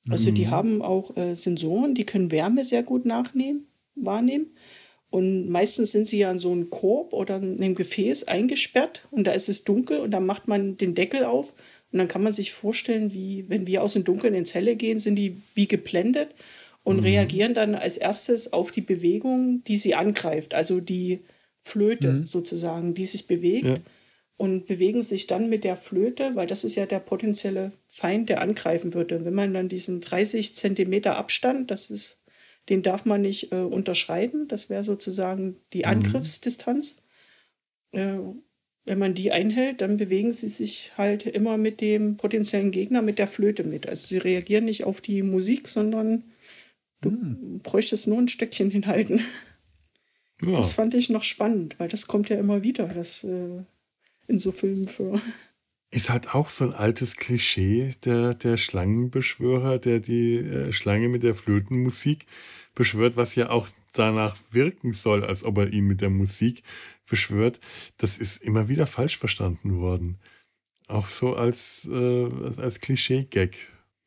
Also mhm. die haben auch äh, Sensoren, die können Wärme sehr gut nachnehmen, wahrnehmen. Und meistens sind sie ja in so einem Korb oder in einem Gefäß eingesperrt und da ist es dunkel und dann macht man den Deckel auf und dann kann man sich vorstellen, wie wenn wir aus dem Dunkeln ins Helle gehen, sind die wie geblendet und mhm. reagieren dann als erstes auf die Bewegung, die sie angreift, also die Flöte mhm. sozusagen, die sich bewegt. Ja und bewegen sich dann mit der Flöte, weil das ist ja der potenzielle Feind, der angreifen würde. Wenn man dann diesen 30 Zentimeter Abstand, das ist, den darf man nicht äh, unterschreiten, das wäre sozusagen die mhm. Angriffsdistanz. Äh, wenn man die einhält, dann bewegen sie sich halt immer mit dem potenziellen Gegner mit der Flöte mit. Also sie reagieren nicht auf die Musik, sondern du mhm. bräuchtest nur ein Stückchen hinhalten. Ja. Das fand ich noch spannend, weil das kommt ja immer wieder. Das äh, in so Filmen für. Ist halt auch so ein altes Klischee der, der Schlangenbeschwörer, der die äh, Schlange mit der Flötenmusik beschwört, was ja auch danach wirken soll, als ob er ihn mit der Musik beschwört. Das ist immer wieder falsch verstanden worden. Auch so als, äh, als Klischee-Gag.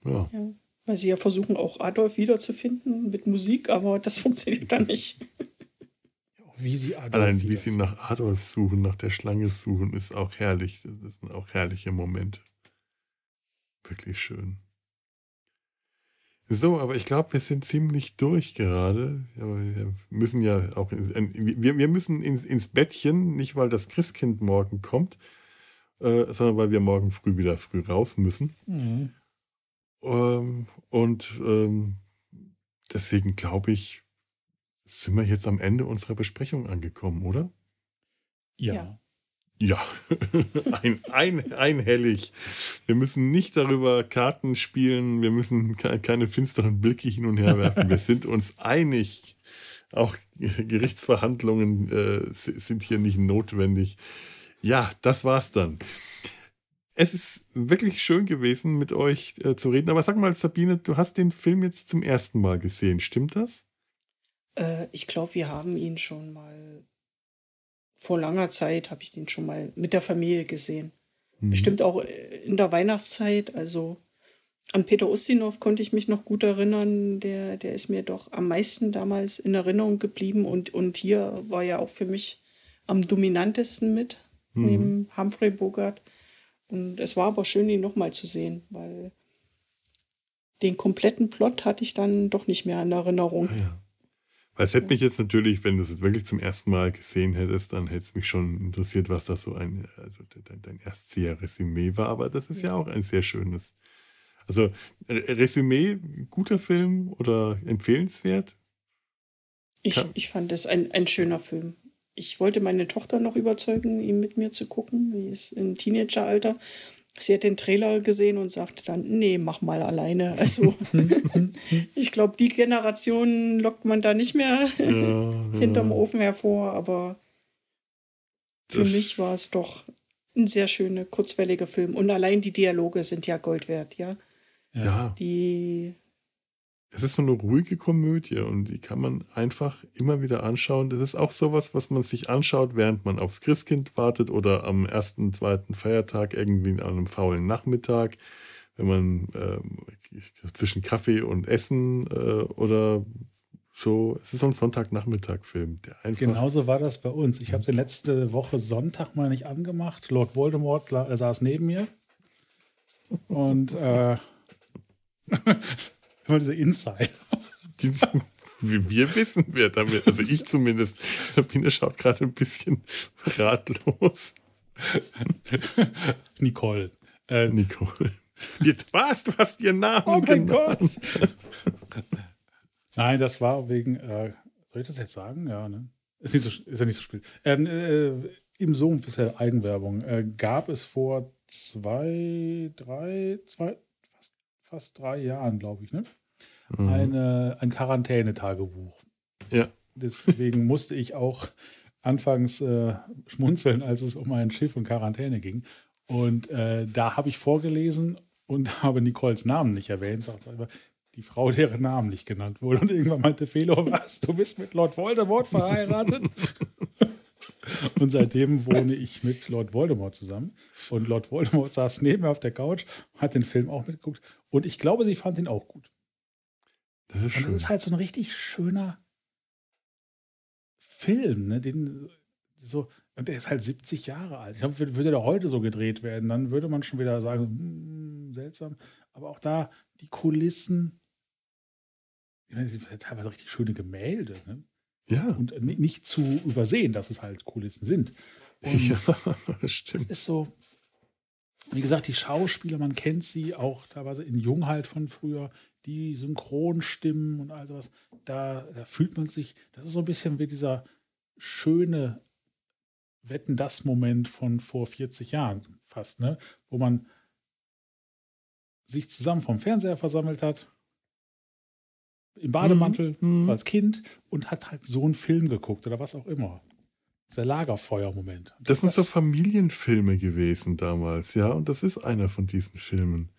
Ja. ja. Weil sie ja versuchen, auch Adolf wiederzufinden mit Musik, aber das funktioniert dann nicht. Wie sie Adolf Allein wie sie nach Adolf suchen, nach der Schlange suchen, ist auch herrlich. Das sind auch herrliche Momente. Wirklich schön. So, aber ich glaube, wir sind ziemlich durch gerade. Aber wir müssen ja auch, ins, wir, wir müssen ins, ins Bettchen, nicht weil das Christkind morgen kommt, äh, sondern weil wir morgen früh wieder früh raus müssen. Mhm. Ähm, und ähm, deswegen glaube ich, sind wir jetzt am Ende unserer Besprechung angekommen, oder? Ja. Ja, ein, ein, einhellig. Wir müssen nicht darüber Karten spielen, wir müssen keine finsteren Blicke hin und her werfen. Wir sind uns einig. Auch Gerichtsverhandlungen äh, sind hier nicht notwendig. Ja, das war's dann. Es ist wirklich schön gewesen, mit euch äh, zu reden. Aber sag mal, Sabine, du hast den Film jetzt zum ersten Mal gesehen, stimmt das? Äh, ich glaube, wir haben ihn schon mal vor langer Zeit, habe ich den schon mal mit der Familie gesehen. Mhm. Bestimmt auch äh, in der Weihnachtszeit. Also an Peter Ustinov konnte ich mich noch gut erinnern. Der, der ist mir doch am meisten damals in Erinnerung geblieben. Und, und hier war ja auch für mich am dominantesten mit, mhm. neben Humphrey Bogart. Und es war aber schön, ihn nochmal zu sehen, weil den kompletten Plot hatte ich dann doch nicht mehr in Erinnerung. Ah, ja. Weil es hätte mich jetzt natürlich, wenn du es jetzt wirklich zum ersten Mal gesehen hättest, dann hätte es mich schon interessiert, was das so ein, also dein, dein Erstseher-Resümee war. Aber das ist ja auch ein sehr schönes. Also Resümee, guter Film oder empfehlenswert? Ich, ich fand es ein, ein schöner Film. Ich wollte meine Tochter noch überzeugen, ihn mit mir zu gucken. Die ist im Teenageralter. Sie hat den Trailer gesehen und sagte dann, nee, mach mal alleine. Also ich glaube, die Generation lockt man da nicht mehr ja, hinterm ja. Ofen hervor, aber für das mich war es doch ein sehr schöner, kurzwelliger Film. Und allein die Dialoge sind ja Gold wert, ja. Ja. Die es ist so eine ruhige Komödie und die kann man einfach immer wieder anschauen. Das ist auch sowas, was man sich anschaut, während man aufs Christkind wartet oder am ersten, zweiten Feiertag irgendwie an einem faulen Nachmittag, wenn man äh, zwischen Kaffee und Essen äh, oder so. Es ist so ein Sonntagnachmittag-Film. Genauso war das bei uns. Ich habe den letzte Woche Sonntag mal nicht angemacht. Lord Voldemort saß neben mir und äh, Diese Insider. wir wissen, wer damit, also ich zumindest. Sabine schaut gerade ein bisschen ratlos. Nicole. Äh, Nicole. Was? Du hast ihren Namen Oh mein genannt. Gott. Nein, das war wegen, äh, soll ich das jetzt sagen? Ja, ne? Ist, nicht so, ist ja nicht so spät. Ähm, äh, Im Sumpf ist ja Eigenwerbung. Äh, gab es vor zwei, drei, zwei, fast drei Jahren, glaube ich, ne? Mhm. Eine, ein Quarantänetagebuch. Ja. Deswegen musste ich auch anfangs äh, schmunzeln, als es um ein Schiff in Quarantäne ging. Und äh, da habe ich vorgelesen und habe Nicoles Namen nicht erwähnt, sagt einfach die Frau, deren Namen nicht genannt wurde. Und irgendwann meinte Felo, was, du bist mit Lord Voldemort verheiratet? Und seitdem wohne ich mit Lord Voldemort zusammen. Und Lord Voldemort saß neben mir auf der Couch, hat den Film auch mitgeguckt. Und ich glaube, sie fand ihn auch gut. Das ist, und das ist halt so ein richtig schöner Film, ne? Den, so, und der ist halt 70 Jahre alt. Ich glaube, würde der heute so gedreht werden, dann würde man schon wieder sagen, hm, seltsam. Aber auch da die Kulissen, teilweise richtig schöne Gemälde. Ne? Ja. Und nicht zu übersehen, dass es halt Kulissen sind. Und ja, das stimmt. Es ist so, wie gesagt, die Schauspieler, man kennt sie auch teilweise in Jung halt von früher, die Synchronstimmen und all sowas. Da, da fühlt man sich, das ist so ein bisschen wie dieser schöne Wetten das Moment von vor 40 Jahren fast, ne? Wo man sich zusammen vom Fernseher versammelt hat im Bademantel mhm. mhm. als Kind und hat halt so einen Film geguckt oder was auch immer. der Lagerfeuer-Moment. Das sind so Familienfilme gewesen damals, ja, und das ist einer von diesen Filmen.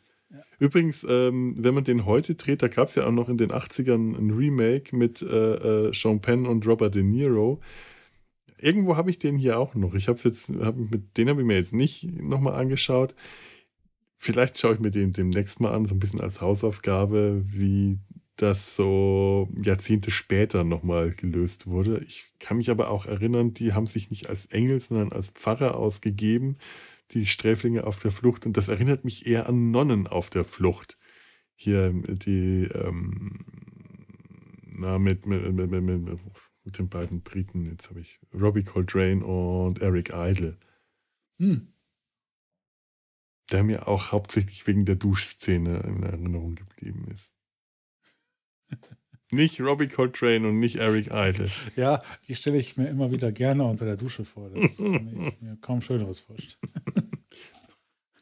Übrigens, ähm, wenn man den heute dreht, da gab es ja auch noch in den 80ern ein Remake mit äh, äh, Sean Penn und Robert De Niro. Irgendwo habe ich den hier auch noch. Ich habe jetzt, hab, mit den habe ich mir jetzt nicht nochmal angeschaut. Vielleicht schaue ich mir den demnächst mal an, so ein bisschen als Hausaufgabe, wie das so Jahrzehnte später nochmal gelöst wurde. Ich kann mich aber auch erinnern, die haben sich nicht als Engel, sondern als Pfarrer ausgegeben, die Sträflinge auf der Flucht. Und das erinnert mich eher an Nonnen auf der Flucht. Hier die, ähm, na, mit, mit, mit, mit, mit den beiden Briten, jetzt habe ich Robbie Coltrane und Eric Idle. Hm. Der mir auch hauptsächlich wegen der Duschszene in Erinnerung geblieben ist. Nicht Robbie Coltrane und nicht Eric Idle. Ja, die stelle ich mir immer wieder gerne unter der Dusche vor. Das kann ich mir kaum Schöneres vorstellen.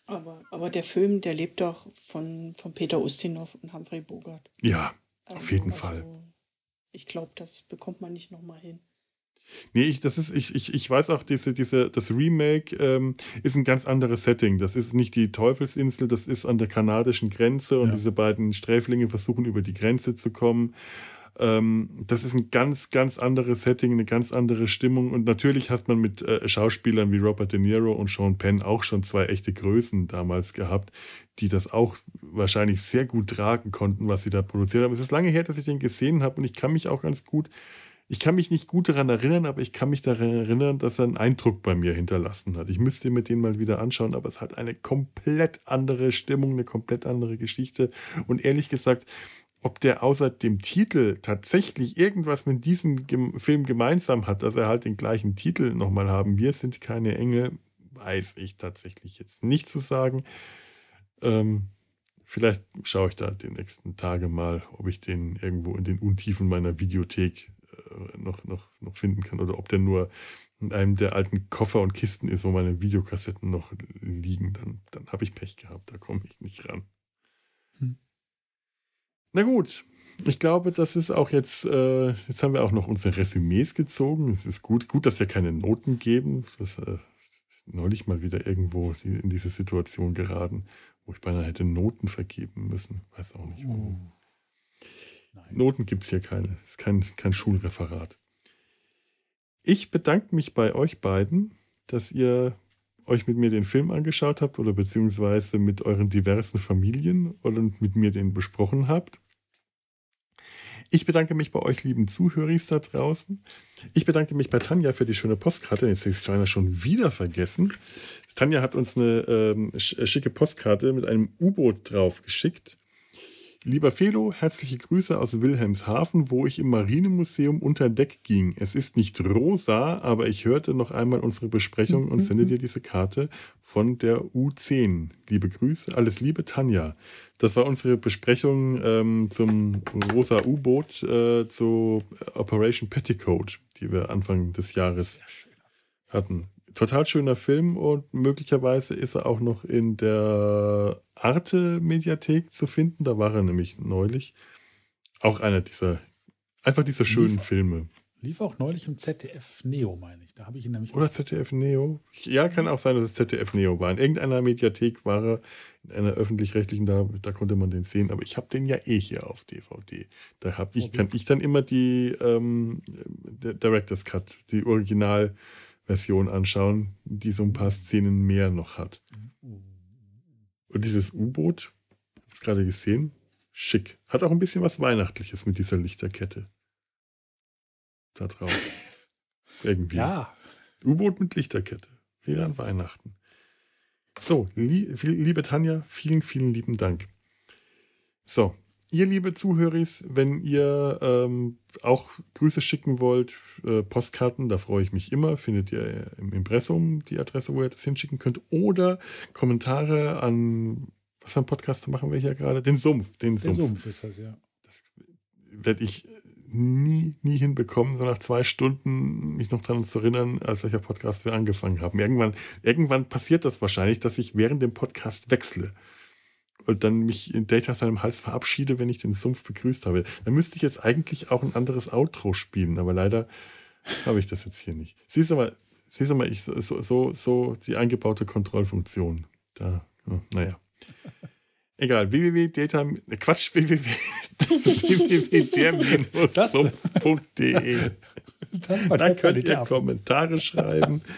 Aber, aber der Film, der lebt doch von, von Peter Ustinov und Humphrey Bogart. Ja, also, auf jeden also, Fall. Ich glaube, das bekommt man nicht nochmal hin. Nee, ich, das ist, ich, ich, ich weiß auch, diese, diese, das Remake ähm, ist ein ganz anderes Setting. Das ist nicht die Teufelsinsel, das ist an der kanadischen Grenze und ja. diese beiden Sträflinge versuchen über die Grenze zu kommen. Ähm, das ist ein ganz, ganz anderes Setting, eine ganz andere Stimmung. Und natürlich hat man mit äh, Schauspielern wie Robert De Niro und Sean Penn auch schon zwei echte Größen damals gehabt, die das auch wahrscheinlich sehr gut tragen konnten, was sie da produziert haben. Es ist lange her, dass ich den gesehen habe und ich kann mich auch ganz gut ich kann mich nicht gut daran erinnern, aber ich kann mich daran erinnern, dass er einen Eindruck bei mir hinterlassen hat. Ich müsste mir den mal wieder anschauen, aber es hat eine komplett andere Stimmung, eine komplett andere Geschichte. Und ehrlich gesagt, ob der außer dem Titel tatsächlich irgendwas mit diesem Film gemeinsam hat, dass er halt den gleichen Titel nochmal haben, wir sind keine Engel, weiß ich tatsächlich jetzt nicht zu sagen. Ähm, vielleicht schaue ich da die nächsten Tage mal, ob ich den irgendwo in den Untiefen meiner Videothek noch, noch, noch finden kann oder ob der nur in einem der alten Koffer und Kisten ist, wo meine Videokassetten noch liegen, dann, dann habe ich Pech gehabt, da komme ich nicht ran. Hm. Na gut, ich glaube, das ist auch jetzt, äh, jetzt haben wir auch noch unsere Resümees gezogen. Es ist gut, gut, dass wir keine Noten geben. Das äh, ist neulich mal wieder irgendwo in diese Situation geraten, wo ich beinahe hätte Noten vergeben müssen. Weiß auch nicht warum. Nein. Noten gibt es hier keine. Es ist kein, kein Schulreferat. Ich bedanke mich bei euch beiden, dass ihr euch mit mir den Film angeschaut habt oder beziehungsweise mit euren diversen Familien und mit mir den besprochen habt. Ich bedanke mich bei euch, lieben Zuhörer da draußen. Ich bedanke mich bei Tanja für die schöne Postkarte. Jetzt ich es schon wieder vergessen. Tanja hat uns eine ähm, schicke Postkarte mit einem U-Boot drauf geschickt. Lieber Felo, herzliche Grüße aus Wilhelmshaven, wo ich im Marinemuseum unter Deck ging. Es ist nicht rosa, aber ich hörte noch einmal unsere Besprechung und sende dir diese Karte von der U10. Liebe Grüße, alles Liebe, Tanja. Das war unsere Besprechung ähm, zum rosa U-Boot äh, zu Operation Petticoat, die wir Anfang des Jahres hatten total schöner Film und möglicherweise ist er auch noch in der Arte-Mediathek zu finden. Da war er nämlich neulich. Auch einer dieser, einfach dieser schönen lief, Filme. Lief auch neulich im ZDF Neo, meine ich. Da habe ich ihn nämlich. Oder ZDF Neo? Ja, kann auch sein, dass es ZDF Neo war. In irgendeiner Mediathek war er, in einer öffentlich-rechtlichen, da, da konnte man den sehen. Aber ich habe den ja eh hier auf DVD. Da hab ich, kann ich dann immer die ähm, Director's Cut, die Original- Version anschauen, die so ein paar Szenen mehr noch hat. Und dieses U-Boot, gerade gesehen, schick. Hat auch ein bisschen was Weihnachtliches mit dieser Lichterkette. Da drauf. Irgendwie. Ja. U-Boot mit Lichterkette. Wie an Weihnachten. So, liebe Tanja, vielen, vielen lieben Dank. So, ihr, liebe Zuhörer, wenn ihr ähm, auch Grüße schicken wollt, äh, Postkarten, da freue ich mich immer, findet ihr im Impressum die Adresse, wo ihr das hinschicken könnt. Oder Kommentare an, was für ein Podcast machen wir hier gerade? Den Sumpf. Den, den Sumpf. Sumpf ist das, ja. Das werde ich nie, nie hinbekommen, so nach zwei Stunden mich noch daran zu erinnern, als welcher Podcast wir angefangen haben. Irgendwann, irgendwann passiert das wahrscheinlich, dass ich während dem Podcast wechsle und dann mich in Data seinem Hals verabschiede, wenn ich den Sumpf begrüßt habe. Dann müsste ich jetzt eigentlich auch ein anderes Outro spielen, aber leider habe ich das jetzt hier nicht. Siehst du mal, siehst du mal, ich, so, so, so die eingebaute Kontrollfunktion. Da, naja. Egal, www.data, Quatsch, www.der-sumpf.de. Da könnt ihr Kommentare schreiben.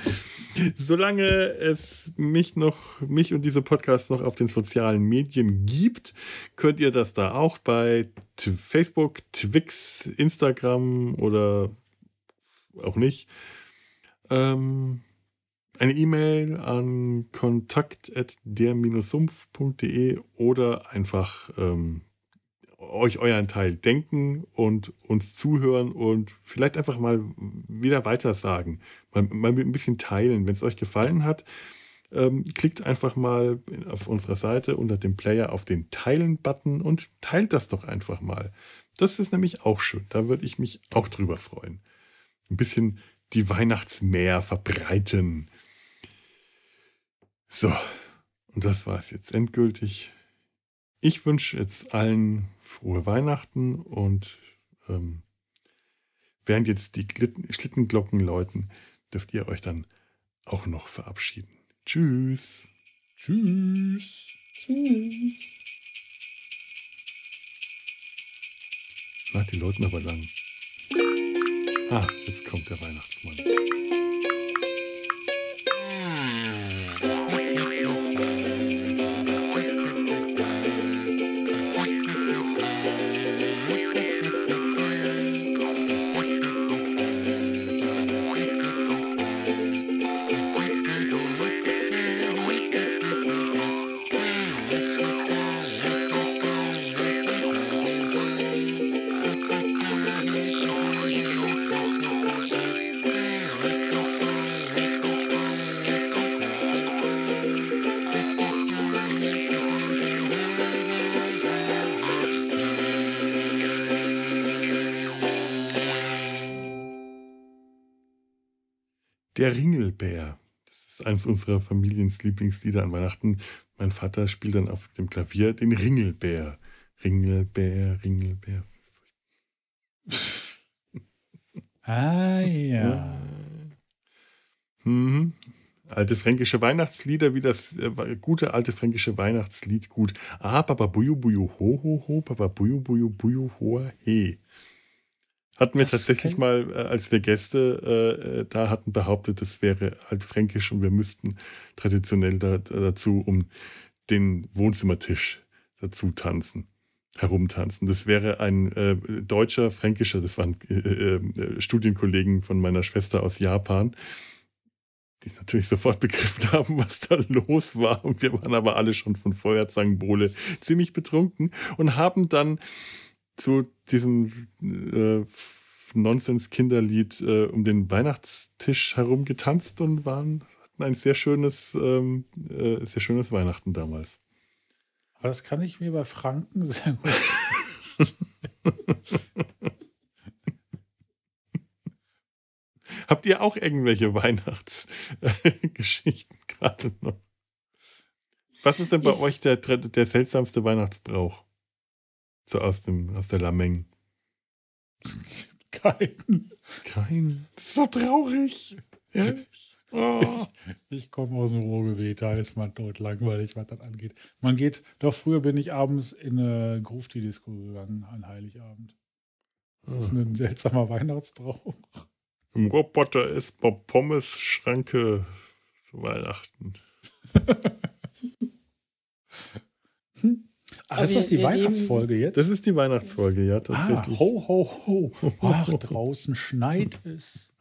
Solange es mich noch, mich und diese Podcasts noch auf den sozialen Medien gibt, könnt ihr das da auch bei Facebook, Twix, Instagram oder auch nicht. Ähm, eine E-Mail an kontakt.der-sumpf.de oder einfach ähm, euch euren Teil denken und uns zuhören und vielleicht einfach mal wieder weitersagen. Mal, mal ein bisschen teilen. Wenn es euch gefallen hat, ähm, klickt einfach mal auf unserer Seite unter dem Player auf den Teilen-Button und teilt das doch einfach mal. Das ist nämlich auch schön. Da würde ich mich auch drüber freuen. Ein bisschen die Weihnachtsmeer verbreiten. So, und das war es jetzt endgültig. Ich wünsche jetzt allen frohe Weihnachten und ähm, während jetzt die Schlittenglocken läuten, dürft ihr euch dann auch noch verabschieden. Tschüss. Tschüss. Tschüss. Na, die läuten aber lang. Ah, jetzt kommt der Weihnachtsmann. Der Ringelbär. Das ist eines unserer Familiens Lieblingslieder an Weihnachten. Mein Vater spielt dann auf dem Klavier den Ringelbär. Ringelbär, Ringelbär. ah ja. Mhm. Alte fränkische Weihnachtslieder, wie das äh, gute alte fränkische Weihnachtslied gut. Ah, Papa Buju Buju ho ho ho, Papa Buju Buju Buju ho he. Hatten wir das tatsächlich mal, äh, als wir Gäste äh, äh, da hatten, behauptet, es wäre altfränkisch und wir müssten traditionell da, dazu um den Wohnzimmertisch dazu tanzen, herumtanzen. Das wäre ein äh, deutscher, fränkischer, das waren äh, Studienkollegen von meiner Schwester aus Japan, die natürlich sofort begriffen haben, was da los war. Und wir waren aber alle schon von Feuerzangenbowle ziemlich betrunken und haben dann zu diesem äh, Nonsens-Kinderlied äh, um den Weihnachtstisch herum getanzt und waren hatten ein sehr schönes, ähm, äh, sehr schönes Weihnachten damals. Aber das kann ich mir bei Franken sehr gut. Habt ihr auch irgendwelche Weihnachtsgeschichten gerade noch? Was ist denn bei ich, euch der, der seltsamste Weihnachtsbrauch? So aus, dem, aus der Lameng. Kein. Kein. Das ist so traurig. Ehrlich. Oh. Ich, ich komme aus dem Ruhrgebiet, da ist man tot langweilig, was das angeht. Man geht, doch früher bin ich abends in eine Grufti-Disco gegangen an Heiligabend. Das ist ah. ein seltsamer Weihnachtsbrauch. Im Roboter ist Bob Pommes Schranke zu Weihnachten. Ach, ist das die Weihnachtsfolge jetzt? Das ist die Weihnachtsfolge, ja, tatsächlich. Ah, ho, ho, ho. Ach, draußen schneit es.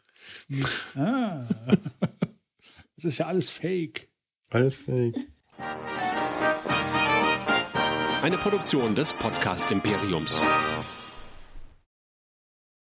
Ah. Das ist ja alles fake. Alles fake. Eine Produktion des Podcast Imperiums.